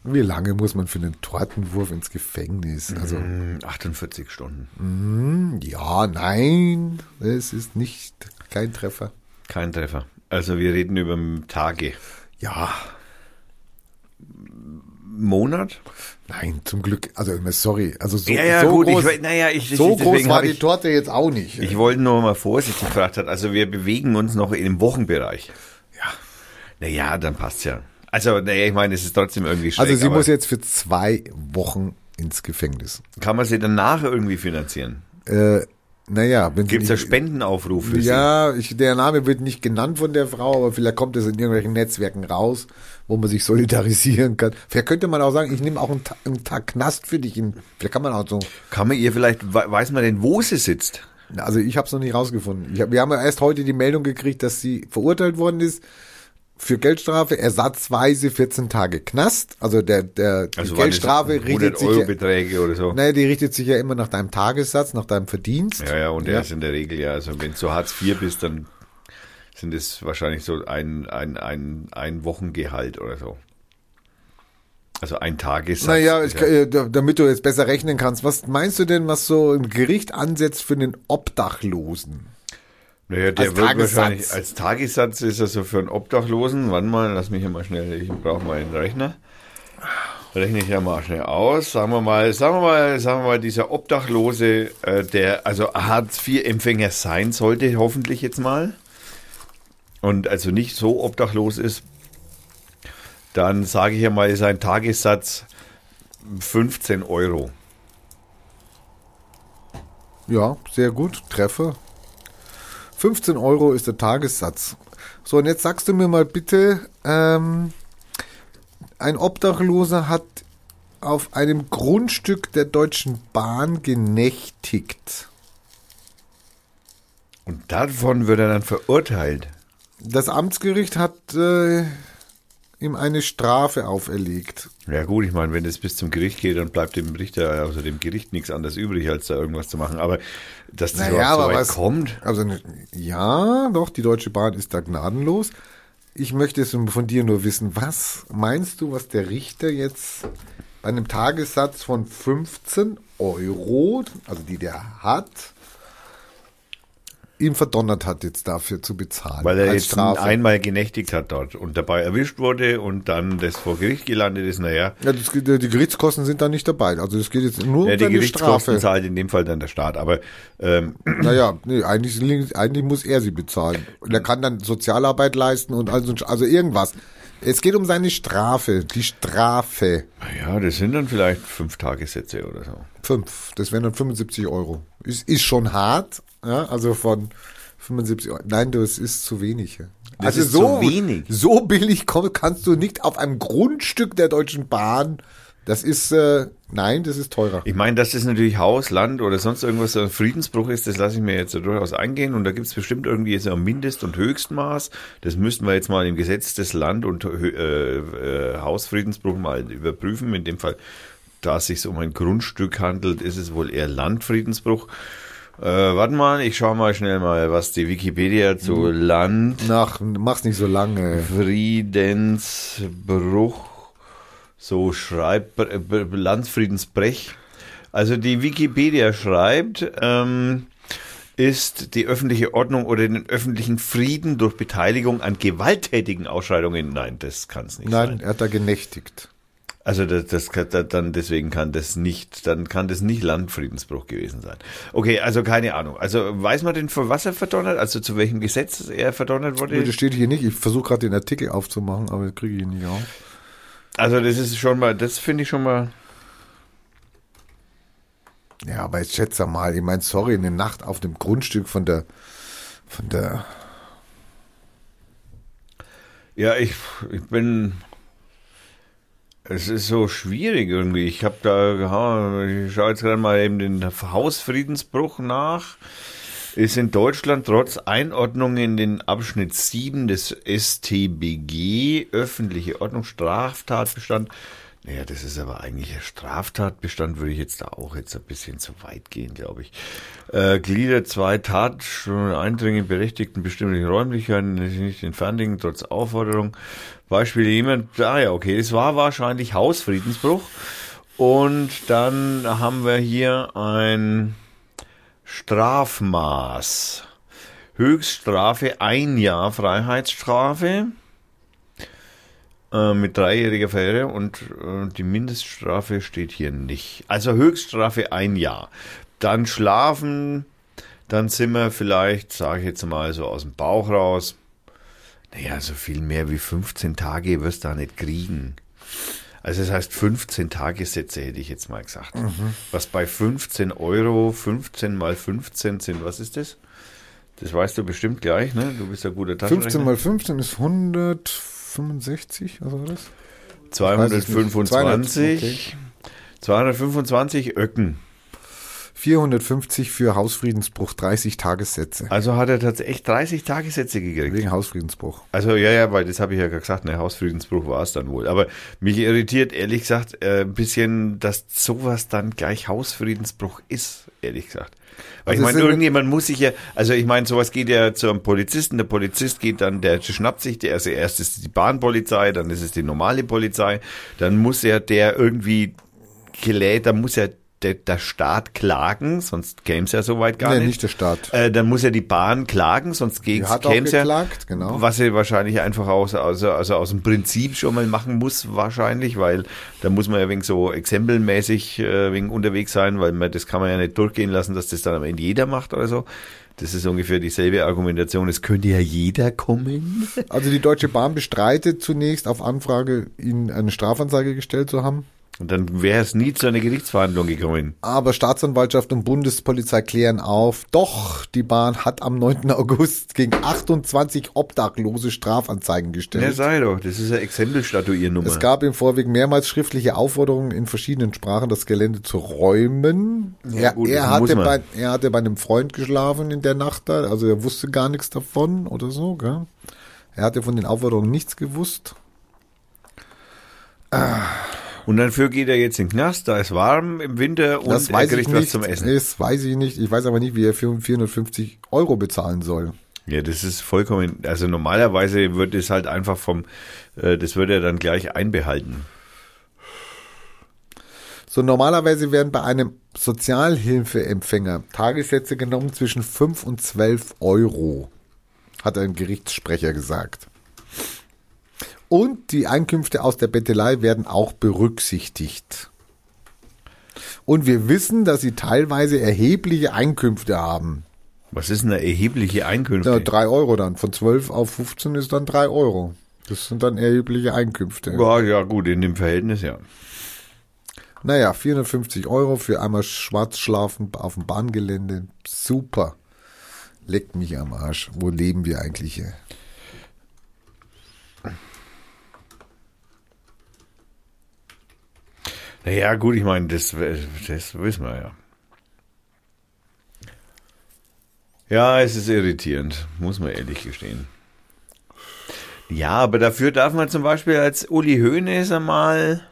Wie lange muss man für einen Tortenwurf ins Gefängnis? Also, Mm, 48 Stunden. ja, nein, es ist nicht kein Treffer. Kein Treffer. Also wir reden über Tage. Ja, Monat? nein, zum Glück. Also, sorry, also so, Ja, ja, so gut. groß, ich, naja, ich, so ich, groß war hab die ich, Torte jetzt auch nicht. ich wollte nur mal vorsichtig gefragt hat. Also wir bewegen uns noch im Wochenbereich. ja. Naja, dann passt's ja. Also, naja, ich meine, es ist trotzdem irgendwie schräg. Also sie muss jetzt für zwei Wochen ins Gefängnis. Kann man sie danach irgendwie finanzieren? Äh, naja, wenn Gibt es da nicht- Spendenaufruf für sie? Ja, ich, der Name wird nicht genannt von der Frau, aber vielleicht kommt es in irgendwelchen Netzwerken raus, wo man sich solidarisieren kann. Vielleicht könnte man auch sagen, ich nehme auch einen, Ta einen Tag Knast für dich. In, vielleicht kann man auch so. Kann man ihr vielleicht, we- weiß man denn, wo sie sitzt? Also ich habe es noch nicht rausgefunden. Hab, wir haben ja erst heute die Meldung gekriegt, dass sie verurteilt worden ist für Geldstrafe, ersatzweise 14 Tage Knast. Also der, der die Also das Geldstrafe 100 richtet sich Euro Beträge oder so. naja, die richtet sich ja immer nach deinem Tagessatz, nach deinem Verdienst. Ja, ja, und der Ja. ist in der Regel ja, also wenn du so Hartz IV bist, dann sind es wahrscheinlich so ein, ein, ein, ein Wochengehalt oder so. Also ein Tagessatz. Naja, ich, äh, da- damit du jetzt besser rechnen kannst, was meinst du denn, was so ein Gericht ansetzt für einen Obdachlosen? Naja, der als wird Tagessatz. wahrscheinlich, als Tagessatz ist er so für einen Obdachlosen. Wann mal, lass mich hier mal schnell, ich brauche mal einen Rechner. Rechne ich ja mal schnell aus. Sagen wir mal, sagen wir mal, sagen wir mal, dieser Obdachlose, äh, der also Hartz-IV-Empfänger sein sollte, hoffentlich jetzt mal. Und also nicht so obdachlos ist, dann sage ich ja mal, ist ein Tagessatz 15 Euro. Ja, sehr gut, Treffer. 15 Euro ist der Tagessatz. So, und jetzt sagst du mir mal bitte, ähm, ein Obdachloser hat auf einem Grundstück der Deutschen Bahn genächtigt. Und davon wird er dann verurteilt. Das Amtsgericht hat äh, ihm eine Strafe auferlegt. Ja gut, ich meine, wenn das bis zum Gericht geht, dann bleibt dem Richter, also dem Gericht nichts anderes übrig, als da irgendwas zu machen. Aber dass das Naja, überhaupt so aber weit was- kommt. Also ja, doch, die Deutsche Bahn ist da gnadenlos. Ich möchte es von dir nur wissen, was meinst du, was der Richter jetzt bei einem Tagessatz von 15 Euro, also die der hat, ihm verdonnert hat, jetzt dafür zu bezahlen? Weil er jetzt Strafe? einmal genächtigt hat dort und dabei erwischt wurde und dann das vor Gericht gelandet ist, naja, Ja, das, die Gerichtskosten sind da nicht dabei. Also es geht jetzt nur ja, um die Gerichtskosten Strafe. zahlt in dem Fall dann der Staat. Aber ähm, <clears throat> Naja, nee, eigentlich, eigentlich muss er sie bezahlen. Und er kann dann Sozialarbeit leisten und also, also irgendwas. Es geht um seine Strafe, die Strafe. ja, das sind dann vielleicht fünf Tagessätze oder so. Fünf, das wären dann 75 Euro. Ist, ist schon hart, ja, also von 75 Euro. Nein, das ist zu wenig. ja. Das also so, wenig. so billig kannst du nicht auf einem Grundstück der Deutschen Bahn. Das ist, äh, nein, das ist teurer. Ich meine, dass das natürlich Haus, Land oder sonst irgendwas so ein Friedensbruch ist, das lasse ich mir jetzt durchaus eingehen. Und da gibt es bestimmt irgendwie so ein Mindest- und Höchstmaß. Das müssten wir jetzt mal im Gesetz des Land- und äh, äh, Hausfriedensbruch mal überprüfen. In dem Fall, da es sich um ein Grundstück handelt, ist es wohl eher Landfriedensbruch. Äh, warte mal, ich schaue mal schnell mal, was die Wikipedia zu Land Nach, mach's nicht so lange. Friedensbruch, so schreibt Landfriedensbrech. Also die Wikipedia schreibt, ähm, ist die öffentliche Ordnung oder den öffentlichen Frieden durch Beteiligung an gewalttätigen Ausschreitungen. Nein, das kann es nicht Nein, sein. er hat da genächtigt. Also das, das kann, da- dann deswegen kann das nicht, dann kann das nicht Landfriedensbruch gewesen sein. Okay, also keine Ahnung. Also weiß man denn für was er verdonnert? Also zu welchem Gesetz er verdonnert wurde? Das steht hier nicht. Ich versuche gerade den Artikel aufzumachen, aber kriege ich ihn nicht auf. Also das ist schon mal, das finde ich schon mal. Ja, aber jetzt schätze mal, ich meine, sorry, eine Nacht auf dem Grundstück von der, von der, Ja, ich, ich bin. Es ist so schwierig irgendwie. Ich habe da, ich schaue jetzt gerade mal eben den Hausfriedensbruch nach. Ist in Deutschland trotz Einordnung in den Abschnitt 7 des StBG, öffentliche Ordnung, Straftatbestand. Naja, das ist aber eigentlich ein Straftatbestand, würde ich jetzt da auch jetzt ein bisschen zu weit gehen, glaube ich. Äh, Glieder zwei Tat, Eindringen in berechtigten bestimmlichen Räumlichkeiten, nicht entfernen, trotz Aufforderung. Beispiel jemand, ah ja, okay, es war wahrscheinlich Hausfriedensbruch. Und dann haben wir hier ein Strafmaß. Höchststrafe ein Jahr Freiheitsstrafe äh, mit dreijähriger Verjährung und äh, die Mindeststrafe steht hier nicht. Also Höchststrafe ein Jahr. Dann schlafen, dann sind wir vielleicht, sage ich jetzt mal so aus dem Bauch raus, naja, so viel mehr wie 15 Tage wirst du da nicht kriegen. Also das heißt 15 Tagessätze hätte ich jetzt mal gesagt. Was bei 15 Euro, 15 mal 15 sind, was ist das? Das weißt du bestimmt gleich, ne? Du bist ja guter 15 Taschenrechner. mal 15 ist 165, was war das? 225. 225 Öcken. 450 für Hausfriedensbruch, 30 Tagessätze. Also hat er tatsächlich 30 Tagessätze gekriegt. Wegen Hausfriedensbruch. Also ja, ja, weil das habe ich ja gesagt, ne, Hausfriedensbruch war es dann wohl. Aber mich irritiert ehrlich gesagt äh, ein bisschen, dass sowas dann gleich Hausfriedensbruch ist, ehrlich gesagt. Weil Also ich meine, irgendjemand muss sich ja, also ich meine, sowas geht ja zum Polizisten, der Polizist geht dann, der schnappt sich, der also erst ist die Bahnpolizei, dann ist es die normale Polizei, dann muss ja der irgendwie gelädt, dann muss ja der, der Staat klagen, sonst käme es ja soweit gar Nee, nicht. nicht der Staat. Äh, dann muss ja die Bahn klagen, sonst auch käm's ja. genau. Was sie wahrscheinlich einfach aus, also, also aus dem Prinzip schon mal machen muss, wahrscheinlich, weil da muss man ja wegen so exempelmäßig äh, wegen unterwegs sein, weil man, das kann man ja nicht durchgehen lassen, dass das dann am Ende jeder macht oder so. Das ist ungefähr dieselbe Argumentation. Es könnte ja jeder kommen. Also die Deutsche Bahn bestreitet zunächst auf Anfrage, ihnen eine Strafanzeige gestellt zu haben. Und dann wäre es nie zu einer Gerichtsverhandlung gekommen. Aber Staatsanwaltschaft und Bundespolizei klären auf, doch, die Bahn hat am 9. August gegen 28 Obdachlose Strafanzeigen Ja, gestellt. sei doch, das ist eine Exempelstatuiernummer. es gab im Vorweg mehrmals schriftliche Aufforderungen in verschiedenen Sprachen, das Gelände zu räumen. Ja, er, gut, er, hatte bei, er hatte bei einem Freund geschlafen in der Nacht da, also er wusste gar nichts davon oder so. Gell? Er hatte von den Aufforderungen nichts gewusst. Und dafür geht er jetzt in den Knast, da ist warm im Winter und Das er weiß ich kriegt was nicht. zum Essen. Das weiß ich nicht. Ich weiß aber nicht, wie er für 450 Euro bezahlen soll. Ja, das ist vollkommen, also normalerweise wird es halt einfach vom, äh, das wird er dann gleich einbehalten. So normalerweise werden bei einem Sozialhilfeempfänger Tagessätze genommen zwischen 5 und 12 Euro, hat ein Gerichtssprecher gesagt. Und die Einkünfte aus der Bettelei werden auch berücksichtigt. Und wir wissen, dass sie teilweise erhebliche Einkünfte haben. Was ist eine erhebliche Einkünfte? Ja, 3 Euro dann. Von 12 auf 15 ist dann 3 Euro. Das sind dann erhebliche Einkünfte. Ja, ja, gut, in dem Verhältnis, ja. Naja, 450 Euro für einmal schwarz schlafen auf dem Bahngelände. Super. Leckt mich am Arsch. Wo leben wir eigentlich hier? Naja, gut, ich meine, das, das wissen wir ja. Ja, es ist irritierend, muss man ehrlich gestehen. Ja, aber dafür darf man zum Beispiel als Uli Hoeneß einmal.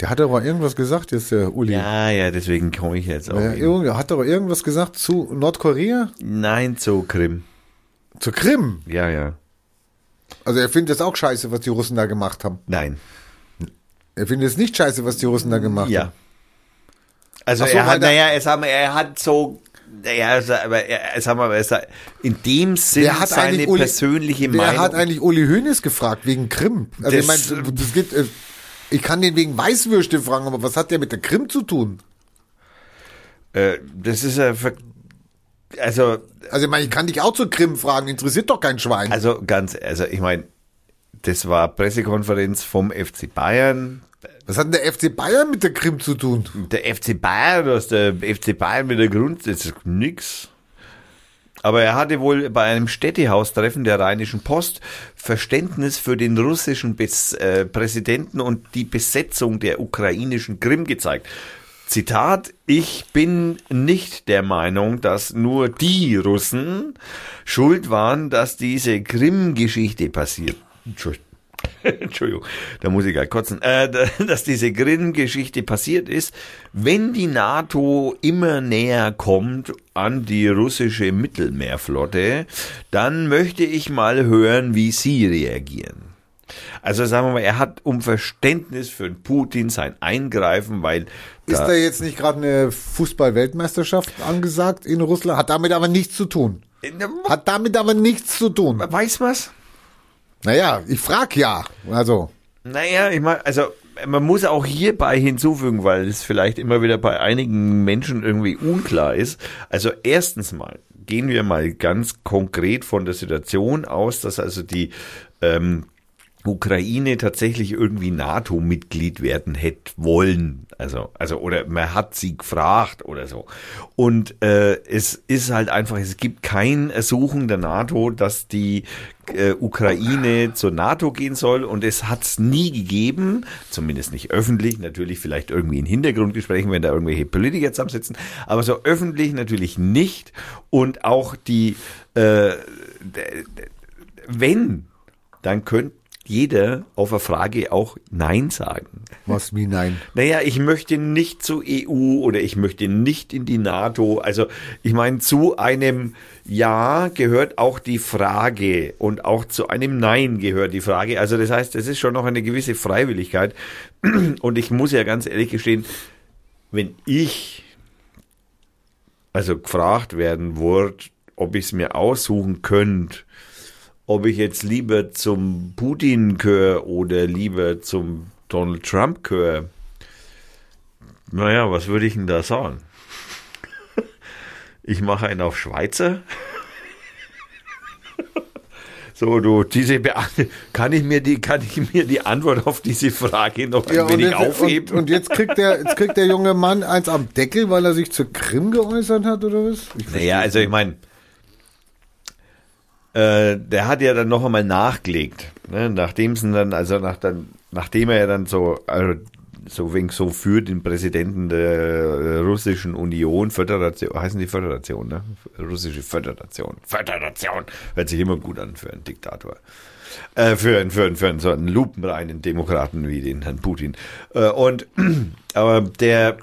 Der hat aber irgendwas gesagt, jetzt der Uli. Ja, ja, deswegen komme ich jetzt auch. Ja, irgend- hat doch irgendwas gesagt zu Nordkorea? Nein, zu Krim. Zu Krim. Ja, ja. Also er findet es auch scheiße, was die Russen da gemacht haben. Nein. Er findet es nicht scheiße, was die Russen da gemacht haben. Ja. Also Ach so, er hat, naja, es haben, er hat so, naja, es- aber er, es haben aber es, in dem Sinn Wer hat seine Uli, persönliche wer Meinung. hat eigentlich Uli Hoeneß gefragt wegen Krim? Also ich Das- meine, das geht, äh, ich kann den wegen Weißwürste fragen, aber was hat der mit der Krim zu tun? äh, das ist ja, also, Also ich meine, ich kann dich auch zur Krim fragen, interessiert doch kein Schwein. also ganz, also ich meine, das war Pressekonferenz vom FC Bayern. Was hat denn der FC Bayern mit der Krim zu tun? Der FC Bayern, was der FC Bayern mit der Grund, das ist nix. Aber er hatte wohl bei einem Städtehaustreffen der Rheinischen Post Verständnis für den russischen Bes äh, Präsidenten und die Besetzung der ukrainischen Krim gezeigt. Zitat, ich bin nicht der Meinung, dass nur die Russen schuld waren, dass diese Krim-Geschichte passiert. Entschuldigung. <laughs> Entschuldigung, da muss ich gleich kotzen, äh, <laughs> dass diese Krim-Geschichte passiert ist, wenn die NATO immer näher kommt an die russische Mittelmeerflotte, dann möchte ich mal hören, wie Sie reagieren. Also sagen wir mal, er hat um Verständnis für Putin sein Eingreifen, weil Ist da, da jetzt nicht gerade eine Fußball-Weltmeisterschaft angesagt in Russland? Hat damit aber nichts zu tun. Hat damit aber nichts zu tun. weiß was? Naja, ich frag ja. Also, Naja, ich meine, also man muss auch hierbei hinzufügen, weil es vielleicht immer wieder bei einigen Menschen irgendwie unklar ist. Also erstens mal gehen wir mal ganz konkret von der Situation aus, dass also die ähm, Ukraine tatsächlich irgendwie NATO-Mitglied werden hätte wollen. Also, also, oder man hat sie gefragt oder so. Und äh, es ist halt einfach, es gibt kein Ersuchen der NATO, dass die äh, Ukraine zur NATO gehen soll. Und es hat es nie gegeben, zumindest nicht öffentlich, natürlich vielleicht irgendwie in Hintergrundgesprächen, wenn da irgendwelche Politiker zusammensitzen, aber so öffentlich natürlich nicht. Und auch die, äh, wenn, dann könnte jeder auf eine Frage auch Nein sagen. was wie nein. Naja, ich möchte nicht zur EU oder ich möchte nicht in die NATO. Also ich meine, zu einem Ja gehört auch die Frage und auch zu einem Nein gehört die Frage. Also das heißt, es ist schon noch eine gewisse Freiwilligkeit. <clears throat> Und ich muss ja ganz ehrlich gestehen, wenn ich also gefragt werden würde, ob ich es mir aussuchen könnte, ob ich jetzt lieber zum Putin gehöre oder lieber zum Donald Trump gehöre. Naja, was würde ich denn da sagen? Ich mache einen auf Schweizer. <laughs> So, du, diese Beant kann ich mir die, kann ich mir die Antwort auf diese Frage noch ein Ja, wenig jetzt, aufheben? und, und jetzt kriegt der, jetzt kriegt der junge Mann eins am Deckel, weil er sich zur Krim geäußert hat, oder was? Ich Naja, also ich meine, äh, der hat ja dann noch einmal nachgelegt, ne? nachdem es dann, also nach dann, nachdem er ja dann so, also so wegen so für den Präsidenten der äh, russischen Union, Föderation, heißen die Föderation, ne? Russische Föderation, Föderation, hört sich immer gut an für einen Diktator. Äh, für, für, für so einen lupenreinen Demokraten wie den Herrn Putin. Äh, und <clears throat> aber der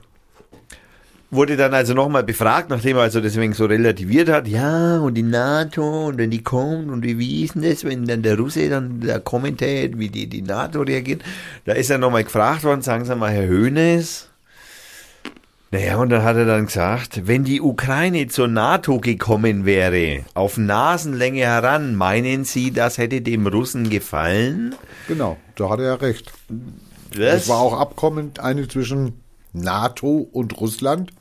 wurde dann also nochmal befragt, nachdem er also deswegen so relativiert hat, ja, und die NATO, und wenn die kommt, und wie, ist denn das, wenn dann der Russe dann da kommentiert, wie die, die NATO reagiert, da ist er nochmal gefragt worden, sagen Sie mal, Herr Höhnes, naja, und dann hat er dann gesagt, wenn die Ukraine zur NATO gekommen wäre, auf Nasenlänge heran, meinen Sie, das hätte dem Russen gefallen? Genau, da hat er ja recht. Das, Es war auch Abkommen eine zwischen NATO und Russland.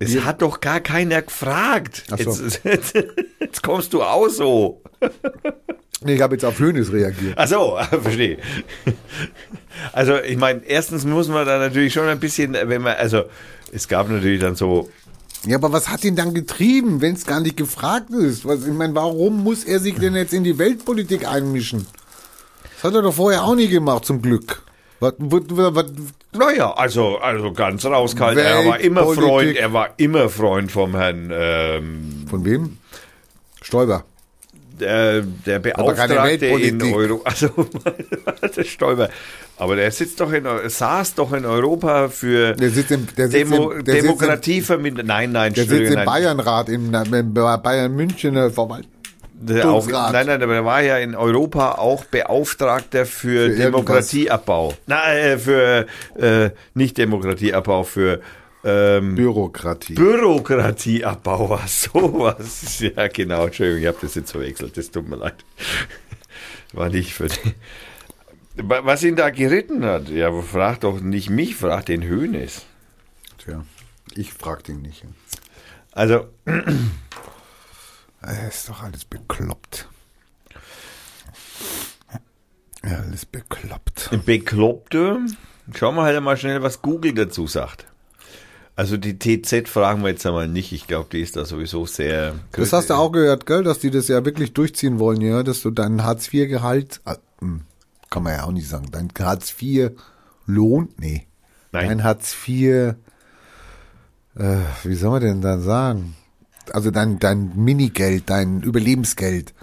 Es hat doch gar keiner gefragt. Ach so. Jetzt, <laughs> jetzt, jetzt kommst du auch so. <laughs> Nee, ich habe jetzt auf Hönes reagiert. Ach so, <laughs> verstehe. Also, ich meine, erstens muss man da natürlich schon ein bisschen, wenn man, also, es gab natürlich dann so, Ja, aber was hat ihn dann getrieben, wenn es gar nicht gefragt ist? Was, ich meine, warum muss er sich denn jetzt in die Weltpolitik einmischen? Das hat er doch vorher auch nie gemacht, zum Glück. Was, was, was, naja, also, also ganz rauskalt. Er war immer. Freund, er war immer Freund vom Herrn, ähm, von wem? Stoiber. der, der Beauftragte in Weltpolitik. Euro, <laughs> also <laughs> der Stoiber. Aber der sitzt doch in, saß doch in Europa für Der sitzt im, der sitzt Demo, im, der sitzt im, Demokratie. Nein, nein, der sitzt im. Bayernrat, im, im Bayern München Verwaltung. Der auch, nein, nein, aber der war ja in Europa auch Beauftragter für, Für Demokratieabbau. Nein, äh, für äh, nicht Demokratieabbau, für ähm, Bürokratie. Bürokratieabbau war <laughs> sowas. Ja, genau, Entschuldigung, ich habe das jetzt verwechselt, das tut mir leid. <laughs> War nicht für die. Wa- Was ihn da geritten hat, ja, frag doch nicht mich, frag den Hönes. Tja, ich frag den nicht. Also, <clears throat> Er ist doch alles bekloppt. Ja, alles bekloppt. Bekloppte, schauen wir halt mal schnell, was Google dazu sagt. Also die TZ fragen wir jetzt einmal nicht. Ich glaube, die ist da sowieso sehr. Das hast du auch gehört, gell, dass die das ja wirklich durchziehen wollen, ja, dass du deinen Hartz-IV-Gehalt, ah, hm, kann man ja auch nicht sagen, dein Hartz-IV-Lohn, nee, Nein. dein Hartz-IV, äh, wie soll man denn dann sagen? Also dein, dein Minigeld, dein Überlebensgeld.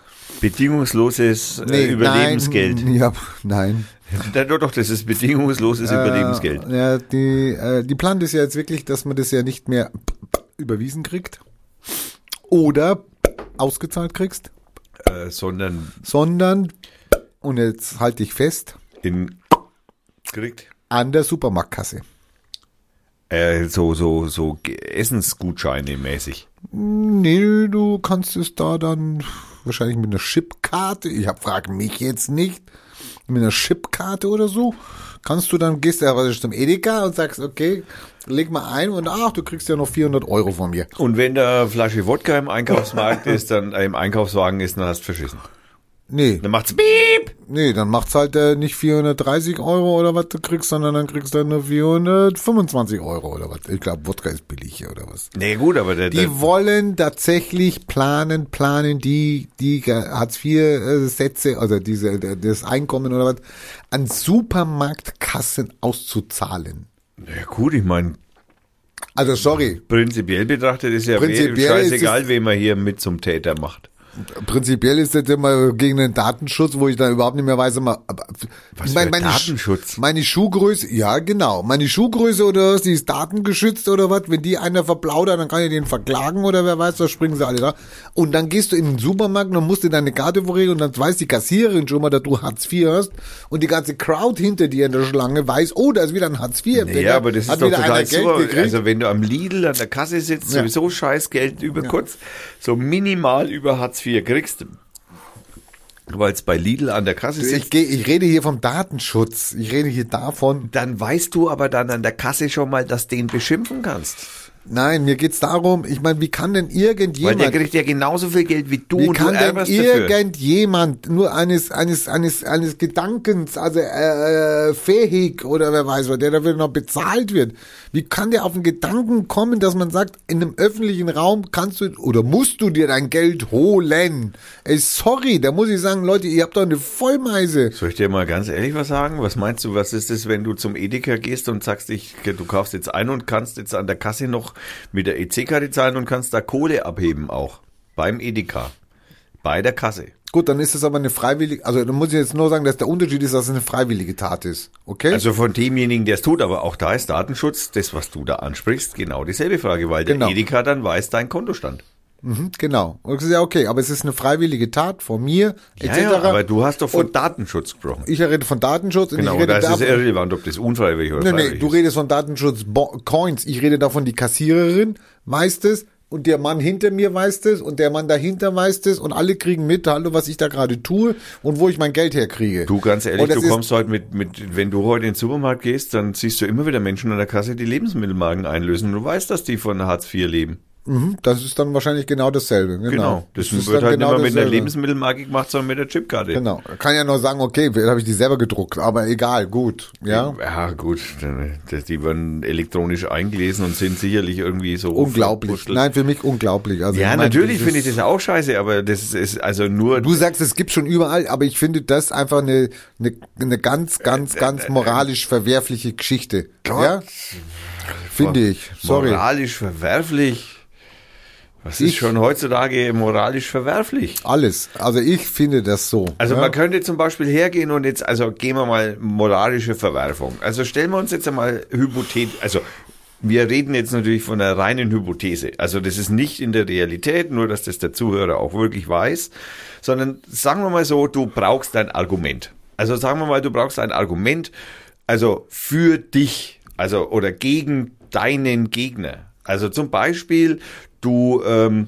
Bedingungsloses äh, Nee, Überlebensgeld. Nein, ja, nein. Ja, doch, doch, das ist bedingungsloses Überlebensgeld. Äh, ja, die, äh, die plant ist ja jetzt wirklich, dass man das ja nicht mehr überwiesen kriegt oder ausgezahlt kriegst, Äh, sondern sondern, und jetzt halte ich fest, in kriegt. an der Supermarktkasse. Äh, so, so, so Essensgutscheine mäßig. Nee, du kannst es da dann wahrscheinlich mit einer Chipkarte, ich hab, frag mich jetzt nicht, mit einer Chipkarte oder so, kannst du dann, gehst ja was zum Edeka und sagst, okay, leg mal ein und ach, du kriegst ja noch 400 Euro von mir. Und wenn da Flasche Wodka im Einkaufsmarkt <laughs> ist, dann äh, im Einkaufswagen ist, dann hast du verschissen. Nee, Dann macht's Piep! nee, dann macht's halt äh, nicht 430 Euro oder was du kriegst, sondern dann kriegst du nur 425 Euro oder was. Ich glaube, Wodka ist billig hier oder was. Nee, gut, aber der, der Die wollen tatsächlich planen, planen die, die Hartz-IV-Sätze, also diese, das Einkommen oder was, an Supermarktkassen auszuzahlen. ja gut, ich meine, Also sorry, prinzipiell betrachtet ist ja Prinzipiell scheißegal, ist wen man hier mit zum Täter macht. Prinzipiell ist das immer gegen den Datenschutz, wo ich dann überhaupt nicht mehr weiß, immer, aber, Was für Datenschutz? Sch- Meine Schuhgröße, ja genau, meine Schuhgröße oder was, die ist datengeschützt oder was, wenn die einer verplaudert, dann kann ich den verklagen oder wer weiß, da springen sie alle da. Und dann gehst du in den Supermarkt und musst dir deine Karte vorlegen und dann weiß die Kassiererin schon mal, dass du Hartz IV hast und die ganze Crowd hinter dir in der Schlange weiß, oh, da ist wieder ein Hartz IV. Ja, aber das ist doch total Geld gekriegt. Also wenn du am Lidl an der Kasse sitzt, Ja. sowieso Scheißgeld über kurz, so minimal über Hartz IV kriegst, weil es bei Lidl an der Kasse ich, sitzt, geh, ich rede hier vom Datenschutz. Ich rede hier davon. dann weißt du aber dann an der Kasse schon mal, dass du den beschimpfen kannst. Nein, mir geht's darum, ich meine, wie kann denn Weil irgendjemand der kriegt ja genauso viel Geld wie du Wie und du kann denn ärgerst dafür. irgendjemand nur eines, eines, eines, eines Gedankens, also äh, fähig oder wer weiß was, der dafür noch bezahlt wird, wie kann der auf den Gedanken kommen, dass man sagt, in einem öffentlichen Raum kannst du oder musst du dir dein Geld holen? Ey, sorry, da muss ich sagen, Leute, ihr habt doch eine Vollmeise. Soll ich dir mal ganz ehrlich was sagen? Was meinst du, was ist es, wenn du zum Edeka gehst und sagst, ich, du kaufst jetzt ein und kannst jetzt an der Kasse noch mit der EC-Karte zahlen und kannst da Kohle abheben auch. Beim Edeka. Bei der Kasse. Gut, dann ist es aber eine freiwillige, also dann muss ich jetzt nur sagen, dass der Unterschied ist, dass es eine freiwillige Tat ist. Okay? Also von demjenigen, der es tut, aber auch da ist Datenschutz, das, was du da ansprichst, genau dieselbe Frage, weil Genau. der Edeka dann weiß dein Kontostand. mhm, genau. Und das ist ja okay, aber es ist eine freiwillige Tat von mir, Ja, etc. ja, aber du hast doch von Und- Datenschutz gesprochen. ich rede von Datenschutz und Genau, ich rede da ist es davon, irrelevant, ob das unfreiwillig oder Nee, nee, du ist. redest von Datenschutz Bo- Coins. Ich rede davon, die Kassiererin weiß es und der Mann hinter mir weiß es und der Mann dahinter weiß es und alle kriegen mit, hallo, was ich da gerade tue und wo ich mein Geld herkriege. Du, ganz ehrlich, das du kommst heute mit, mit, wenn du heute in den Supermarkt gehst, dann siehst du immer wieder Menschen an der Kasse, die Lebensmittelmarken einlösen. Du weißt, dass die von Hartz IV leben. Mhm, das ist dann wahrscheinlich genau dasselbe. Genau. Genau. Das, ist wird halt genau nicht mehr mit einer dasselbe. Lebensmittelmarke gemacht, sondern mit der Chipkarte. Genau. Kann ja nur sagen, okay, habe ich die selber gedruckt, aber egal, gut. Ja. Ja, gut. das- Die werden elektronisch eingelesen und sind sicherlich irgendwie so. Unglaublich. Nein, für mich unglaublich. Also Ja, ich meine, natürlich das finde ich das auch scheiße, aber das ist also nur. Du sagst, es gibt schon überall, aber ich finde das einfach eine, eine, eine ganz, ganz, Äh, ganz moralisch verwerfliche Geschichte. Ja? Finde ich. Sorry. Moralisch verwerflich. Was ist schon heutzutage moralisch verwerflich? Alles. Also ich finde das so. Also ja? man könnte zum Beispiel hergehen und jetzt, also gehen wir mal moralische Verwerfung. Also stellen wir uns jetzt einmal Hypothet, also wir reden jetzt natürlich von einer reinen Hypothese. Also das ist nicht in der Realität, nur dass das der Zuhörer auch wirklich weiß, sondern sagen wir mal so, du brauchst ein Argument. Also sagen wir mal, du brauchst ein Argument, also für dich, also oder gegen deinen Gegner. Also zum Beispiel, du ähm,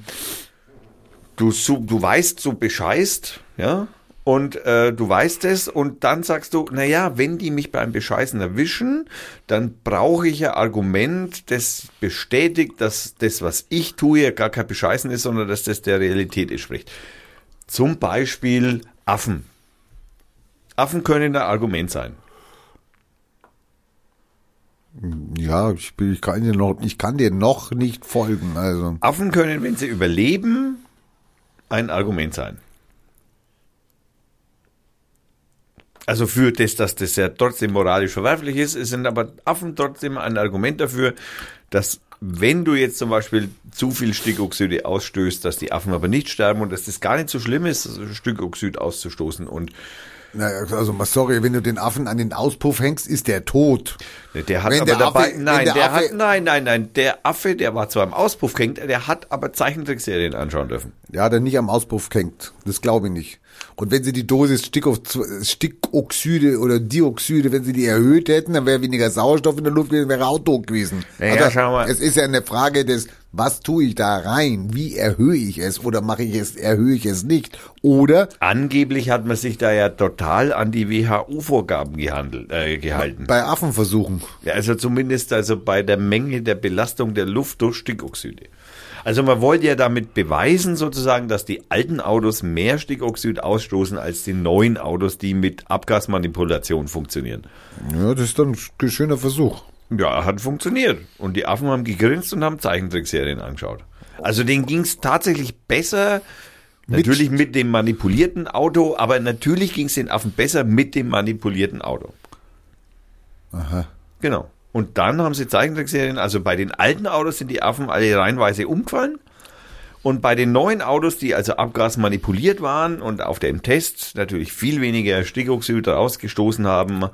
du, du weißt, du bescheißt, ja, und äh, du weißt es und dann sagst du, na ja, wenn die mich beim Bescheißen erwischen, dann brauche ich ein Argument, das bestätigt, dass das, was ich tue, gar kein Bescheißen ist, sondern dass das der Realität entspricht. Zum Beispiel Affen. Affen können ein Argument sein. Ja, ich, bin, ich, kann dir noch, ich kann dir noch nicht folgen. Also. Affen können, wenn sie überleben, ein Argument sein. Also für das, dass das ja trotzdem moralisch verwerflich ist, es sind aber Affen trotzdem ein Argument dafür, dass wenn du jetzt zum Beispiel zu viel Stickoxide ausstößt, dass die Affen aber nicht sterben und dass das gar nicht so schlimm ist, Stickoxid auszustoßen und Naja, also mal sorry, wenn du den Affen an den Auspuff hängst, ist der tot. Der hat Wenn aber der dabei, Affe- nein, der der, Affe- hat, nein, nein, nein, der Affe, der war zwar im Auspuff gehängt, der hat aber Zeichentrickserien anschauen dürfen. Ja, der nicht am Auspuff hängt. Das glaube ich nicht. Und wenn sie die Dosis Stickox Stickoxide oder Dioxide, wenn sie die erhöht hätten, dann wäre weniger Sauerstoff in der Luft gewesen, wäre auch tot gewesen. Ja, also, schau mal. Es ist ja eine Frage des, was tue ich da rein? Wie erhöhe ich es? Oder mache ich es, erhöhe ich es nicht? Oder Angeblich hat man sich da ja total an die WHO-Vorgaben gehandelt, äh, gehalten. bei Affenversuchen. Ja, also zumindest also bei der Menge der Belastung der Luft durch Stickoxide. Also man wollte ja damit beweisen sozusagen, dass die alten Autos mehr Stickoxid ausstoßen als die neuen Autos, die mit Abgasmanipulation funktionieren. Ja, das ist dann ein schöner Versuch. Ja, hat funktioniert. Und die Affen haben gegrinst und haben Zeichentrickserien angeschaut. Also denen ging es tatsächlich besser, natürlich mit dem manipulierten Auto, aber natürlich ging es den Affen besser mit dem manipulierten Auto. Aha. Genau. Und dann haben sie Zeichentrickserien, also bei den alten Autos sind die Affen alle reihenweise umgefallen. Und bei den neuen Autos, die also Abgas manipuliert waren und auf dem Test natürlich viel weniger Stickoxid rausgestoßen haben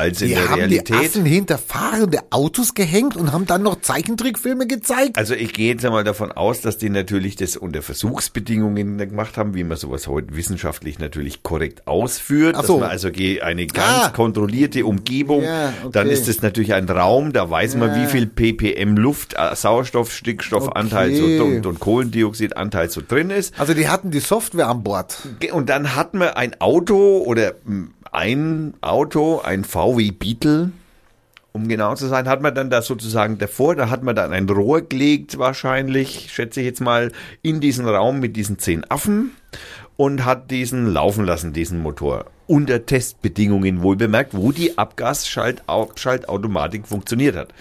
als in Die der haben Realität. die Affen hinter fahrende Autos gehängt und haben dann noch Zeichentrickfilme gezeigt. Also ich gehe jetzt einmal davon aus, dass die natürlich das unter Versuchsbedingungen gemacht haben, wie man sowas heute wissenschaftlich natürlich korrekt ausführt. Ach so. Dass man also eine ganz Ah. kontrollierte Umgebung, Ja, okay. dann ist es natürlich ein Raum, da weiß man, Ja. wie viel ppm Luft, äh, Sauerstoff, Stickstoffanteil so, Okay. und, und Kohlendioxidanteil so drin ist. Also die hatten die Software an Bord. Und dann hat man ein Auto oder ein Auto, ein VW Beetle, um genau zu sein, hat man dann da sozusagen davor, da hat man dann ein Rohr gelegt, wahrscheinlich, schätze ich jetzt mal, in diesen Raum mit diesen zehn Affen und hat diesen laufen lassen, diesen Motor. Unter Testbedingungen wohl bemerkt, wo die Abgasschaltautomatik funktioniert hat.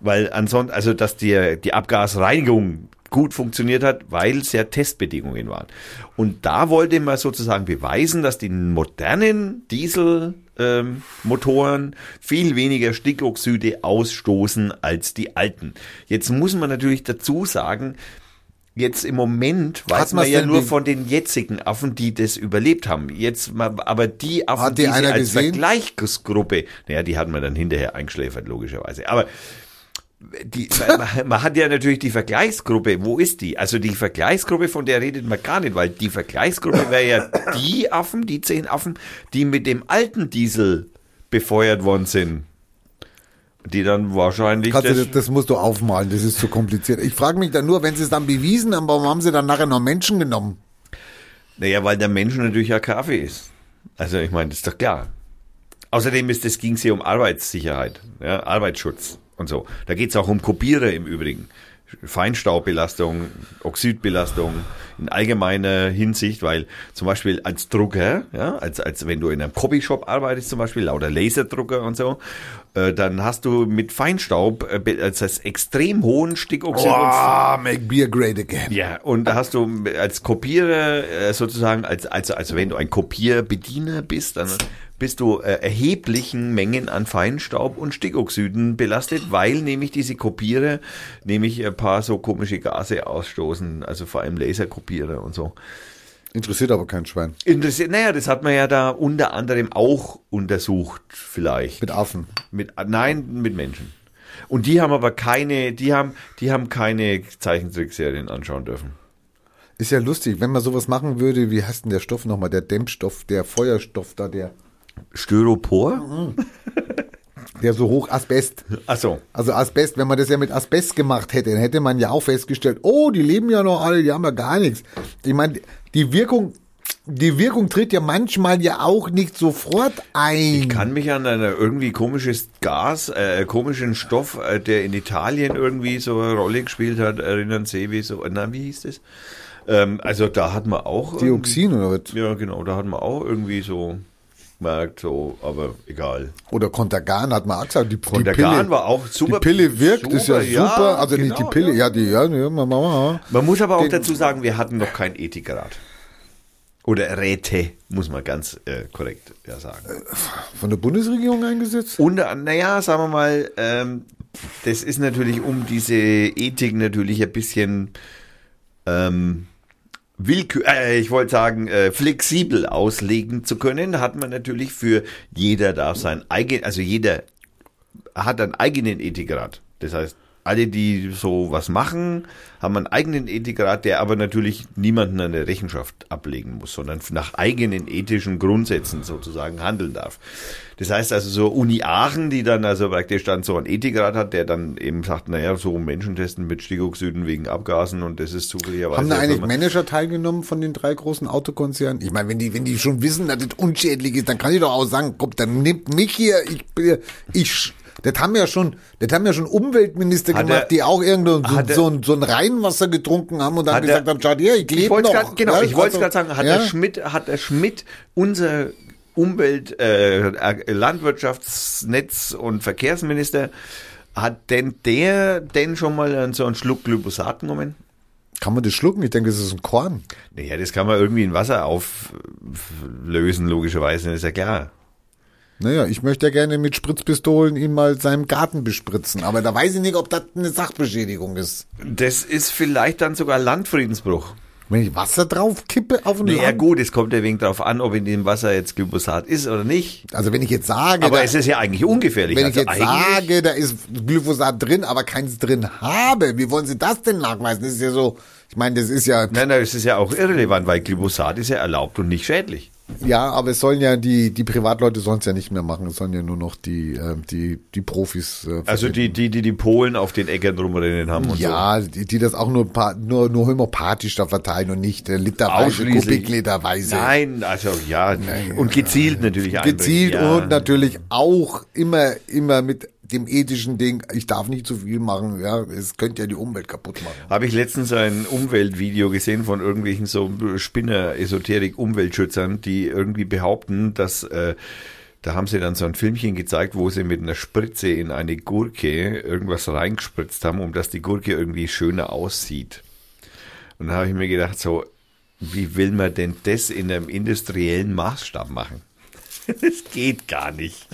Weil ansonsten, also dass die, die Abgasreinigung gut funktioniert hat, weil es ja Testbedingungen waren. Und da wollte man sozusagen beweisen, dass die modernen Dieselmotoren ähm, Motoren viel weniger Stickoxide ausstoßen als die alten. Jetzt muss man natürlich dazu sagen, Jetzt im Moment weiß Hat man ja nur von den jetzigen Affen, die das überlebt haben. Jetzt aber die Affen, die die, sie einer als gesehen? Vergleichsgruppe, naja, die hat man dann hinterher eingeschläfert, logischerweise. Aber die, man, man hat ja natürlich die Vergleichsgruppe. Wo ist die? Also die Vergleichsgruppe, von der redet man gar nicht, weil die Vergleichsgruppe wäre ja die Affen, die zehn Affen, die mit dem alten Diesel befeuert worden sind. Die dann wahrscheinlich du das, das, das musst du aufmalen, das ist zu kompliziert. Ich frage mich dann nur, wenn sie es dann bewiesen haben, warum haben sie dann nachher noch Menschen genommen? Naja, weil der Mensch natürlich ja Kaffee ist. Also ich meine, das ist doch klar. Außerdem ist es ging es hier um Arbeitssicherheit, ja, Arbeitsschutz und so. Da geht es auch um Kopierer im Übrigen. Feinstaubbelastung, Oxidbelastung in allgemeiner Hinsicht, weil zum Beispiel als Drucker, ja, als, als wenn du in einem Copyshop arbeitest, zum Beispiel, lauter Laserdrucker und so, äh, dann hast du mit Feinstaub, äh, das extrem hohen Stickoxid und Oh, make beer great again. ja, und da hast du als Kopierer äh, sozusagen, als, also, also wenn du ein Kopierbediener bist, dann bist du äh, erheblichen Mengen an Feinstaub und Stickoxiden belastet, weil nämlich diese Kopierer nämlich ein paar so komische Gase ausstoßen, also vor allem Laserkopierer und so. Interessiert aber kein Schwein. Interessiert, naja, das hat man ja da unter anderem auch untersucht, vielleicht. Mit Affen. Mit, nein, mit Menschen. Und die haben aber keine, die haben, die haben keine Zeichentrickserien anschauen dürfen. Ist ja lustig, wenn man sowas machen würde, wie heißt denn der Stoff nochmal, der Dämmstoff, der Feuerstoff da, der, Styropor? <laughs> der so hoch Asbest. Ach so. Also Asbest, wenn man das ja mit Asbest gemacht hätte, dann hätte man ja auch festgestellt, oh, die leben ja noch alle, die haben ja gar nichts. Ich meine, die Wirkung, die Wirkung tritt ja manchmal ja auch nicht sofort ein. Ich kann mich an ein irgendwie komisches Gas, äh, komischen Stoff, äh, der in Italien irgendwie so eine Rolle gespielt hat, erinnern Sie, wie so, na, wie hieß das? Ähm, also da hat man auch. Dioxin oder was? Ja, genau, da hat man auch irgendwie so gemerkt, so, aber egal. Oder Contergan hat man auch gesagt, die, die Und der Pille. War auch super. die Pille wirkt, ist ja super, super. also nicht die genau, Pille, ja. ja, die, ja, ja, Mama, Mama. Man muss aber auch Den- dazu sagen, wir hatten noch kein Ethikrat. Oder Räte, muss man ganz äh, korrekt ja sagen. Von der Bundesregierung eingesetzt? Und naja, sagen wir mal, ähm, das ist natürlich, um diese Ethik natürlich ein bisschen ähm, willkür, äh, ich wollte sagen, äh, flexibel auslegen zu können, hat man natürlich für jeder darf sein eigen, also jeder hat einen eigenen Ethikrat. Das heißt, alle, die so was machen, haben einen eigenen Ethikrat, der aber natürlich niemanden eine Rechenschaft ablegen muss, sondern nach eigenen ethischen Grundsätzen sozusagen handeln darf. Das heißt also so Uni Aachen, die dann also praktisch dann so einen Ethikrat hat, der dann eben sagt, naja, so Menschen testen mit Stickoxiden wegen Abgasen und das ist zufälligerweise... Haben da eigentlich Manager teilgenommen von den drei großen Autokonzernen? Ich meine, wenn die, wenn die schon wissen, dass das unschädlich ist, dann kann ich doch auch sagen, komm, dann nimmt mich hier, ich, bin- ich, das haben ja schon, das haben ja schon Umweltminister Hat gemacht, er- die auch irgendwo so, er- so, ein, so ein Reinwasser getrunken haben und dann gesagt er- haben, schaut her, ich lebe noch. grad, genau, Ja, ich wollte es also, gerade sagen, hat ja. der Schmidt, hat der Schmidt unser Umwelt, äh, Landwirtschaftsnetz und Verkehrsminister, hat denn der denn schon mal so einen Schluck Glyphosat genommen? Kann man das schlucken? Ich denke, das ist ein Korn. Naja, das kann man irgendwie in Wasser auflösen, logischerweise, das ist ja klar. Naja, ich möchte ja gerne mit Spritzpistolen ihn mal seinem Garten bespritzen, aber da weiß ich nicht, ob das eine Sachbeschädigung ist. Das ist vielleicht dann sogar Landfriedensbruch. Wenn ich Wasser drauf kippe auf ein Naja Land, gut, es kommt ja wegen drauf an, ob in dem Wasser jetzt Glyphosat ist oder nicht. also wenn ich jetzt sage, Aber da, es ist ja eigentlich ungefährlich. wenn ich also jetzt eigentlich- sage, da ist Glyphosat drin, aber keins drin habe, wie wollen Sie das denn nachweisen? Das ist ja so, ich meine, das ist ja, Nein, nein, es ist ja auch irrelevant, weil Glyphosat ist ja erlaubt und nicht schädlich. Ja, aber es sollen ja die, die Privatleute sollen es ja nicht mehr machen, es sollen ja nur noch die, äh, die, die Profis. Äh, Also die, die, die die Polen auf den Äckern rumrennen haben und ja, die, die das auch nur, nur, nur homöopathisch da verteilen und nicht äh, literweise. Kubikliterweise. so. Nein, also ja, und gezielt natürlich Gezielt einbringen, ja. und natürlich auch immer, immer mit dem ethischen Ding, ich darf nicht zu viel machen, ja, es könnte ja die Umwelt kaputt machen. Habe ich letztens ein Umweltvideo gesehen von irgendwelchen so Spinner, Esoterik, Umweltschützern, die irgendwie behaupten, dass äh, da haben sie dann so ein Filmchen gezeigt, wo sie mit einer Spritze in eine Gurke irgendwas reingespritzt haben, um dass die Gurke irgendwie schöner aussieht. Und da habe ich mir gedacht, so, wie will man denn das in einem industriellen Maßstab machen? <laughs> Das geht gar nicht.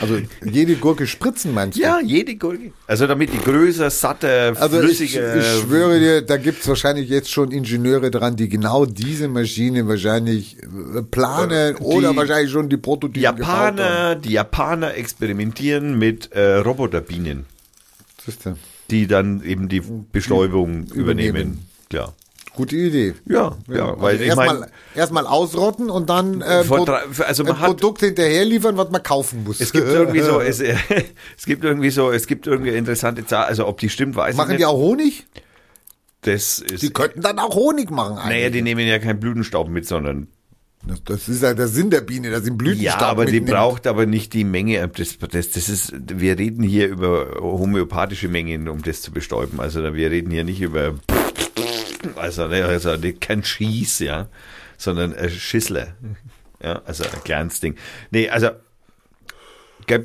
Also jede Gurke spritzen, meinst du? Ja, jede Gurke. Also damit die größer, satte, Also ich, flüssige. ich schwöre dir, da gibt's wahrscheinlich jetzt schon Ingenieure dran, die genau diese Maschine wahrscheinlich äh, planen Die oder wahrscheinlich schon die Prototypen gebaut haben. Japaner, die Japaner experimentieren mit äh, Roboterbienen, die dann eben die Bestäubung übernehmen. übernehmen. Klar. Gute Idee. Ja, ja, weil also ich erstmal erstmal ausrotten und dann äh, Pro- drei- also ein Produkt hinterher liefern, was man kaufen muss. es gibt irgendwie so, <laughs> es, äh, <laughs> es gibt irgendwie so, es gibt irgendwie interessante Zahlen, also ob die stimmt, weiß Machen ich die nicht. auch Honig? Das ist, Die könnten dann auch Honig machen eigentlich. naja, die nehmen ja keinen Blütenstaub mit, sondern das, ist ja der Sinn der Biene, dass sie einen Blütenstaub Ja, aber die mitnimmt. braucht aber nicht die Menge. Das, das, das ist, wir reden hier über homöopathische Mengen, um das zu bestäuben. Also wir reden hier nicht über, also, also kein Schieß, ja, sondern ein Schissler. Ja, also ein kleines Ding. Nee, also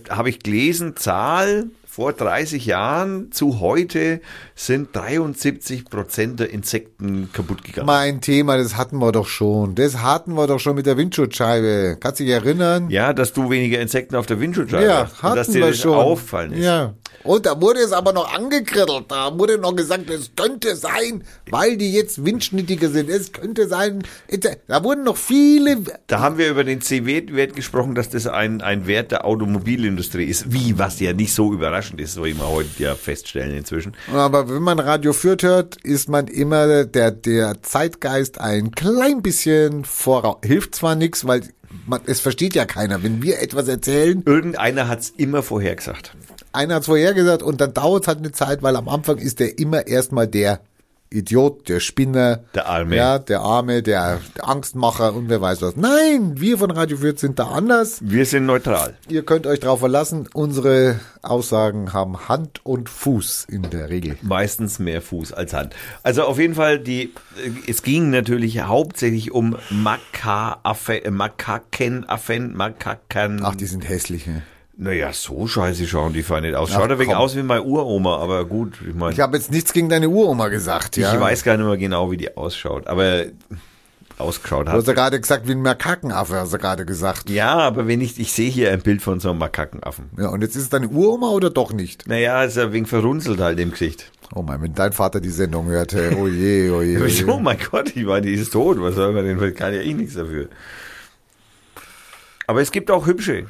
habe ich gelesen, Zahl vor 30 Jahren zu heute sind 73 Prozent der Insekten kaputt gegangen. Mein Thema, das hatten wir doch schon. Das hatten wir doch schon mit der Windschutzscheibe. Kannst du dich erinnern? Ja, dass du weniger Insekten auf der Windschutzscheibe Ja, hast. hatten und dass dir wir das schon. auffallen ist. Ja. Und da wurde es aber noch angekrittelt. Da wurde noch gesagt, es könnte sein, weil die jetzt windschnittiger sind. Es könnte sein. Da wurden noch viele. Da haben wir über den C-Wert gesprochen, dass das ein, ein Wert der Automobilindustrie ist. Wie, was ja nicht so überraschend ist, wie wir heute ja feststellen inzwischen. Aber wenn man Radio Fürth hört, ist man immer der, der Zeitgeist ein klein bisschen voraus. Hilft zwar nichts, weil man, es versteht ja keiner. Wenn wir etwas erzählen, Irgendeiner hat's immer vorhergesagt. einer hat's vorhergesagt und dann dauert's halt eine Zeit, weil am Anfang ist der immer erstmal der Idiot, der Spinner, Der Arme. ja, der Arme, der, der Angstmacher und wer weiß was. Nein, wir von Radio Fürth sind da anders. Wir sind neutral. Ihr könnt euch drauf verlassen. Unsere Aussagen haben Hand und Fuß in der Regel. Meistens mehr Fuß als Hand. Also auf jeden Fall, die, es ging natürlich hauptsächlich um Makaken, Makakenaffen, Makaken. Ach, die sind hässlich. Naja, so scheiße schauen die fein nicht aus. Schaut ein wenig aus wie meine Uroma, aber gut, ich meine. Ich habe jetzt nichts gegen deine Uroma gesagt, ja. Ich weiß gar nicht mehr genau, wie die ausschaut, aber ausgeschaut Du hast hat. ja gerade gesagt, wie ein Makakenaffe, hast du gerade gesagt. Ja, aber wenn ich, ich sehe hier ein Bild von so einem Makakenaffen. Ja, und jetzt ist es deine Uroma oder doch nicht? Naja, ist ein wenig verrunzelt halt im Gesicht. Oh mein, wenn dein Vater die Sendung hörte, oh je, oh je. Oh <laughs> je. mein Gott, ich meine, die ist tot, was soll man denn, kann ja eh nichts dafür. Aber es gibt auch hübsche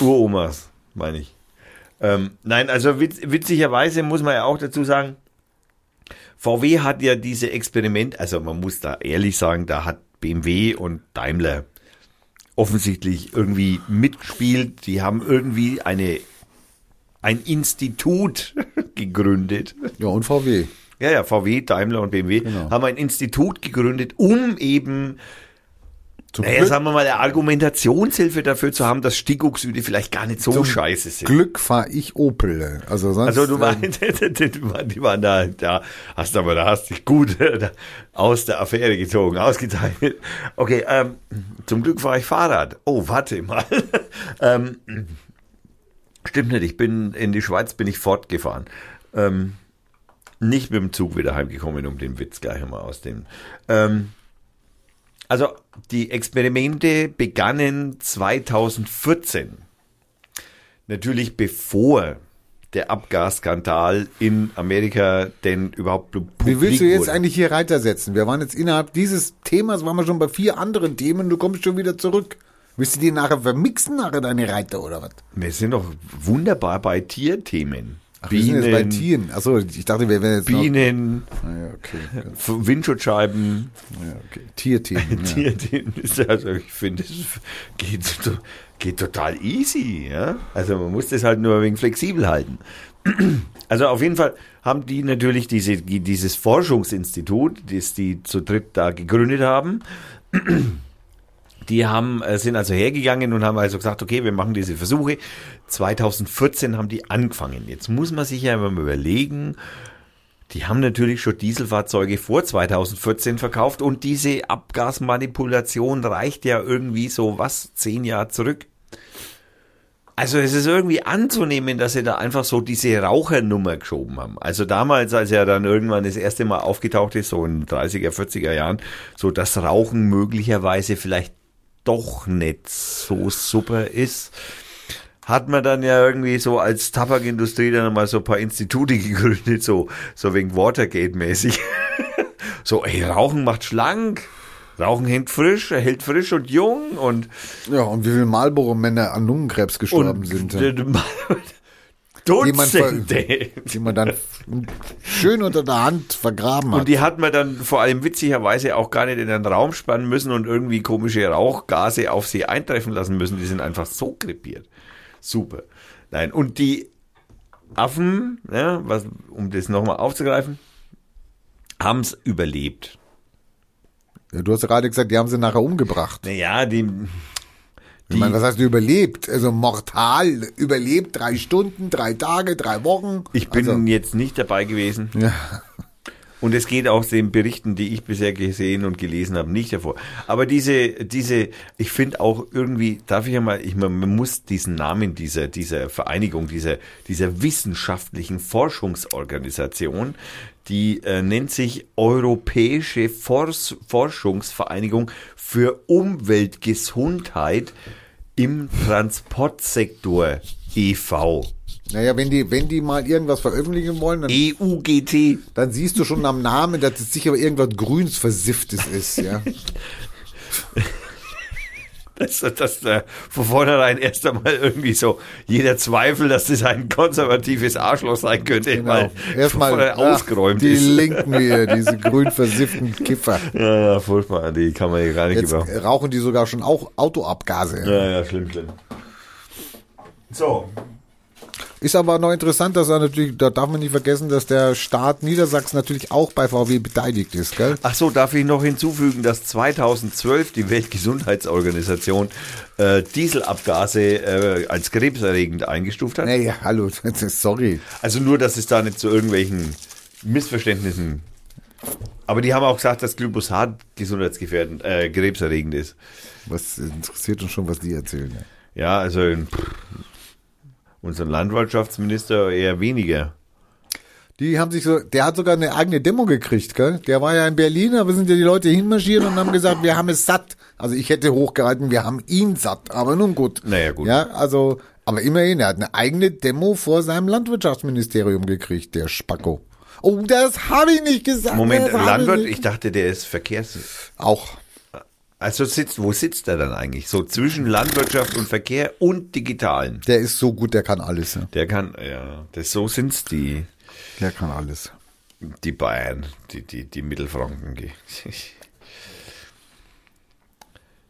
Uromas, meine ich. Ähm, nein, also witz, witzigerweise muss man ja auch dazu sagen, VW hat ja diese Experiment, also man muss da ehrlich sagen, da hat BMW und Daimler offensichtlich irgendwie mitgespielt. Die haben irgendwie eine, ein Institut <laughs> gegründet. Ja, und VW. Ja, ja, VW, Daimler und BMW Genau. haben ein Institut gegründet, um eben, Zum naja, Glück, sagen wir mal, eine Argumentationshilfe dafür zu haben, dass Stickoxide vielleicht gar nicht so scheiße sind. Glück fahre ich Opel. Also sonst. Also du ähm, meinst, <laughs> die waren- die waren da, da hast aber da hast dich gut äh, aus der Affäre gezogen, ausgezeichnet. Okay, ähm, zum Glück fahre ich Fahrrad. Oh, warte mal. <laughs> ähm, stimmt nicht, ich bin in die Schweiz bin ich fortgefahren. Ähm, nicht mit dem Zug wieder heimgekommen, um den Witz gleich mal aus dem. Ähm, also die Experimente begannen 2014. Natürlich bevor der Abgasskandal in Amerika denn überhaupt publik Wie willst du jetzt wurde. eigentlich hier Reiter setzen? Wir waren jetzt innerhalb dieses Themas, waren wir schon bei vier anderen Themen, du kommst schon wieder zurück. Willst du die nachher vermixen, nachher deine Reiter oder was? Wir sind doch wunderbar bei Tierthemen. Ach, jetzt bei Tieren. Achso, ich dachte, wir wären jetzt Bienen, noch... Ah, ja, okay. Windschutzscheiben, Ja, okay. Tierthemen. <laughs> Ja. Tierthemen. ist Also ich finde, es geht, geht total easy. Ja? Also man muss das halt nur ein wenig flexibel halten. Also auf jeden Fall haben die natürlich diese, dieses Forschungsinstitut, das die zu dritt da gegründet haben, die haben, äh, sind also hergegangen und haben also gesagt, okay, wir machen diese Versuche. 2014 haben die angefangen. Jetzt muss man sich ja mal überlegen, die haben natürlich schon Dieselfahrzeuge vor 2014 verkauft und diese Abgasmanipulation reicht ja irgendwie so was, zehn Jahre zurück. Also es ist irgendwie anzunehmen, dass sie da einfach so diese Rauchernummer geschoben haben. Also damals, als er dann irgendwann das erste Mal aufgetaucht ist, so in den 30er, 40er Jahren, so dass Rauchen möglicherweise vielleicht doch nicht so super ist. hat man dann ja irgendwie so als Tabakindustrie dann mal so ein paar Institute <laughs> gegründet, so, so wegen Watergate-mäßig. <laughs> so, ey, Rauchen macht schlank. Rauchen hält frisch, hält frisch und jung und, Ja, und wie viele Marlboro-Männer an Lungenkrebs gestorben sind. Ja. <laughs> Dutzende. Die man dann schön unter der Hand vergraben hat. Und die hat man dann vor allem witzigerweise auch gar nicht in den Raum spannen müssen und irgendwie komische Rauchgase auf sie eintreffen lassen müssen. Die sind einfach so krepiert. Super. Nein, und die Affen, ja, was, um das nochmal aufzugreifen, haben es überlebt. Ja, du hast ja gerade gesagt, die haben sie nachher umgebracht. Naja, die, Ich meine, was hast du überlebt? Also mortal überlebt, drei Stunden, drei Tage, drei Wochen. ich bin also, jetzt nicht dabei gewesen. ja. Und es geht aus den Berichten, die ich bisher gesehen und gelesen habe, nicht hervor. Aber diese, diese, ich finde auch irgendwie, darf ich ja mal, ich meine, man muss diesen Namen dieser, dieser Vereinigung, dieser, dieser wissenschaftlichen Forschungsorganisation, die äh, nennt sich Europäische Fors Forschungsvereinigung für Umweltgesundheit im Transportsektor e.V. Naja, wenn die, wenn die mal irgendwas veröffentlichen wollen, dann, EUGT. dann siehst du schon am Namen, dass es sicher irgendwas Grüns versifftes ist, ja. <laughs> dass, dass da von vornherein erst einmal irgendwie so jeder Zweifel, dass das ein konservatives Arschloch sein könnte, Genau. mal Erstmal ausgeräumt die ist. Linken hier, diese grün versifften <laughs> Kiffer. Ja, ja, furchtbar, die kann man hier gar nicht Jetzt gebrauchen. rauchen die sogar schon auch Autoabgase. Ja, ja, schlimm, schlimm. So, Ist aber noch interessant, dass er natürlich, da darf man nicht vergessen, dass der Staat Niedersachsen natürlich auch bei VW beteiligt ist, gell? Ach so, darf ich noch hinzufügen, dass 2012 die Weltgesundheitsorganisation äh, Dieselabgase äh, als krebserregend eingestuft hat? Naja, hallo, <laughs> sorry. Also nur, dass es da nicht zu irgendwelchen Missverständnissen. Aber die haben auch gesagt, dass Glyphosat gesundheitsgefährdend, äh, krebserregend ist. Was interessiert uns schon, was die erzählen? Ja. Ja, also pff, unser Landwirtschaftsminister eher weniger. Die haben sich so, der hat sogar eine eigene Demo gekriegt, gell? Der war ja in Berlin, aber sind ja die Leute hinmarschiert und haben gesagt, wir haben es satt. Also ich hätte hochgehalten, wir haben ihn satt, aber nun gut. Naja, gut. Ja, also, aber immerhin, er hat eine eigene Demo vor seinem Landwirtschaftsministerium gekriegt, der Spacko. Oh, das habe ich nicht gesagt. Moment, Landwirt, ich ich dachte, der ist Verkehrs... Auch. Also sitzt, wo sitzt er dann eigentlich? So zwischen Landwirtschaft und Verkehr und Digitalen. Der ist so gut, der kann alles. Ja. Der kann, ja, das, so sind's die, Der kann alles. die Bayern, die, die, die Mittelfranken.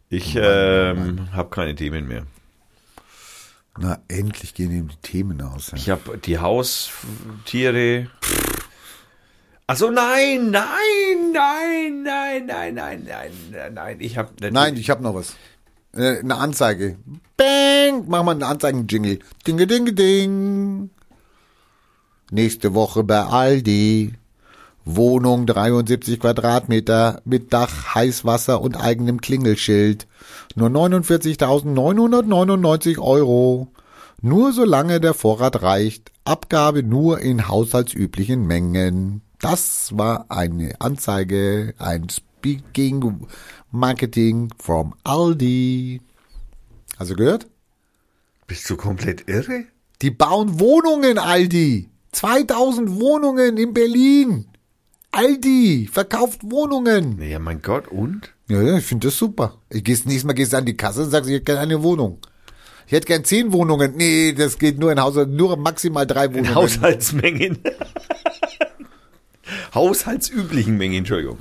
Ich ähm, habe keine Themen mehr. Na, endlich gehen ihm die Themen aus. Ja. Ich habe die Haustiere. Ach so, nein, nein, nein, nein, nein, nein, nein, nein, nein. Ich habe Nein, ich habe noch was. Äh, Eine Anzeige. Bang! Mach mal einen Anzeigen-Jingle. Dinge, dinge, ding. Nächste Woche bei Aldi. Wohnung 73 Quadratmeter mit Dach, Heißwasser und eigenem Klingelschild. Nur 49.999 Euro. Nur solange der Vorrat reicht. Abgabe nur in haushaltsüblichen Mengen. Das war eine Anzeige, ein Speaking Marketing from Aldi. Hast du gehört? Bist du komplett irre? Die bauen Wohnungen, Aldi. 2000 Wohnungen in Berlin. Aldi verkauft Wohnungen. Ja, mein Gott, und? Ja, ja ich finde das super. Ich gehst nächstes Mal gehst du an die Kasse und sagst, ich hätte gerne eine Wohnung. Ich hätte gern zehn Wohnungen. Nee, das geht nur in Haushalt, nur maximal drei In Wohnungen. Haushaltsmengen. <laughs> Haushaltsüblichen Mengen, Entschuldigung.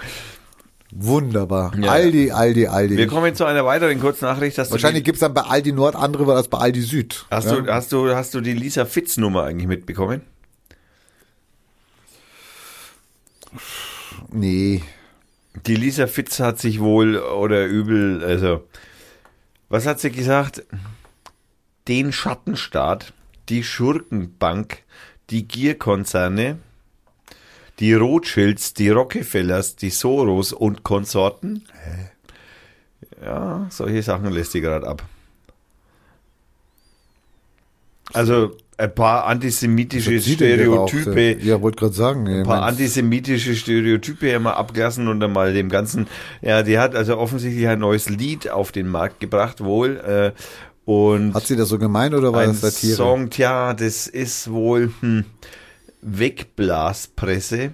Wunderbar. Ja, Aldi, Aldi, Aldi. Wir kommen zu einer weiteren Kurznachricht. Wahrscheinlich die, gibt's dann bei Aldi Nord andere als bei Aldi Süd. hast, ja? du, hast, du, hast du die Lisa Fitz Nummer eigentlich mitbekommen? Nee. Die Lisa Fitz hat sich wohl oder übel, also, was hat sie gesagt? Den Schattenstaat, die Schurkenbank, die Gierkonzerne, die Rothschilds, die Rockefellers, die Soros und Konsorten. Ja, solche Sachen lässt sie gerade ab. Also ein paar antisemitische er Stereotype. Ja, wollte gerade sagen. ein paar antisemitische Stereotype immer abgelassen und dann mal dem Ganzen, ja, die hat also offensichtlich ein neues Lied auf den Markt gebracht wohl äh, Und Hat sie das so gemeint oder war ein das Satire? Song, tja, das ist wohl hm, Wegblaspresse,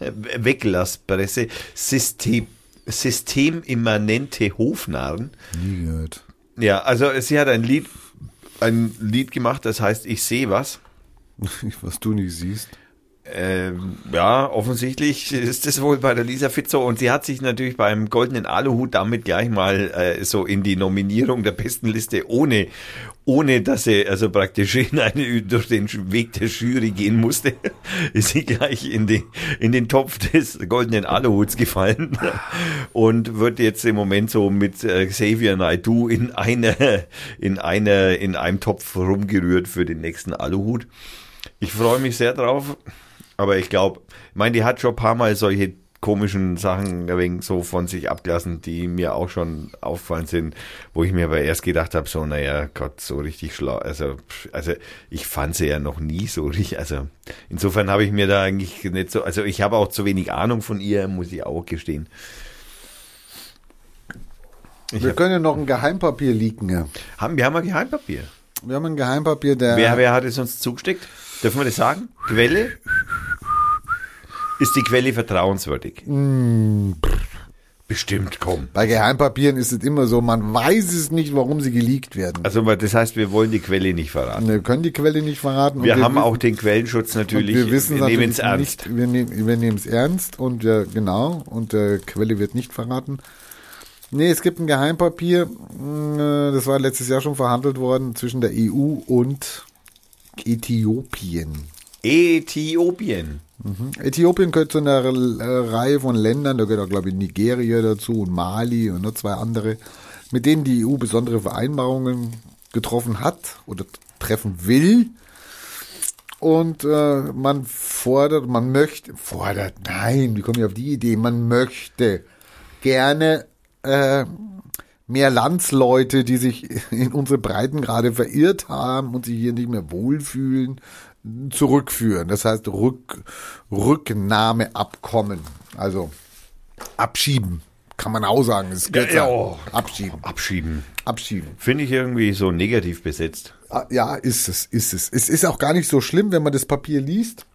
Weglasspresse, System, systemimmanente Hofnarren. Nie gehört. Ja, also sie hat ein Lied, ein Lied gemacht, das heißt Ich sehe was. <laughs> Was du nicht siehst. Ähm, ja, offensichtlich ist das wohl bei der Lisa Fitzo und sie hat sich natürlich beim goldenen Aluhut damit gleich mal äh, so in die Nominierung der besten Liste ohne ohne dass sie also praktisch in eine, durch den Weg der Jury gehen musste, <laughs> ist sie gleich in den in den Topf des goldenen Aluhuts gefallen <laughs> und wird jetzt im Moment so mit äh, Xavier Naidoo in einer in einer in einem Topf rumgerührt für den nächsten Aluhut. Ich freue mich sehr drauf. Aber ich glaube, ich meine, die hat schon ein paar Mal solche komischen Sachen wenig so von sich abgelassen, die mir auch schon auffallen sind, wo ich mir aber erst gedacht habe, so, naja, Gott, so richtig schlau. Also, also ich fand sie ja noch nie so richtig. Also insofern habe ich mir da eigentlich nicht so, also ich habe auch zu wenig Ahnung von ihr, muss ich auch gestehen. Ich Wir hab, können ja noch ein Geheimpapier leaken. Ja. haben, wir haben ein Geheimpapier. Wir haben ein Geheimpapier, der. Wer, wer hat es uns zugesteckt? Dürfen wir das sagen? Quelle? Ist die Quelle vertrauenswürdig? Bestimmt, komm. Bei Geheimpapieren ist es immer so, man weiß es nicht, warum sie geleakt werden. Also das heißt, wir wollen die Quelle nicht verraten. Wir können die Quelle nicht verraten. Wir und haben wissen- auch den Quellenschutz natürlich. wir wissen wir nehmen es ernst. Nicht, wir nehmen wir es ernst und äh, genau und äh, Quelle wird nicht verraten. Nee, es gibt ein Geheimpapier, mh, das war letztes Jahr schon verhandelt worden zwischen der EU und Äthiopien. Äthiopien. Äthiopien gehört zu einer äh, Reihe von Ländern, da gehört auch, glaube ich, Nigeria dazu und Mali und noch zwei andere, mit denen die EU besondere Vereinbarungen getroffen hat oder treffen will. Und äh, man fordert, man möchte, fordert, nein, wie komme ich auf die Idee? Man möchte gerne äh, mehr Landsleute, die sich <laughs> in unsere Breiten gerade verirrt haben und sich hier nicht mehr wohlfühlen, zurückführen. Das heißt Rück, Rücknahmeabkommen. Also abschieben, kann man auch sagen. Ist Ja, kürzer. ja, oh. Abschieben. Abschieben. Abschieben. Finde ich irgendwie so negativ besetzt. Ah, Ja, ist es, ist es. Es ist auch gar nicht so schlimm, wenn man das Papier liest.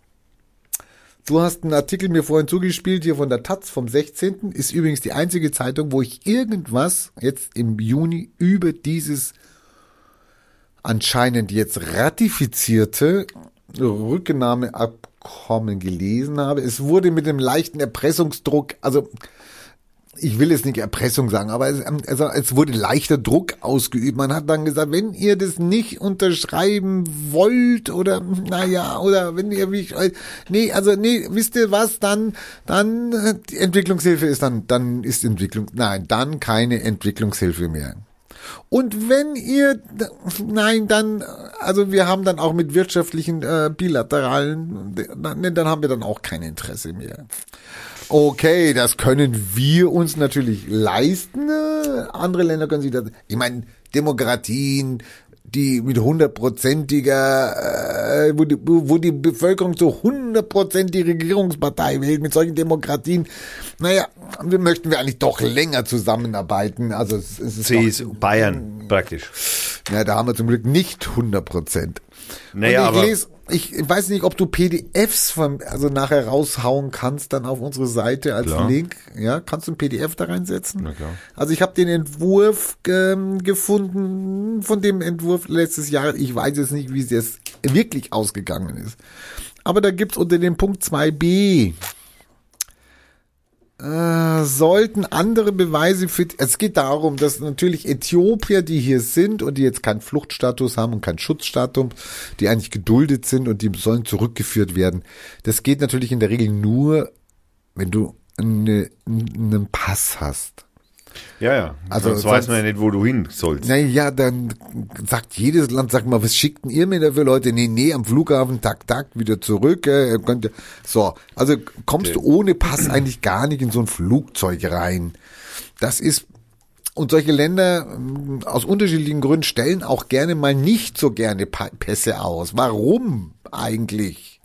Du hast einen Artikel mir vorhin zugespielt, hier von der Taz vom 16. Ist übrigens die einzige Zeitung, wo ich irgendwas jetzt im Juni über dieses anscheinend jetzt ratifizierte Rücknahmeabkommen gelesen habe. Es wurde mit dem leichten Erpressungsdruck, also ich will jetzt nicht Erpressung sagen, aber es, also es wurde leichter Druck ausgeübt. Man hat dann gesagt, wenn ihr das nicht unterschreiben wollt oder naja, oder wenn ihr mich nee, also nee, wisst ihr was, dann dann äh, die Entwicklungshilfe ist dann dann ist Entwicklung nein, dann keine Entwicklungshilfe mehr. Und wenn ihr, nein, dann, also wir haben dann auch mit wirtschaftlichen äh, bilateralen, dann, dann haben wir dann auch kein Interesse mehr. Okay, das können wir uns natürlich leisten. äh, Andere Länder können sich das, ich meine, Demokratien, die mit hundertprozentiger, äh, wo, die, wo die Bevölkerung zu hundertprozent die Regierungspartei wählt, mit solchen Demokratien, naja, wir möchten wir eigentlich doch länger zusammenarbeiten. Also es, es ist doch, CSU, Bayern praktisch. ja, da haben wir zum Glück nicht 100 Prozent. Naja, aber- lese, ich weiß nicht, ob du PDFs von, also nachher raushauen kannst, dann auf unsere Seite als Klar. Link. Ja, kannst du ein PDF da reinsetzen? Also ich habe den Entwurf ähm, gefunden von dem Entwurf letztes Jahr. Ich weiß jetzt nicht, wie es jetzt wirklich ausgegangen ist. Aber da gibt's unter dem Punkt 2b äh, sollten andere Beweise für, es geht darum, dass natürlich Äthiopier, die hier sind und die jetzt keinen Fluchtstatus haben und keinen Schutzstatus, die eigentlich geduldet sind und die sollen zurückgeführt werden. Das geht natürlich in der Regel nur, wenn du eine, einen Pass hast. Ja, ja. Also sonst weiß man ja nicht, wo du hin sollst. Naja, dann sagt jedes Land, sag mal, was schickt denn ihr mir dafür Leute? Nee, nee, am Flughafen, tak, tak, wieder zurück. Äh, ihr könnt, ja- so, also kommst du ohne Pass eigentlich gar nicht in so ein Flugzeug rein. Das ist, und solche Länder ähm, aus unterschiedlichen Gründen stellen auch gerne mal nicht so gerne Pässe aus. Warum eigentlich?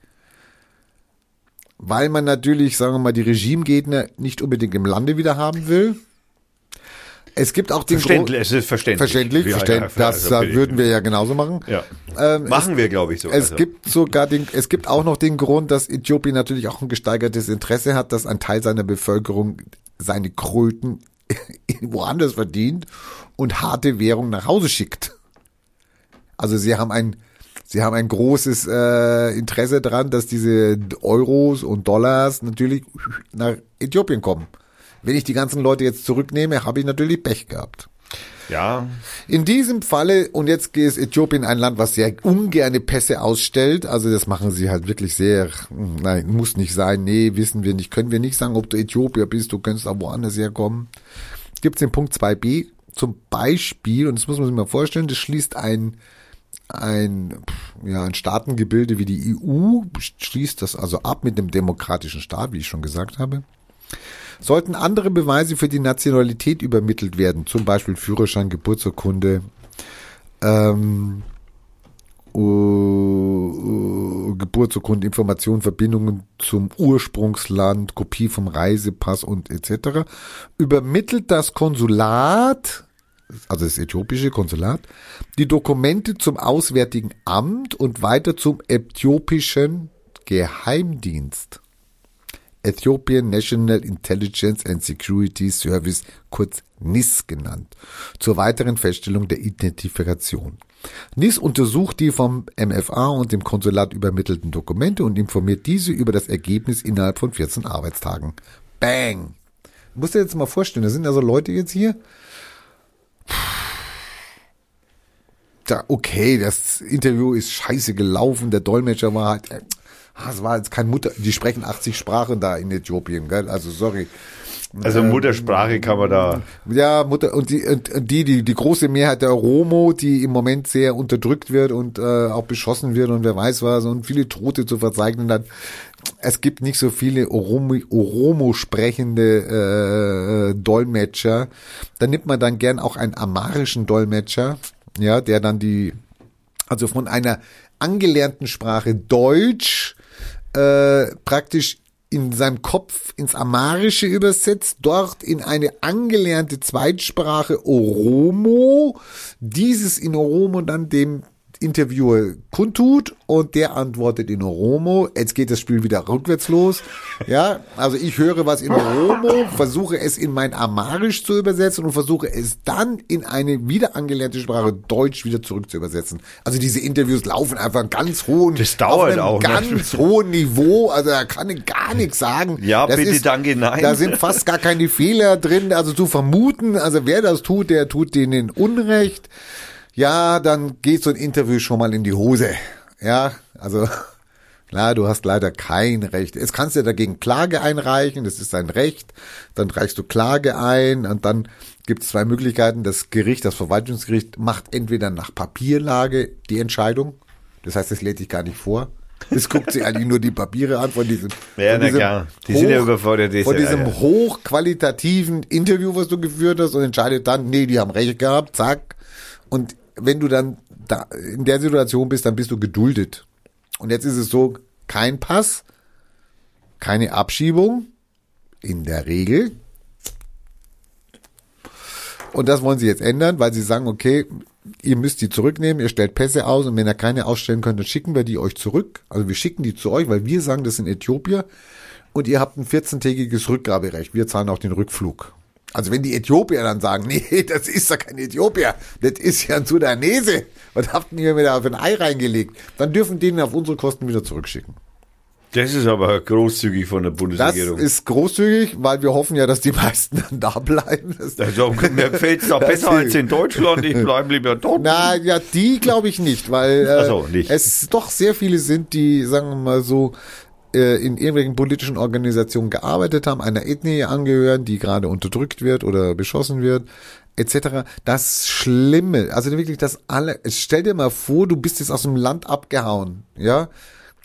Weil man natürlich, sagen wir mal, die Regimegegner nicht unbedingt im Lande wieder haben will. Es gibt auch den Verständlich, Grund- es ist verständlich. Verständlich, Ja, verständlich. ja, das also äh, würden wir ja genauso machen. Ja. Ähm, Machen wir, glaube ich, so. Es Also, gibt sogar den, es gibt auch noch den Grund, dass Äthiopien natürlich auch ein gesteigertes Interesse hat, dass ein Teil seiner Bevölkerung seine Kröten <laughs> woanders verdient und harte Währung nach Hause schickt. Also sie haben ein, sie haben ein großes äh, Interesse daran, dass diese Euros und Dollars natürlich nach Äthiopien kommen. Wenn ich die ganzen Leute jetzt zurücknehme, habe ich natürlich Pech gehabt. Ja, In diesem Falle, und jetzt ist Äthiopien ein Land, was sehr ungerne Pässe ausstellt, also das machen sie halt wirklich sehr, hm, nein, muss nicht sein, nee, wissen wir nicht, können wir nicht sagen, ob du Äthiopier bist, du könntest auch woanders herkommen. Gibt es den Punkt 2b zum Beispiel, und das muss man sich mal vorstellen, das schließt ein, ein, ja, ein Staatengebilde wie die EU, schließt das also ab mit einem demokratischen Staat, wie ich schon gesagt habe. Sollten andere Beweise für die Nationalität übermittelt werden, zum Beispiel Führerschein, Geburtsurkunde, ähm, uh, Geburtsurkunde, Informationen, Verbindungen zum Ursprungsland, Kopie vom Reisepass und etc., übermittelt das Konsulat, also das äthiopische Konsulat, die Dokumente zum Auswärtigen Amt und weiter zum äthiopischen Geheimdienst. Ethiopian National Intelligence and Security Service, kurz NIS genannt, zur weiteren Feststellung der Identifikation. NIS untersucht die vom MFA und dem Konsulat übermittelten Dokumente und informiert diese über das Ergebnis innerhalb von 14 Arbeitstagen. Bang! Du musst dir jetzt mal vorstellen, da sind also Leute jetzt hier. Da, okay, das Interview ist scheiße gelaufen, der Dolmetscher war halt, äh, das war jetzt kein Mutter, die sprechen 80 Sprachen da in Äthiopien, gell? Also sorry. also Muttersprache kann man da. Ja, Mutter und die und die die die große Mehrheit der Oromo, die im Moment sehr unterdrückt wird und äh, auch beschossen wird und wer weiß was und viele Tote zu verzeichnen hat. Es gibt nicht so viele Oromo, Oromo sprechende äh, Dolmetscher. Da nimmt man dann gern auch einen amarischen Dolmetscher, ja, der dann die also von einer angelernten Sprache Deutsch äh, praktisch in seinem Kopf ins Amarische übersetzt, dort in eine angelernte Zweitsprache Oromo, dieses in Oromo dann dem Interviewer kundtut und der antwortet in Oromo. Jetzt geht das Spiel wieder rückwärts los. Ja, also ich höre was in Oromo, versuche es in mein Amarisch zu übersetzen und versuche es dann in eine wieder angelernte Sprache Deutsch wieder zurück zu übersetzen. Also diese Interviews laufen einfach ganz hohen, Das dauert auf einem auch, ne? ganz hohen Niveau. Also da kann ich gar nichts sagen. Ja, Das bitte, ist, danke, nein. Da sind fast gar keine Fehler drin. Also zu vermuten, also wer das tut, der tut denen Unrecht. Ja, dann geht so ein Interview schon mal in die Hose. Ja, also <laughs> klar, du hast leider kein Recht. Jetzt kannst du dagegen Klage einreichen, das ist dein Recht. Dann reichst du Klage ein und dann gibt es zwei Möglichkeiten. Das Gericht, das Verwaltungsgericht macht entweder nach Papierlage die Entscheidung. Das heißt, es lädt dich gar nicht vor. Es guckt sich eigentlich nur die Papiere an von diesem, Ja, von na diesem klar. Die sind ja überfordert, die von ja- diesem ja. hochqualitativen Interview, was du geführt hast und entscheidet dann, nee, die haben recht gehabt, zack. Und wenn du dann da in der Situation bist, dann bist du geduldet. Und jetzt ist es so, kein Pass, keine Abschiebung, in der Regel. Und das wollen sie jetzt ändern, weil sie sagen, okay, ihr müsst die zurücknehmen, ihr stellt Pässe aus und wenn ihr keine ausstellen könnt, dann schicken wir die euch zurück. Also wir schicken die zu euch, weil wir sagen, das sind Äthiopier und ihr habt ein 14-tägiges Rückgaberecht. Wir zahlen auch den Rückflug. Also wenn die Äthiopier dann sagen, <laughs> nee, das ist ja kein Äthiopier, das ist ja ein Sudanese, was habt ihr mir da auf ein Ei reingelegt? Dann dürfen die ihn auf unsere Kosten wieder zurückschicken. Das ist aber großzügig von der Das Bundesregierung. ist großügig, weil wir hoffen ja, dass die <laughs> meisten dann da bleiben. Das also, <laughs> mir fällt es doch Das besser als in Deutschland. Ich bleibe lieber dort. Na, ja, die glaube ich nicht, weil äh, so, nicht. es doch sehr viele sind, die, sagen wir mal so, in irgendwelchen politischen Organisationen gearbeitet haben, einer Ethnie angehören, die gerade unterdrückt wird oder beschossen wird, etc. Das Schlimme, also wirklich das alle, stell dir mal vor, du bist jetzt aus dem Land abgehauen, ja,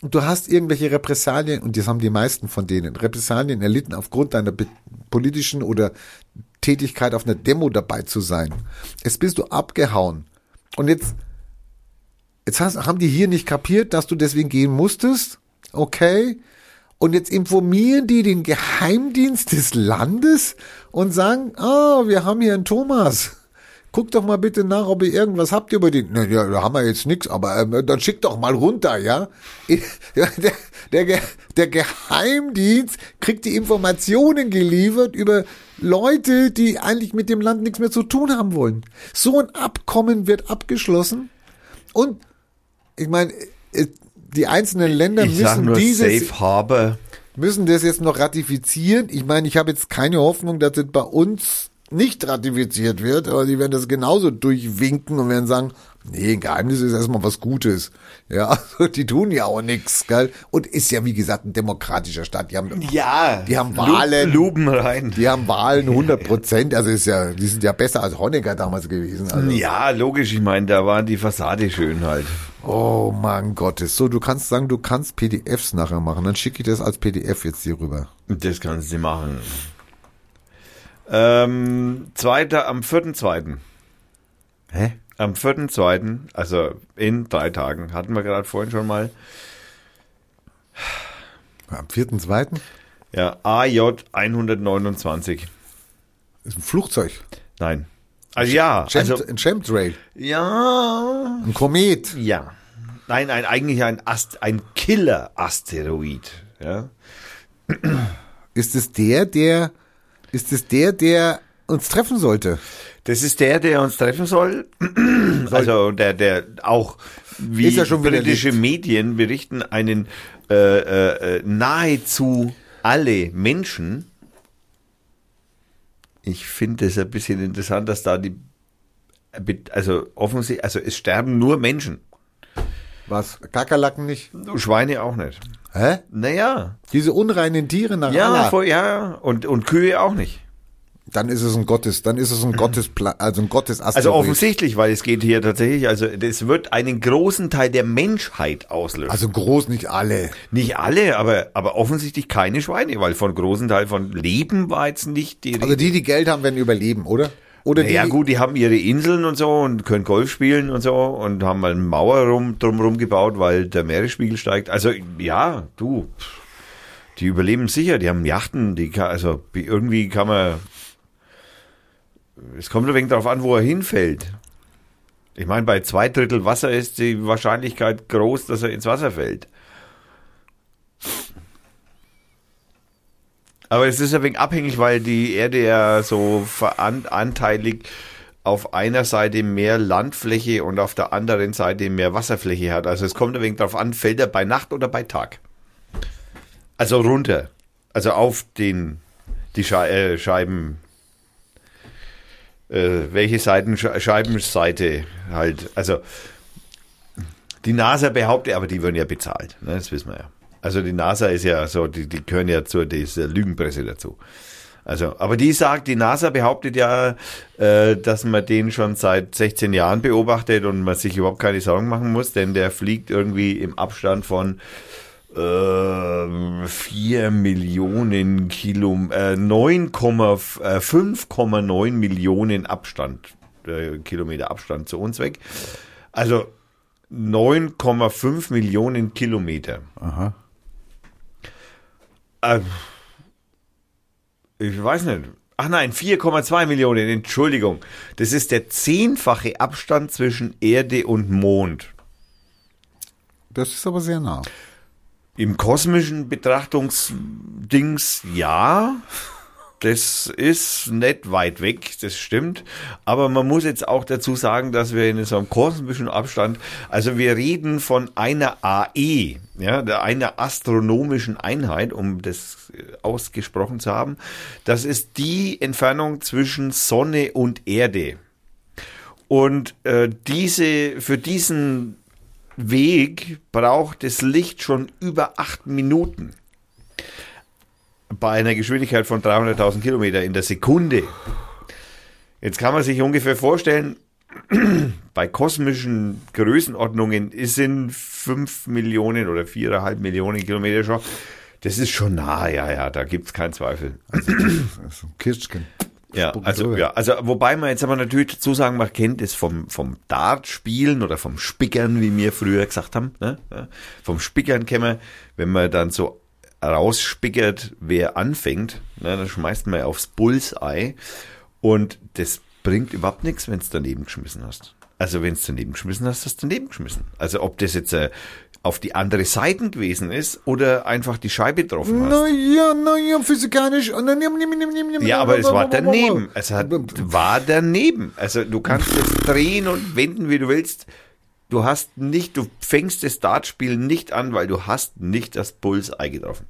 und du hast irgendwelche Repressalien, und das haben die meisten von denen, Repressalien erlitten aufgrund deiner politischen oder Tätigkeit auf einer Demo dabei zu sein. Jetzt bist du abgehauen. Und jetzt, jetzt hast, haben die hier nicht kapiert, dass du deswegen gehen musstest. Okay. Und jetzt informieren die den Geheimdienst des Landes und sagen, ah, wir haben hier einen Thomas. Guck doch mal bitte nach, ob ihr irgendwas habt über den. Na, ja, da haben wir jetzt nichts, aber ähm, dann schickt doch mal runter, ja? <laughs> Der, der, der Geheimdienst kriegt die Informationen geliefert über Leute, die eigentlich mit dem Land nichts mehr zu tun haben wollen. So ein Abkommen wird abgeschlossen und ich meine, äh, die einzelnen Länder Ich müssen nur dieses Safe Harbor. müssen das jetzt noch ratifizieren. Ich meine, ich habe jetzt keine Hoffnung, dass das bei uns nicht ratifiziert wird, aber die werden das genauso durchwinken und werden sagen, nee, Geheimnis ist erstmal was Gutes. Ja, <laughs> also die tun ja auch nichts, gell? Und ist ja, wie gesagt, ein demokratischer Staat. Die haben, Ja. Die haben Wahlen. Luben rein. die haben Wahlen <laughs> 100 Prozent. Also ist ja, die sind ja besser als Honecker damals gewesen. Also. Ja, logisch. Ich meine, da war die Fassade schön halt. Oh mein Gottes. So, du kannst sagen, du kannst PDFs nachher machen. Dann schicke ich das als PDF jetzt hier rüber. Das kannst du machen. Ähm, zweiter, am 4.2. Hä? Am 4.2., also in drei Tagen, hatten wir gerade vorhin schon mal, Am 4.2. ja, AJ 129. ist ein Flugzeug. Nein. Also ja, Chemt, also ein Chemtrail. ja, Ein Komet. ja. Nein, ein, eigentlich ein Ast, ein Killer-Asteroid. Ja. Ist es der, der, ist es der, der uns treffen sollte? Das ist der, der uns treffen soll. <clears throat> Also der, der auch wie Ist ja schon britische. Medien berichten, einen äh, äh, äh, nahezu alle Menschen. Ich finde es ein bisschen interessant, dass da die also offensichtlich, also es sterben nur Menschen. Was? Kakerlaken nicht? Schweine auch nicht. Hä? Naja. Diese unreinen Tiere nach Ja, Allah. voll, ja, und, und Kühe auch nicht. Dann ist es ein Gottes, dann ist es ein <laughs> Gottes, also ein Gottes Also offensichtlich, weil es geht hier tatsächlich, also das wird einen großen Teil der Menschheit auslösen. Also groß nicht alle. Nicht alle, aber, aber offensichtlich keine Schweine, weil von großen Teil von Leben war jetzt nicht die. Also die, die Geld haben, werden überleben, oder? Oder die, ja die- gut, die haben ihre Inseln und so und können Golf spielen und so und haben mal eine Mauer rum, drumherum gebaut, weil der Meeresspiegel steigt. Also ja, du, die überleben sicher, die haben Yachten, die kann, also irgendwie kann man, es kommt ein wenig darauf an, wo er hinfällt. Ich meine, bei zwei Drittel Wasser ist die Wahrscheinlichkeit groß, dass er ins Wasser fällt. Aber es ist ein wenig abhängig, weil die Erde ja so anteilig auf einer Seite mehr Landfläche und auf der anderen Seite mehr Wasserfläche hat. Also es kommt ein wenig darauf an, fällt er bei Nacht oder bei Tag. Also runter. Also auf den die Schei äh, Scheiben. Äh, welche Seiten Scheibenseite halt. Also die NASA behauptet, aber die werden ja bezahlt. Ne, das wissen wir ja. Also die NASA ist ja so, die, die gehören ja zur dieser Lügenpresse dazu. Also, aber die sagt, die NASA behauptet ja, äh, dass man den schon seit 16 Jahren beobachtet und man sich überhaupt keine Sorgen machen muss, denn der fliegt irgendwie im Abstand von 4 Millionen Kilo, äh, 9,5 äh, 5,9 Millionen Abstand, äh, Kilometer Abstand zu uns weg. Also 9,5 Millionen Kilometer. Aha. Äh, ich weiß nicht. Ach nein, 4,2 Millionen, Entschuldigung. Das ist der zehnfache Abstand zwischen Erde und Mond. Das ist aber sehr nah. Im kosmischen Betrachtungsdings ja. Das ist nicht weit weg, das stimmt. Aber man muss jetzt auch dazu sagen, dass wir in so einem kosmischen Abstand, also wir reden von einer AE, ja, einer astronomischen Einheit, um das äh, ausgesprochen zu haben. Das ist die Entfernung zwischen Sonne und Erde. Und äh, diese, für diesen Weg braucht das Licht schon über acht Minuten. Bei einer Geschwindigkeit von 300.000 Kilometer in der Sekunde. Jetzt kann man sich ungefähr vorstellen, <clears throat> bei kosmischen Größenordnungen sind 5 Millionen oder 4,5 Millionen Kilometer schon. Das ist schon nah, ja, ja, da gibt's keinen Zweifel. Das ist ein Kirschchen. Ja, Spucken also, drüber. ja, also, wobei man jetzt aber natürlich dazu sagen, man kennt es vom, vom Dartspielen oder vom Spickern, wie wir früher gesagt haben, ne? Ja, vom Spickern kennen wir, wenn man dann so rausspickert, wer anfängt. Ne, dann schmeißt man aufs Bullseye. Und das bringt überhaupt nichts, wenn es daneben geschmissen hast. Also wenn es daneben geschmissen hast, hast du daneben geschmissen. Also ob das jetzt äh, auf die andere Seite gewesen ist oder einfach die Scheibe getroffen hast. Naja, naja, physikalisch. Ja, aber es war daneben. Es hat, war daneben. Also du kannst es drehen und wenden, wie du willst. Du hast nicht, du fängst das Dartspiel nicht an, weil du hast nicht das Bullseye getroffen.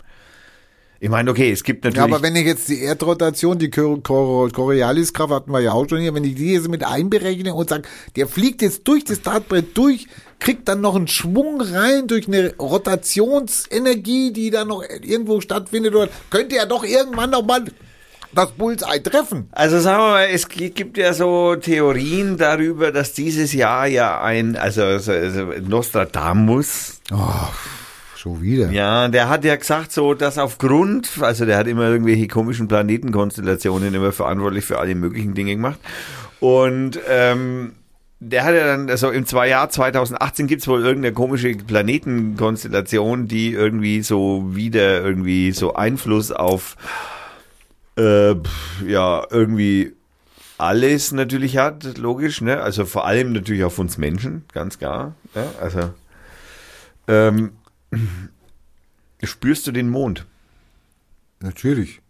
Ich meine, okay, es gibt natürlich. Ja, aber wenn ich jetzt die Erdrotation, die Cor- Cor- Corioliskraft hatten wir ja auch schon hier, wenn ich die jetzt mit einberechne und sage, der fliegt jetzt durch das Dartbrett durch, kriegt dann noch einen Schwung rein durch eine Rotationsenergie, die dann noch irgendwo stattfindet, oder könnte er doch irgendwann noch mal das Bullseye treffen. Also sagen wir mal, es gi- gibt ja so Theorien darüber, dass dieses Jahr ja ein, also, also also Nostradamus, Schon wieder. ja, der hat ja gesagt so, dass aufgrund, also der hat immer irgendwelche komischen Planetenkonstellationen immer verantwortlich für alle möglichen Dinge gemacht und ähm, der hat ja dann, also im zwei Jahr 2018 gibt's wohl irgendeine komische Planetenkonstellation, die irgendwie so wieder irgendwie so Einfluss auf äh, ja, irgendwie alles natürlich hat, logisch, ne? Also vor allem natürlich auf uns Menschen, ganz klar. Ja? Also ähm, <clears throat> spürst du den Mond? Natürlich.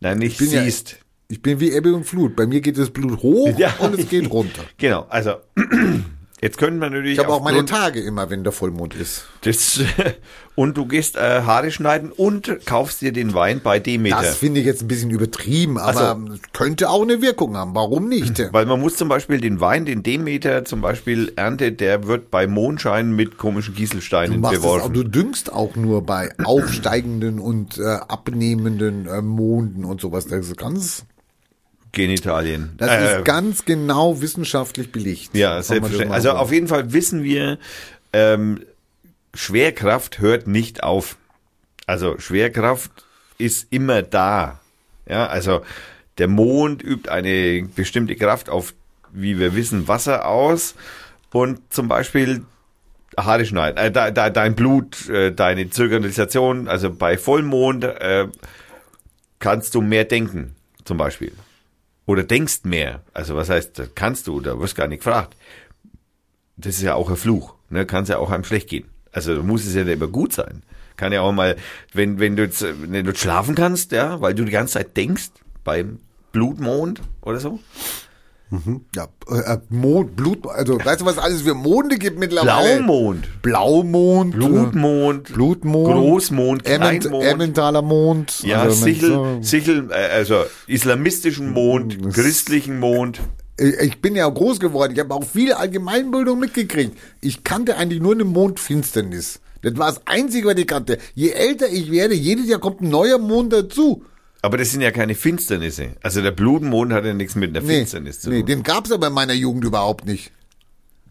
Nein, nicht bin ja- siehst. Ich bin wie Ebbe und Flut. Bei mir geht das Blut hoch Ja. und es geht runter. <laughs> Genau, also <clears throat> jetzt könnte man natürlich Ich habe auch meine Tage immer, wenn der Vollmond ist. das, <laughs> und du gehst äh, Haare schneiden und kaufst dir den Wein bei Demeter. Das finde ich jetzt ein bisschen übertrieben, aber es könnte auch eine Wirkung haben. Warum nicht? <laughs> Weil man muss zum Beispiel den Wein, den Demeter zum Beispiel erntet, der wird bei Mondschein mit komischen Du, Kieselsteinen machst es auch, beworfen. du düngst auch nur bei aufsteigenden und äh, abnehmenden äh, Monden und sowas. Das ist ganz, Genitalien. das Äh, ist ganz genau wissenschaftlich belegt. Ja, selbstverständlich. Also so- auf jeden Fall wissen wir, ähm, Schwerkraft hört nicht auf. Also Schwerkraft ist immer da. Ja, also der Mond übt eine bestimmte Kraft auf, wie wir wissen, Wasser aus und zum Beispiel Haare schneiden, äh, de, de, dein Blut, äh, deine Zirkulation, also bei Vollmond äh, kannst du mehr denken, zum Beispiel. Oder denkst mehr. Also was heißt, kannst du, da wirst gar nicht gefragt. Das ist ja auch ein Fluch. Ne? Kann es ja auch einem schlecht gehen. Also muss es ja immer gut sein. Kann ja auch mal, wenn, wenn du jetzt, wenn du schlafen kannst, ja, weil du die ganze Zeit denkst, beim Blutmond oder so. Ja, äh, Mond, Blut, also weißt du, was alles für Monde gibt mittlerweile? Blaumond, Blaumond, Blutmond, äh, Blutmond, Großmond, Emment, Kleinmond. Emmentaler Mond. Ja, also Sichel, so- Sichel, äh, also islamistischen Mond, Das- christlichen Mond. Ich bin ja groß geworden. Ich habe auch viel Allgemeinbildung mitgekriegt. Ich kannte eigentlich nur eine Mondfinsternis. Das war das Einzige, was ich kannte. Je älter ich werde, jedes Jahr kommt ein neuer Mond dazu. Aber das sind ja keine Finsternisse. Also der Blutmond hat ja nichts mit einer Nee, Finsternis zu nee tun. den gab's aber in meiner Jugend überhaupt nicht.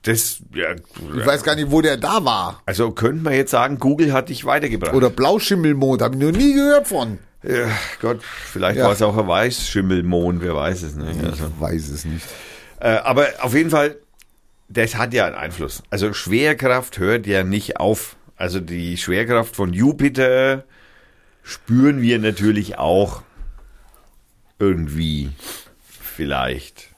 Das, ja, Ich weiß gar nicht, wo der da war. also könnte man jetzt sagen, Google hat dich weitergebracht. Oder Blauschimmelmond, habe ich noch nie gehört von. ja, Gott, vielleicht Ja. war es auch ein Weißschimmelmond, wer weiß es nicht. Also, Ich weiß es nicht. äh, aber auf jeden Fall, das hat ja einen Einfluss. Also Schwerkraft hört ja nicht auf. Also die Schwerkraft von Jupiter spüren wir natürlich auch irgendwie vielleicht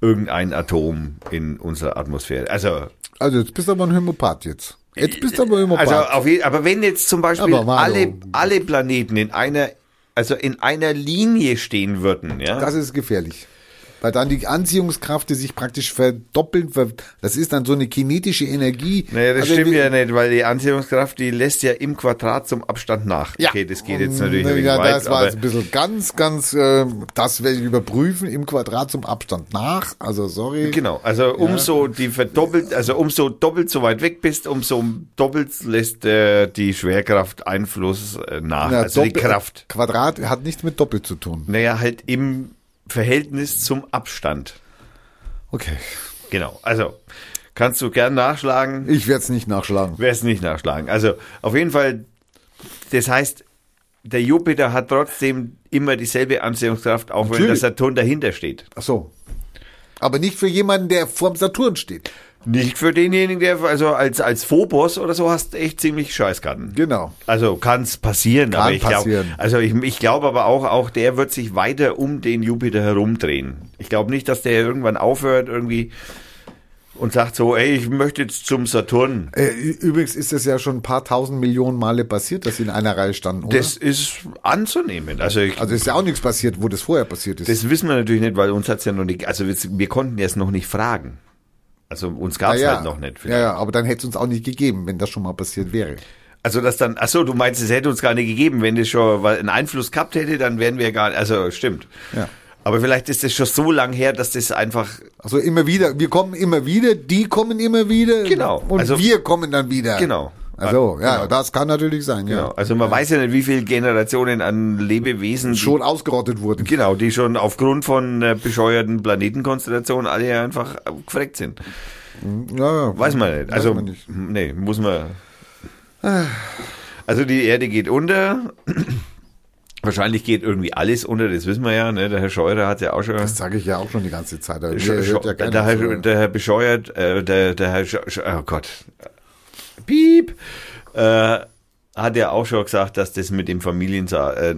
irgendein Atom in unserer Atmosphäre. Also Also jetzt bist du aber ein Hämopath jetzt. Jetzt bist du aber ein Hämopath. Also auf jeden, aber wenn jetzt zum Beispiel alle, alle Planeten in einer, also in einer Linie stehen würden, ja, das ist gefährlich. Weil dann die Anziehungskraft, die sich praktisch verdoppeln, ver das ist dann so eine kinetische Energie. naja, das Also stimmt ja nicht, weil die Anziehungskraft, die lässt ja im Quadrat zum Abstand nach. Ja. Okay, das geht jetzt natürlich ein ja, weit, das war jetzt ein bisschen ganz, ganz, äh, das werde ich überprüfen im Quadrat zum Abstand nach. Also sorry. genau, also umso die verdoppelt, also umso doppelt so weit weg bist, umso doppelt lässt äh, die Schwerkraft Einfluss äh, nach, Ja, also die Kraft. Quadrat hat nichts mit Doppel zu tun. Naja, halt im Verhältnis zum Abstand. Okay. Genau, also kannst du gern nachschlagen. Ich werde es nicht nachschlagen. Wer es nicht nachschlagen. Also auf jeden Fall, das heißt, der Jupiter hat trotzdem immer dieselbe Anziehungskraft, auch wenn der Natürlich. Saturn dahinter steht. Ach so. Aber nicht für jemanden, der vorm Saturn steht. Nicht für denjenigen, der also als, als Phobos oder so hast echt ziemlich Scheißkarten. Genau. Also kann's passieren, Kann aber ich glaube, passieren. also ich, ich glaube aber auch, auch der wird sich weiter um den Jupiter herumdrehen. Ich glaube nicht, dass der irgendwann aufhört irgendwie und sagt so, ey, ich möchte jetzt zum Saturn. Äh, übrigens ist es ja schon ein paar tausend Millionen Male passiert, dass sie in einer Reihe standen, oder? Das ist anzunehmen. Also, ich, also ist ja auch nichts passiert, wo das vorher passiert ist. das wissen wir natürlich nicht, weil uns hat's ja noch nicht, also wir, wir konnten es noch nicht fragen. Also uns gab's ja, halt noch nicht. ja, ja, aber dann hätte es uns auch nicht gegeben, wenn das schon mal passiert wäre. Also das dann, ach so, du meinst, es hätte uns gar nicht gegeben, wenn das schon einen Einfluss gehabt hätte, dann wären wir gar, also stimmt. Ja. Aber vielleicht ist das schon so lang her, dass das einfach Also immer wieder, wir kommen immer wieder, die kommen immer wieder. Genau. Und Also- wir kommen dann wieder. Genau. Also, ja, Genau. das kann natürlich sein, ja. Genau. Also man weiß ja nicht, wie viele Generationen an Lebewesen Schon ausgerottet wurden. genau, die schon aufgrund von äh, bescheuerten Planetenkonstellationen alle einfach gefreckt sind. Ja, ja. Weiß man nicht. Also man nicht. nee, muss man. Also die Erde geht unter. <clears throat> Wahrscheinlich geht irgendwie alles unter, das wissen wir ja. Ne? Der Herr Scheurer hat ja auch schon. Das sage ich ja auch schon die ganze Zeit. Sch- ja der, Herr, der Herr bescheuert, äh, der, der Herr, Sch oh Gott, Piep, äh, hat ja auch schon gesagt, dass das mit dem Familien äh,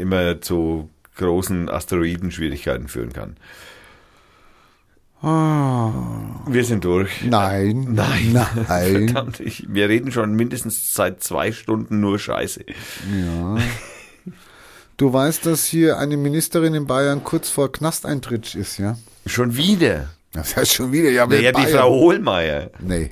immer zu großen Asteroidenschwierigkeiten führen kann. Wir sind durch. Nein. <laughs> Nein. Nein. Verdammt, ich, wir reden schon mindestens seit zwei Stunden nur Scheiße. Du weißt, dass hier eine Ministerin in Bayern kurz vor Knasteintritt ist, ja? Schon wieder. Das heißt schon wieder, ja, wer Ja, die Frau Hohlmeier. Nee.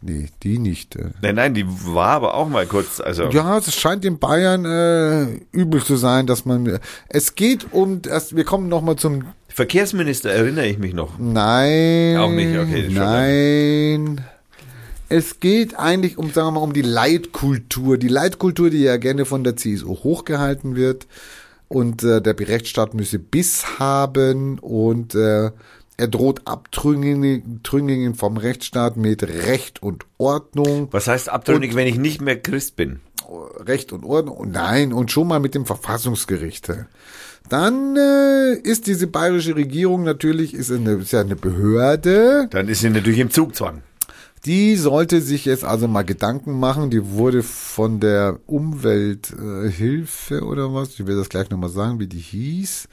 Nee, die nicht. äh. Nein, nein, die war aber auch mal kurz, also. Ja, es scheint in Bayern äh, übel zu sein, dass man. Es geht um das. Wir kommen noch mal zum. Verkehrsminister erinnere ich mich noch. Nein. Auch nicht, okay, Nein. Es geht eigentlich um, sagen wir mal, um die Leitkultur. Die Leitkultur, die ja gerne von der CSU hochgehalten wird. Und äh, der Rechtsstaat müsse Biss haben und äh, er droht Abtrünnigen Trünnigen vom Rechtsstaat mit Recht und Ordnung. Was heißt abtrünnig, wenn ich nicht mehr Christ bin? Recht und Ordnung. Und nein, und schon mal mit dem Verfassungsgericht. Dann äh, ist diese bayerische Regierung natürlich, ist, eine, ist ja eine Behörde, Dann ist sie natürlich im Zugzwang. die sollte sich jetzt also mal Gedanken machen. Die wurde von der Umwelthilfe äh, oder was, ich will das gleich nochmal sagen, wie die hieß,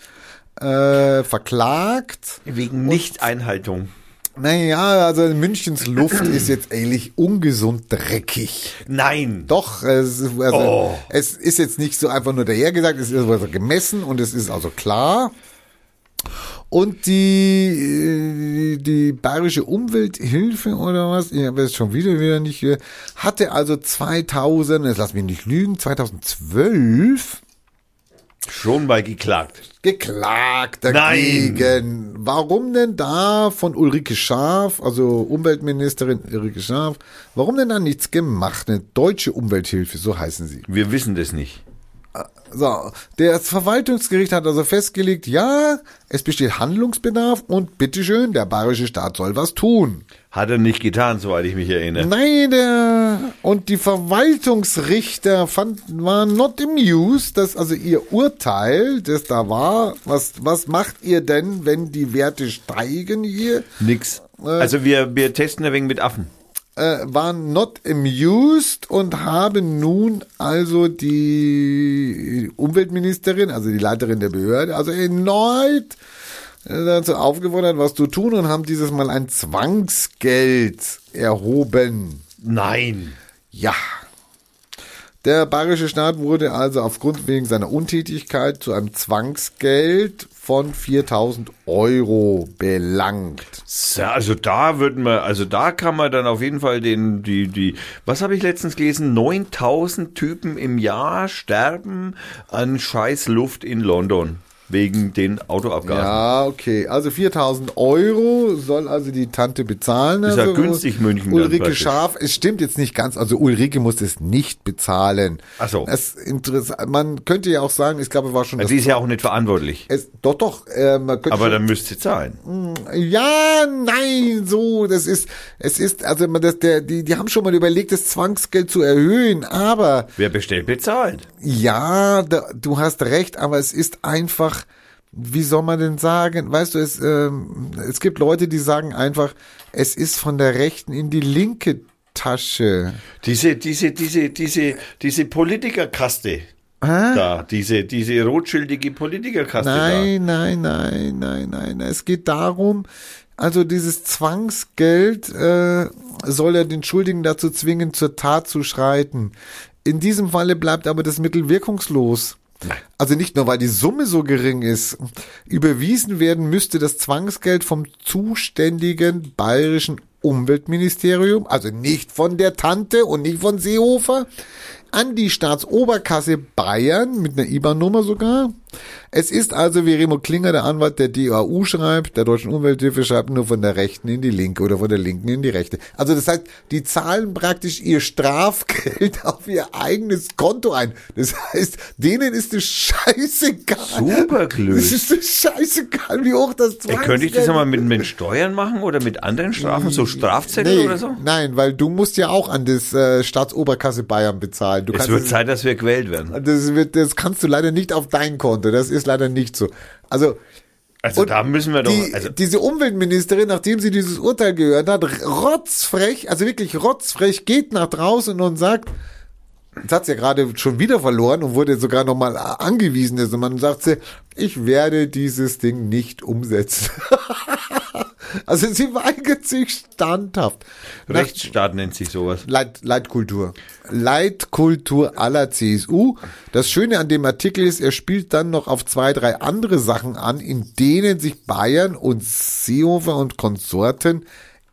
äh, verklagt. Wegen Nichteinhaltung. Naja, also Münchens Luft ist jetzt eigentlich ungesund dreckig. Nein. Doch, es, ist- also, Oh. es ist jetzt nicht so einfach nur dahergesagt, es ist also gemessen und es ist also klar. Und die, äh, die bayerische Umwelthilfe oder was, ich habe es schon wieder wieder nicht, hatte also 2000, jetzt lass mich nicht lügen, 2012 Schon mal geklagt. geklagt dagegen. Warum denn da von Ulrike Scharf, also Umweltministerin Ulrike Scharf, warum denn da nichts gemacht? Eine deutsche Umwelthilfe, so heißen sie. Wir wissen das nicht. So, das Verwaltungsgericht hat also festgelegt, ja, es besteht Handlungsbedarf und bitteschön, der bayerische Staat soll was tun. Hat er nicht getan, soweit ich mich erinnere. Nein, der, und die Verwaltungsrichter fanden, waren not amused, dass also ihr Urteil, das da war, was, was macht ihr denn, wenn die Werte steigen hier, Nix. Also wir, wir testen ein wenig mit Affen. Äh, waren not amused und haben nun also die Umweltministerin, also die Leiterin der Behörde, also erneut äh, dazu aufgefordert, was zu tun und haben dieses Mal ein Zwangsgeld erhoben. Nein. Ja. Der bayerische Staat wurde also aufgrund wegen seiner Untätigkeit zu einem Zwangsgeld von 4000 Euro belangt. Also da würden wir, also da kann man dann auf jeden Fall den, die, die, was habe ich letztens gelesen? 9000 Typen im Jahr sterben an scheiß Luft in London. Wegen den Autoabgasen. Ja, okay. Also 4000 Euro soll also die Tante bezahlen. Ist ja also günstig, München Ulrike. Scharf, es stimmt jetzt nicht ganz. Also Ulrike muss es nicht bezahlen. Ach so. Es interessant. Man könnte ja auch sagen, ich glaube, war schon das. Sie ist ja auch nicht verantwortlich. es, doch, doch. Äh, man könnte Aber schon, dann müsste sie zahlen. Ja, nein, so, das ist, es ist, also man, das, der, die, die haben schon mal überlegt, das Zwangsgeld zu erhöhen, aber Wer bestellt, bezahlt. ja, da, du hast recht, aber es ist einfach, wie soll man denn sagen, weißt du, es, ähm, es gibt Leute, die sagen einfach, es ist von der rechten in die linke Tasche. Diese, diese, diese, diese, diese Politikerkaste. Da, diese, diese rotschildige Politikerkaste Nein, nein, nein, nein, nein. Es geht darum, also dieses Zwangsgeld äh, soll ja den Schuldigen dazu zwingen, zur Tat zu schreiten. In diesem Falle bleibt aber das Mittel wirkungslos. Also nicht nur, weil die Summe so gering ist. Überwiesen werden müsste das Zwangsgeld vom zuständigen bayerischen Umweltministerium, also nicht von der Tante und nicht von Seehofer, an die Staatsoberkasse Bayern mit einer IBAN-Nummer sogar. Es ist also, wie Remo Klinger, der Anwalt der DAU schreibt, der Deutschen Umwelthilfe schreibt, nur von der rechten in die linke oder von der linken in die rechte. Also das heißt, die zahlen praktisch ihr Strafgeld <laughs> auf ihr eigenes Konto ein. Das heißt, denen ist es scheißegal. Super. Es ist es scheißegal, wie hoch das Zwangsgeld könnte ich das nochmal mit, mit Steuern machen oder mit anderen Strafen, so Strafzettel Nee, oder so? Nein, weil du musst ja auch an das äh, Staatsoberkasse Bayern bezahlen. Du Es wird Zeit, dass wir gewählt werden. das, wird, das kannst du leider nicht auf dein Konto. Das ist leider nicht so. Also, Also Und da müssen wir doch, die, also diese Umweltministerin, nachdem sie dieses Urteil gehört hat, rotzfrech, also wirklich rotzfrech, geht nach draußen und sagt, jetzt hat sie ja gerade schon wieder verloren und wurde sogar nochmal angewiesen. Also man sagt sie, ich werde dieses Ding nicht umsetzen. <laughs> also sie weigert sich standhaft. Rechtsstaat nennt sich sowas. Leit, Leitkultur. Leitkultur aller CSU. Das Schöne an dem Artikel ist, er spielt dann noch auf zwei, drei andere Sachen an, in denen sich Bayern und Seehofer und Konsorten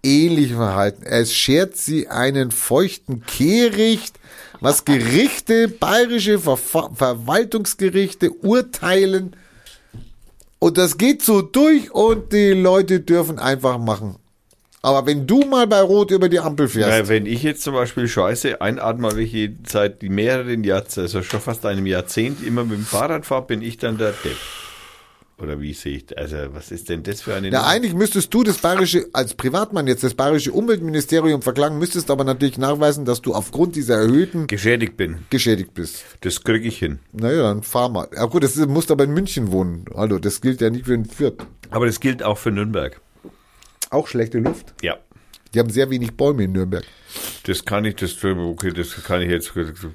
ähnlich verhalten. Es schert sie einen feuchten Kehricht, was Gerichte, bayerische Ver Verwaltungsgerichte urteilen. Und das geht so durch und die Leute dürfen einfach machen. Aber wenn du mal bei Rot über die Ampel fährst, Weil wenn ich jetzt zum Beispiel Scheiße einatme, weil ich seit mehreren Jahrzehnten, also schon fast einem Jahrzehnt immer mit dem Fahrrad fahre, bin ich dann der Depp. Oder wie sehe ich, also was ist denn das für eine Ja, eigentlich müsstest du das bayerische, als Privatmann jetzt das bayerische Umweltministerium verklagen, müsstest aber natürlich nachweisen, dass du aufgrund dieser erhöhten geschädigt bin. geschädigt bist. Das kriege ich hin. Naja, dann fahr mal. Ja gut, das ist, musst aber in München wohnen. Also, das gilt ja nicht für den Fürth. Aber das gilt auch für Nürnberg. Auch schlechte Luft. Ja. Die haben sehr wenig Bäume in Nürnberg. Das kann ich, das, okay, das kann ich jetzt,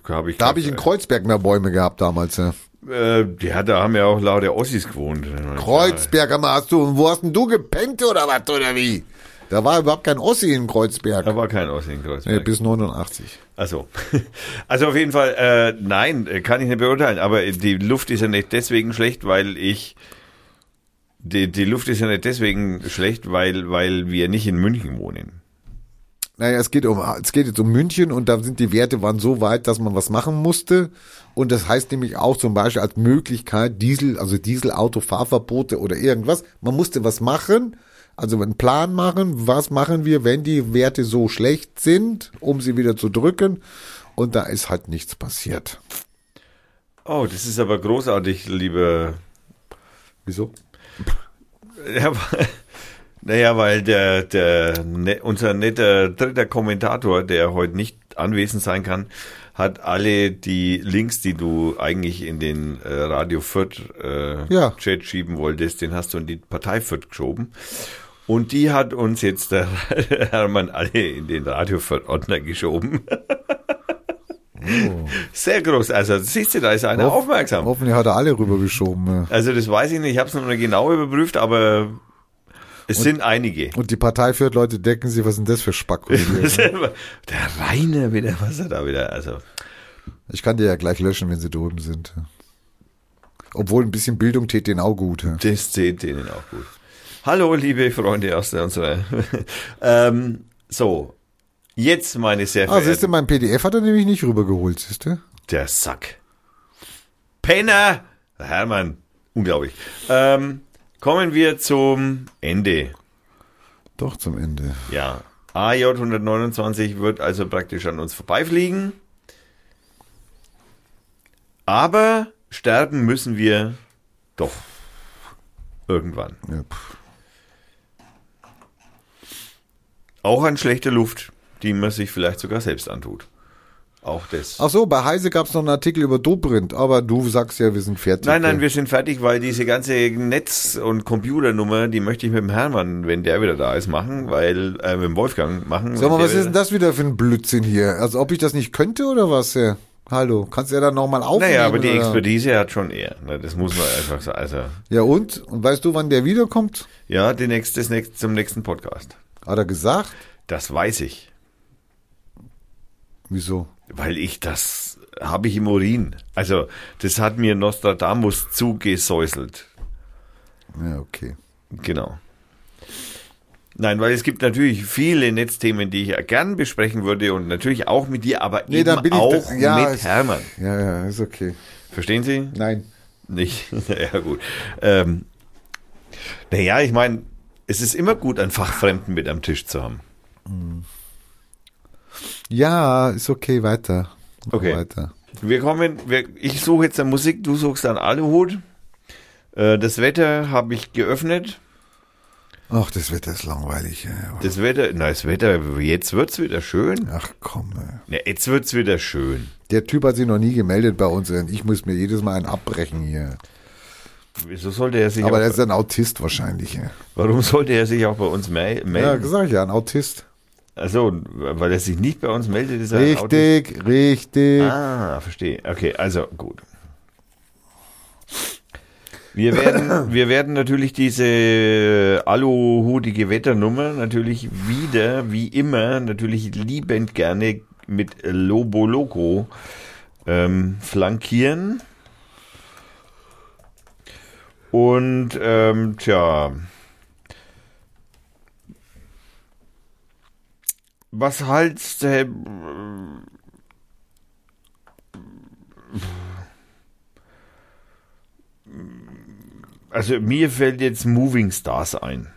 habe ich. Da habe ich in Kreuzberg mehr Bäume gehabt damals. Ja. Äh, ja, da haben ja auch lauter Ossis gewohnt. Kreuzberg, aber hast du, wo hast denn du gepennt oder was, oder wie? Da war überhaupt kein Ossi in Kreuzberg. Da war kein Ossi in Nee, Kreuzberg. bis 89. Also, <laughs> also auf jeden Fall, äh, nein, äh, kann ich nicht beurteilen. Aber die Luft ist ja nicht deswegen schlecht, weil ich die, die Luft ist ja nicht deswegen schlecht, weil weil wir nicht in München wohnen. Naja, es geht um, es geht jetzt um München und da sind die Werte waren so weit, dass man was machen musste. Und das heißt nämlich auch zum Beispiel als Möglichkeit Diesel, also Dieselauto-Fahrverbote oder irgendwas. Man musste was machen, also einen Plan machen. Was machen wir, wenn die Werte so schlecht sind, um sie wieder zu drücken? Und da ist halt nichts passiert. Oh, das ist aber großartig, lieber. Wieso? <laughs> Ja, weil- naja, weil der, der ne, unser netter dritter Kommentator, der heute nicht anwesend sein kann, hat alle die Links, die du eigentlich in den äh, Radio Fürth äh, Ja. Chat schieben wolltest, den hast du in die Partei Fürth geschoben. Und die hat uns jetzt der <laughs> Hermann alle in den Radio Fürth Ordner geschoben. Sehr groß. Also siehst du, da ist einer Hoff- aufmerksam. Hoffentlich hat er alle rübergeschoben. ja. Also das weiß ich nicht, ich habe es noch nicht genau überprüft, aber es sind einige. Und die Partei führt Leute, decken sie, was sind das für Spackkollegen? <laughs> Der Rainer wieder, was er da wieder, also Ich kann die ja gleich löschen, wenn sie drüben sind. Obwohl ein bisschen Bildung tät denen auch gut. das zählt denen auch gut. Hallo, liebe Freunde aus der unserer. <laughs> ähm, so, jetzt meine sehr Ah, siehst du, verehrten, mein PDF hat er nämlich nicht rübergeholt, siehst du? der Sack. Penner! Hermann, unglaublich. Ähm, kommen wir zum Ende. Doch, zum Ende. Ja, AJ 129 wird also praktisch an uns vorbeifliegen. Aber sterben müssen wir doch. Irgendwann. Ja. Auch an schlechter Luft, die man sich vielleicht sogar selbst antut. Auch das. Ach so, bei Heise gab es noch einen Artikel über Dobrindt, aber du sagst ja, wir sind fertig. Nein, nein, wir sind fertig, weil diese ganze Netz- und Computernummer, die möchte ich mit dem Hermann, wenn der wieder da ist, machen, weil, äh, mit dem Wolfgang machen. Sag mal, was ist denn das wieder für ein Blödsinn hier? Also ob ich das nicht könnte oder was? Ja? Hallo, kannst du ja dann nochmal aufnehmen? Naja, aber die oder? Expertise hat schon er. Ne, Das muss man einfach sagen. Also, Ja und? Und weißt du, wann der wiederkommt? ja, die nächste, das nächste, zum nächsten Podcast. Hat er gesagt? Das weiß ich. Wieso? Weil ich das habe ich im Urin. Also, das hat mir Nostradamus zugesäuselt. Ja, okay. Genau. Nein, weil es gibt natürlich viele Netzthemen, die ich gern besprechen würde und natürlich auch mit dir, aber Nee, eben dann bin ich auch da- ja, mit Hermann. Ja, ja, ist okay. Verstehen Sie? Nein. Nicht? <laughs> ja, gut. Ähm, naja, ich meine, es ist immer gut, einen Fachfremden mit am Tisch zu haben. Ja, ist okay, weiter. Okay. Weiter. Wir kommen, wir, ich suche jetzt eine Musik, du suchst einen Aluhut. Äh, das Wetter habe ich geöffnet. Ach, das Wetter ist langweilig. Ja. Das Wetter, na, das Wetter, jetzt wird's wieder schön. Ach komm. Ja, jetzt wird's wieder schön. Der Typ hat sich noch nie gemeldet bei uns. und Ich muss mir jedes Mal einen abbrechen hier. Wieso sollte er sich Aber der ist ein Autist wahrscheinlich. Ja, warum sollte er sich auch bei uns mel- ja melden? sag ich ja, ein Autist. Also, weil er sich nicht bei uns meldet, ist er. Richtig, richtig. Ah, verstehe. Okay, also gut. Wir werden, <coughs> wir werden natürlich diese aluhutige Wetternummer natürlich wieder, wie immer, natürlich liebend gerne mit Lobo Loco ähm, flankieren. Und ähm, tja, was halt äh, Also mir fällt jetzt Moving Stars ein.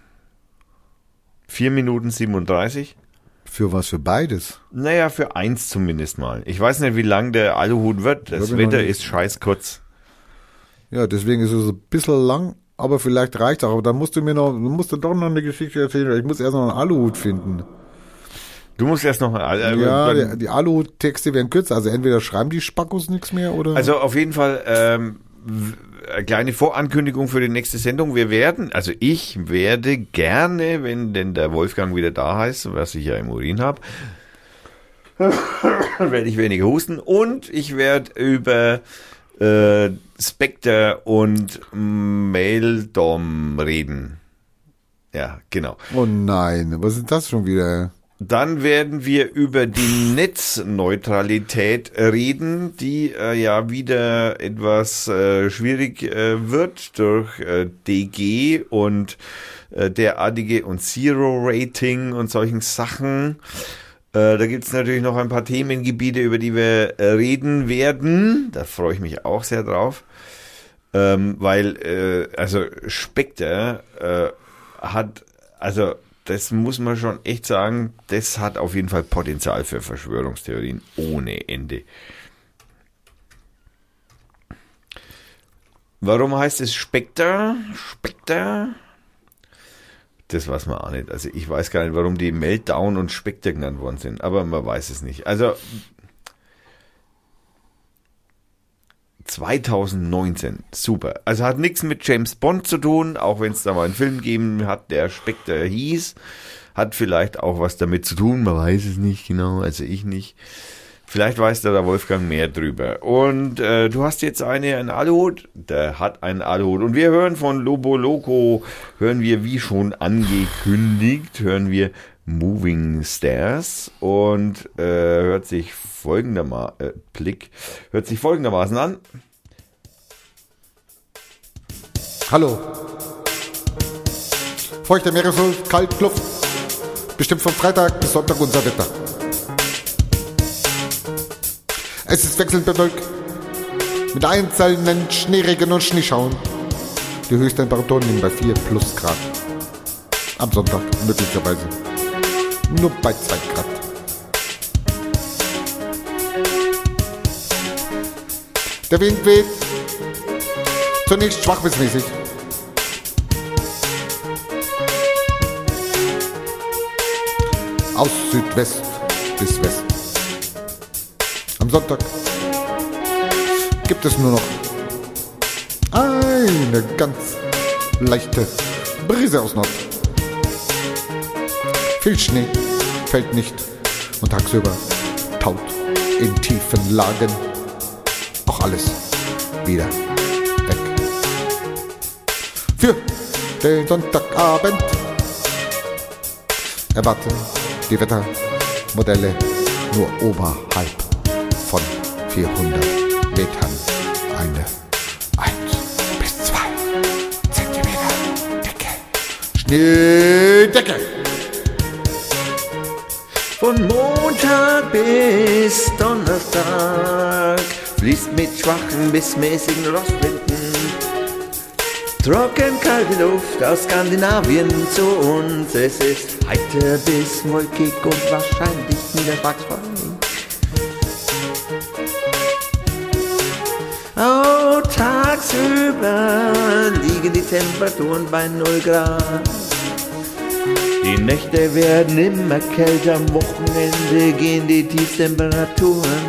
4 Minuten 37. Für was? Für beides? Naja, für eins zumindest mal. Ich weiß nicht, wie lang der Aluhut wird. Das Wetter ist scheiß kurz. Ja, deswegen ist es ein bisschen lang, aber vielleicht reicht auch. Aber dann musst du mir noch, du musst du doch noch eine Geschichte erzählen. Ich muss erst noch einen Aluhut finden. Du musst erst noch. Äh, ja, dann- die, Aluhut-Texte werden kürzer. Also entweder schreiben die Spackos nichts mehr oder. Also auf jeden Fall ähm, eine kleine Vorankündigung für die nächste Sendung. Wir werden, also ich werde gerne, wenn denn der Wolfgang wieder da heißt, was ich ja im Urin habe, <coughs> werde ich weniger husten und ich werde über äh, Spectre und Maildom reden. Ja, genau. oh nein, was ist das schon wieder? Dann werden wir über die Netzneutralität reden, die äh, ja wieder etwas äh, schwierig äh, wird durch äh, DG und äh, derartige und Zero-Rating und solchen Sachen. Äh, da gibt's natürlich noch ein paar Themengebiete, über die wir reden werden. Da freue ich mich auch sehr drauf. Ähm, weil, also Spectre hat, also das muss man schon echt sagen, das hat auf jeden Fall Potenzial für Verschwörungstheorien ohne Ende. Warum heißt es Spectre? Spectre? Das weiß man auch nicht. Also ich weiß gar nicht, warum die Meltdown und Spectre genannt worden sind, aber man weiß es nicht. Also 2019, super. Also hat nichts mit James Bond zu tun, auch wenn es da mal einen Film gegeben hat, der Spectre hieß. Hat vielleicht auch was damit zu tun, man weiß es nicht genau, also ich nicht. Vielleicht weiß da der Wolfgang mehr drüber. Und äh, du hast jetzt eine, einen Aluhut, der hat einen Aluhut. Und wir hören von Lobo Loco, hören wir wie schon angekündigt, hören wir Moving Stairs und äh, hört sich folgendermaßen, äh, Blick, hört sich folgendermaßen an. Hallo. Feuchter Meeresluft, kalt Luft. Bestimmt von Freitag bis Sonntag unser Wetter. Es ist wechselnd bewölkt. Mit einzelnen Schneeregen und Schneeschauen. Die Höchsttemperaturen liegen bei 4 plus Grad. Am Sonntag möglicherweise nur bei 2 Grad. Der Wind weht zunächst schwach bis mäßig. Aus Südwest bis West. Am Sonntag gibt es nur noch eine ganz leichte Brise aus Nord. Viel Schnee fällt nicht und tagsüber taut in tiefen Lagen auch alles wieder weg. Für den Sonntagabend erwarten die Wettermodelle nur oberhalb von 400 Metern eine 1 bis 2 Zentimeter Decke. Schneedecke. Von Montag bis Donnerstag fließt mit schwachen bis mäßigen Rostwinden trocken kalte Luft aus Skandinavien zu uns. Es ist heiter bis wolkig und wahrscheinlich niederschlagsvoll. Oh, tagsüber liegen die Temperaturen bei 0 Grad. Die Nächte werden immer kälter, am Wochenende gehen die Tiefstemperaturen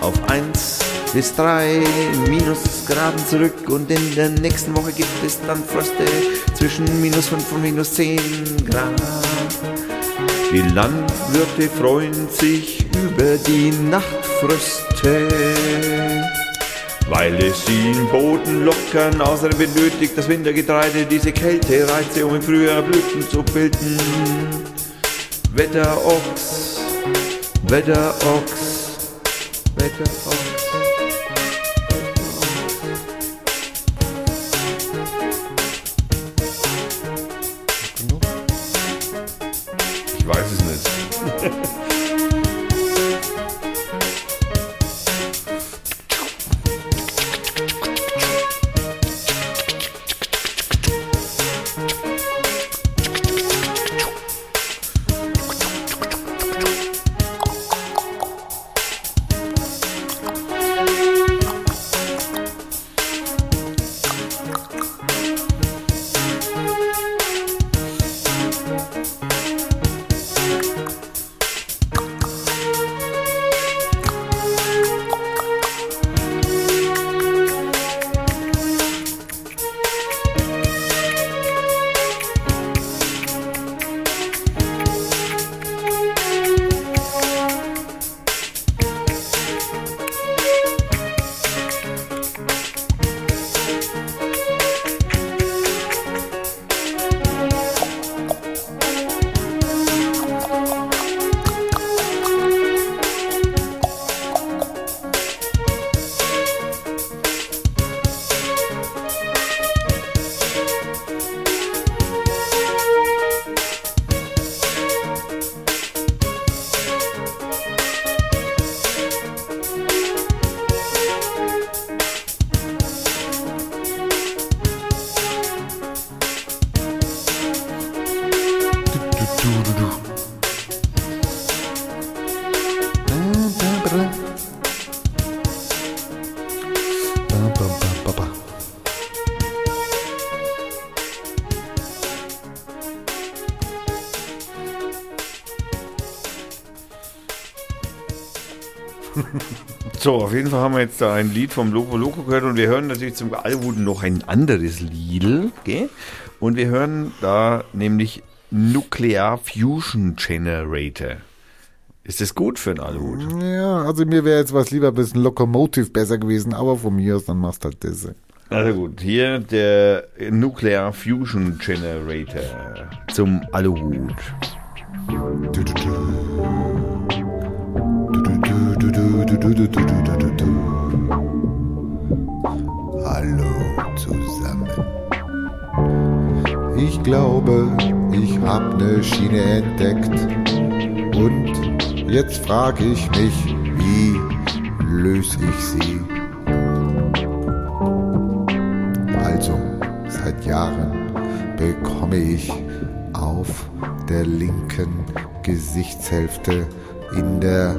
auf 1 bis 3 Minusgraden zurück und in der nächsten Woche gibt es dann Fröste zwischen minus 5 und minus 10 Grad. Die Landwirte freuen sich über die Nachtfröste, weil es im Boden lockern. Außerdem benötigt das Wintergetreide diese Kältereize, um im Frühjahr Blüten zu bilden. Wetterochs, Wetterochs, Wetterochs. So, auf jeden Fall haben wir jetzt da ein Lied vom Loco Loco gehört und wir hören natürlich zum Alwuden noch ein anderes Lied, gell? Und wir hören da nämlich Nuclear Fusion Generator. Ist das gut für einen Alwud? Ja, also mir wäre jetzt was lieber ein bisschen Locomotive besser gewesen, aber von mir aus, dann machst du halt das. Also gut, hier der Nuclear Fusion Generator zum Aluhut. Hallo zusammen. Ich glaube, ich hab ne Schiene entdeckt. Und jetzt frage ich mich, wie löse ich sie? Also, seit Jahren bekomme ich auf der linken Gesichtshälfte in der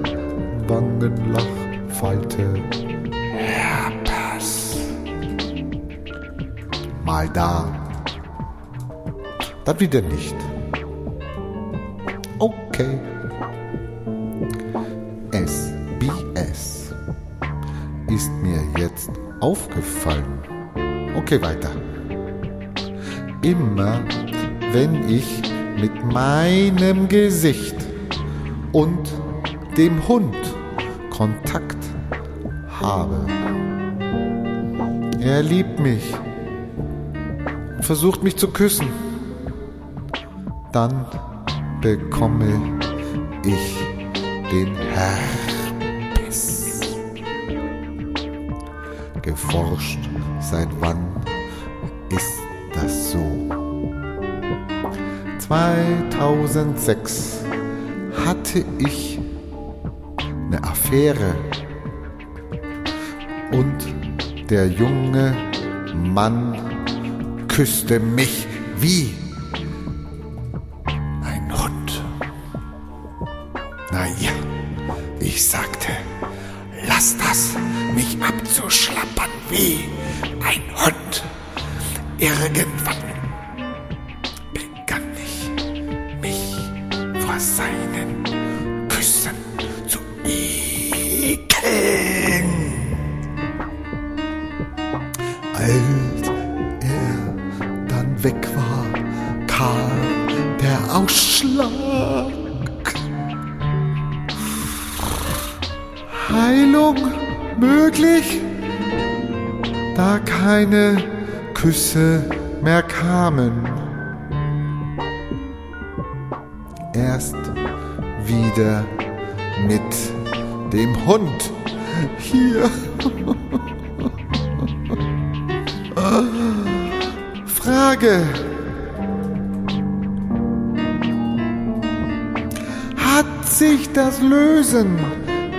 Wangenlachfalte Herpes. Mal da, dann wieder nicht. Okay. SBS ist mir jetzt aufgefallen. Okay, weiter. Immer wenn ich mit meinem Gesicht und dem Hund Kontakt habe. Er liebt mich, versucht mich zu küssen. Dann bekomme ich den Herpes. Geforscht, seit wann ist das so? 2006 hatte ich Affäre und der junge Mann küsste mich wie dem Hund hier. Frage. Hat sich das Lösen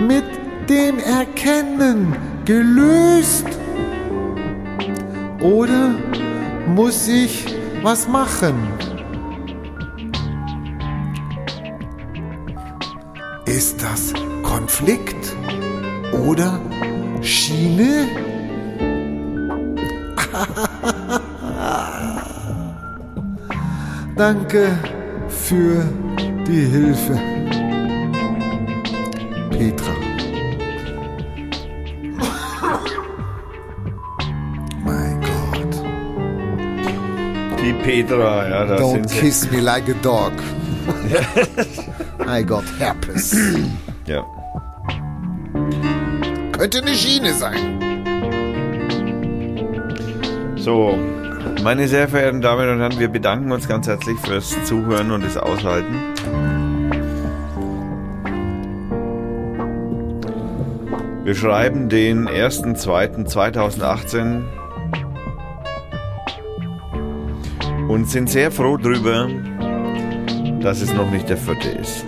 mit dem Erkennen gelöst? Oder muss ich was machen? Konflikt oder Schiene? <laughs> Danke für die Hilfe. Petra. <laughs> Mein Gott. Die Petra, ja, da Don't sind sie. kiss me like a dog. <laughs> I got herpes. Ja. Könnte eine Schiene sein. So, meine sehr verehrten Damen und Herren, wir bedanken uns ganz herzlich fürs Zuhören und das Aushalten. Wir schreiben den 1.2.2018 und sind sehr froh drüber, dass es noch nicht der vierte ist.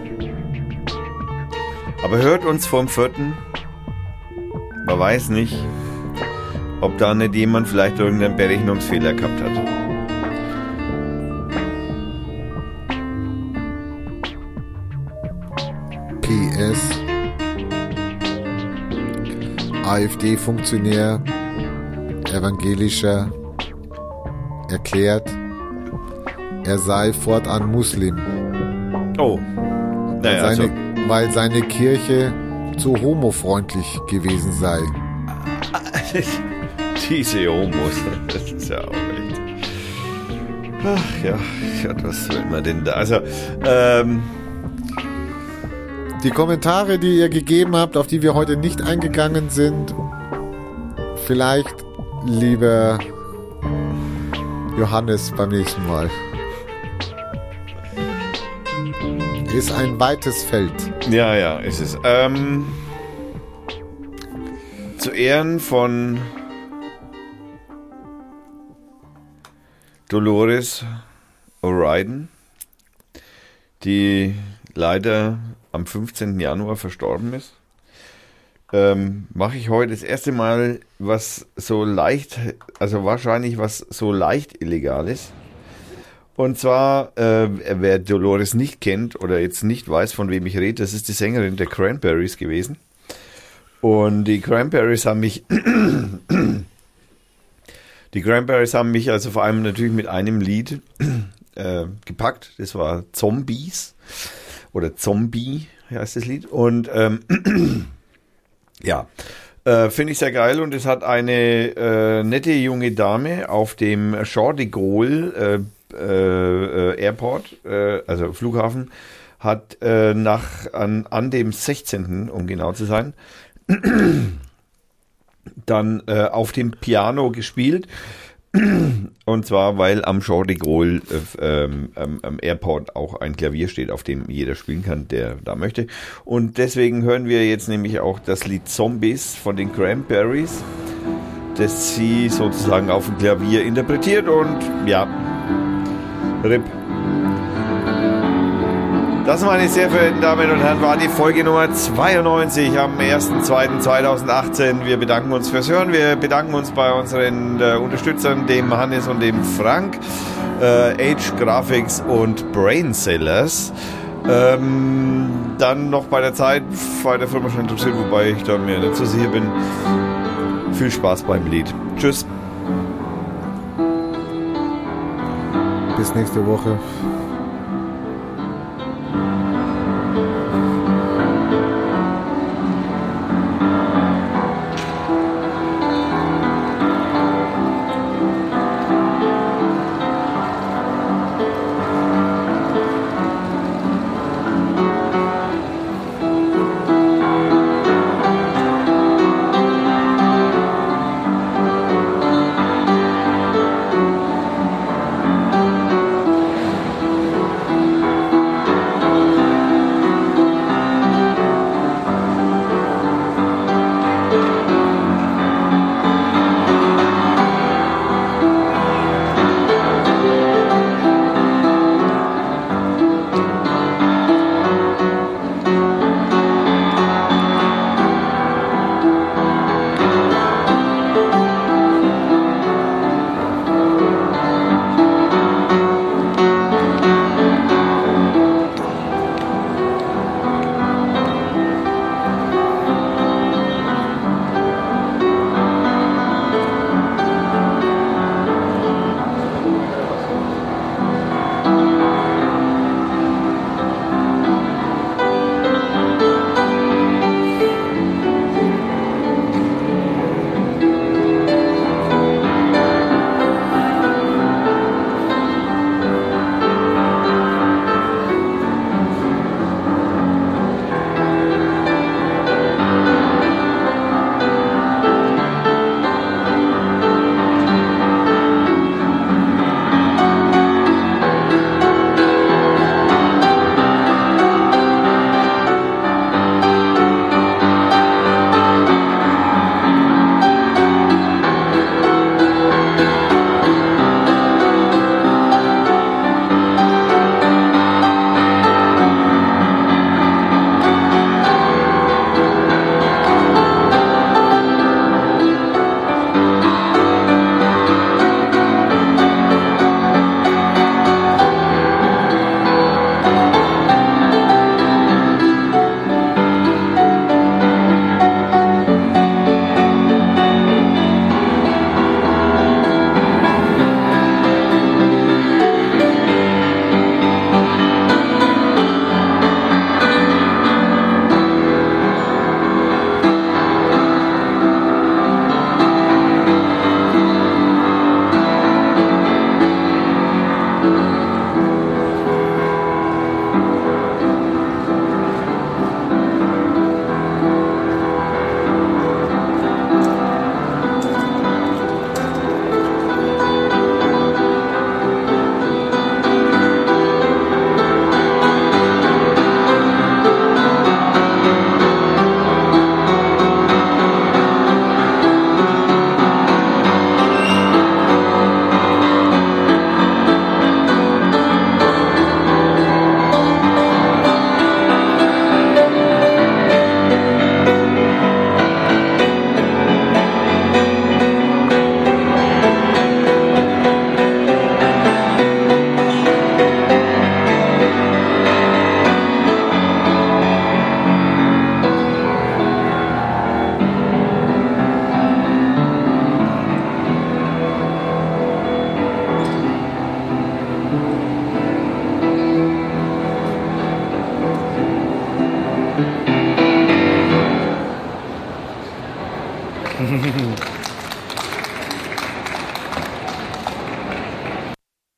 Aber hört uns vom vierten. Weiß nicht, ob da nicht jemand vielleicht irgendeinen Berechnungsfehler gehabt hat. PS. AfD-Funktionär, evangelischer, erklärt, er sei fortan Muslim, Oh. Naja, also, seine, weil seine Kirche zu homofreundlich gewesen sei. <laughs> diese Homos, das ist ja auch echt. Ach ja, Gott, was will man denn da? Also, ähm, Die Kommentare, die ihr gegeben habt, auf die wir heute nicht eingegangen sind, vielleicht lieber Johannes beim nächsten Mal. Ist ein weites Feld. Ja, ja, ist es. Ähm, zu Ehren von Dolores O'Riordan, die leider am 15. Januar verstorben ist, ähm, mache ich heute das erste Mal was so leicht, also wahrscheinlich was so leicht Illegales. Und zwar, äh, wer Dolores nicht kennt oder jetzt nicht weiß, von wem ich rede, das ist die Sängerin der Cranberries gewesen. Und die Cranberries haben mich, <clears throat> die Cranberries haben mich also vor allem natürlich mit einem Lied <clears throat> äh, gepackt. Das war Zombies oder Zombie heißt das Lied. Und ähm, <clears throat> ja, Äh, Finde ich sehr geil und es hat eine äh, nette junge Dame auf dem Champ de Gaulle äh, äh, Airport, äh, also Flughafen, hat äh, nach an, an dem 16., um genau zu sein, <clears throat> dann äh, auf dem Piano gespielt. <clears throat> Und zwar, weil am Champ de Gaulle äh, ähm, am Airport auch ein Klavier steht, auf dem jeder spielen kann, der da möchte. Und deswegen hören wir jetzt nämlich auch das Lied Zombies von den Cranberries, das sie sozusagen auf dem Klavier interpretiert. Und ja, RIP. Das, meine sehr verehrten Damen und Herren, war die Folge Nummer 92 am 1.2.2018. Wir bedanken uns fürs Hören. Wir bedanken uns bei unseren äh, Unterstützern, dem Hannes und dem Frank, äh, Age Graphics und Brainsellers. Ähm, dann noch bei der Zeit, bei der Firma schon interessiert, wobei ich da mir nicht so sicher bin. Viel Spaß beim Lied. Tschüss. Bis nächste Woche.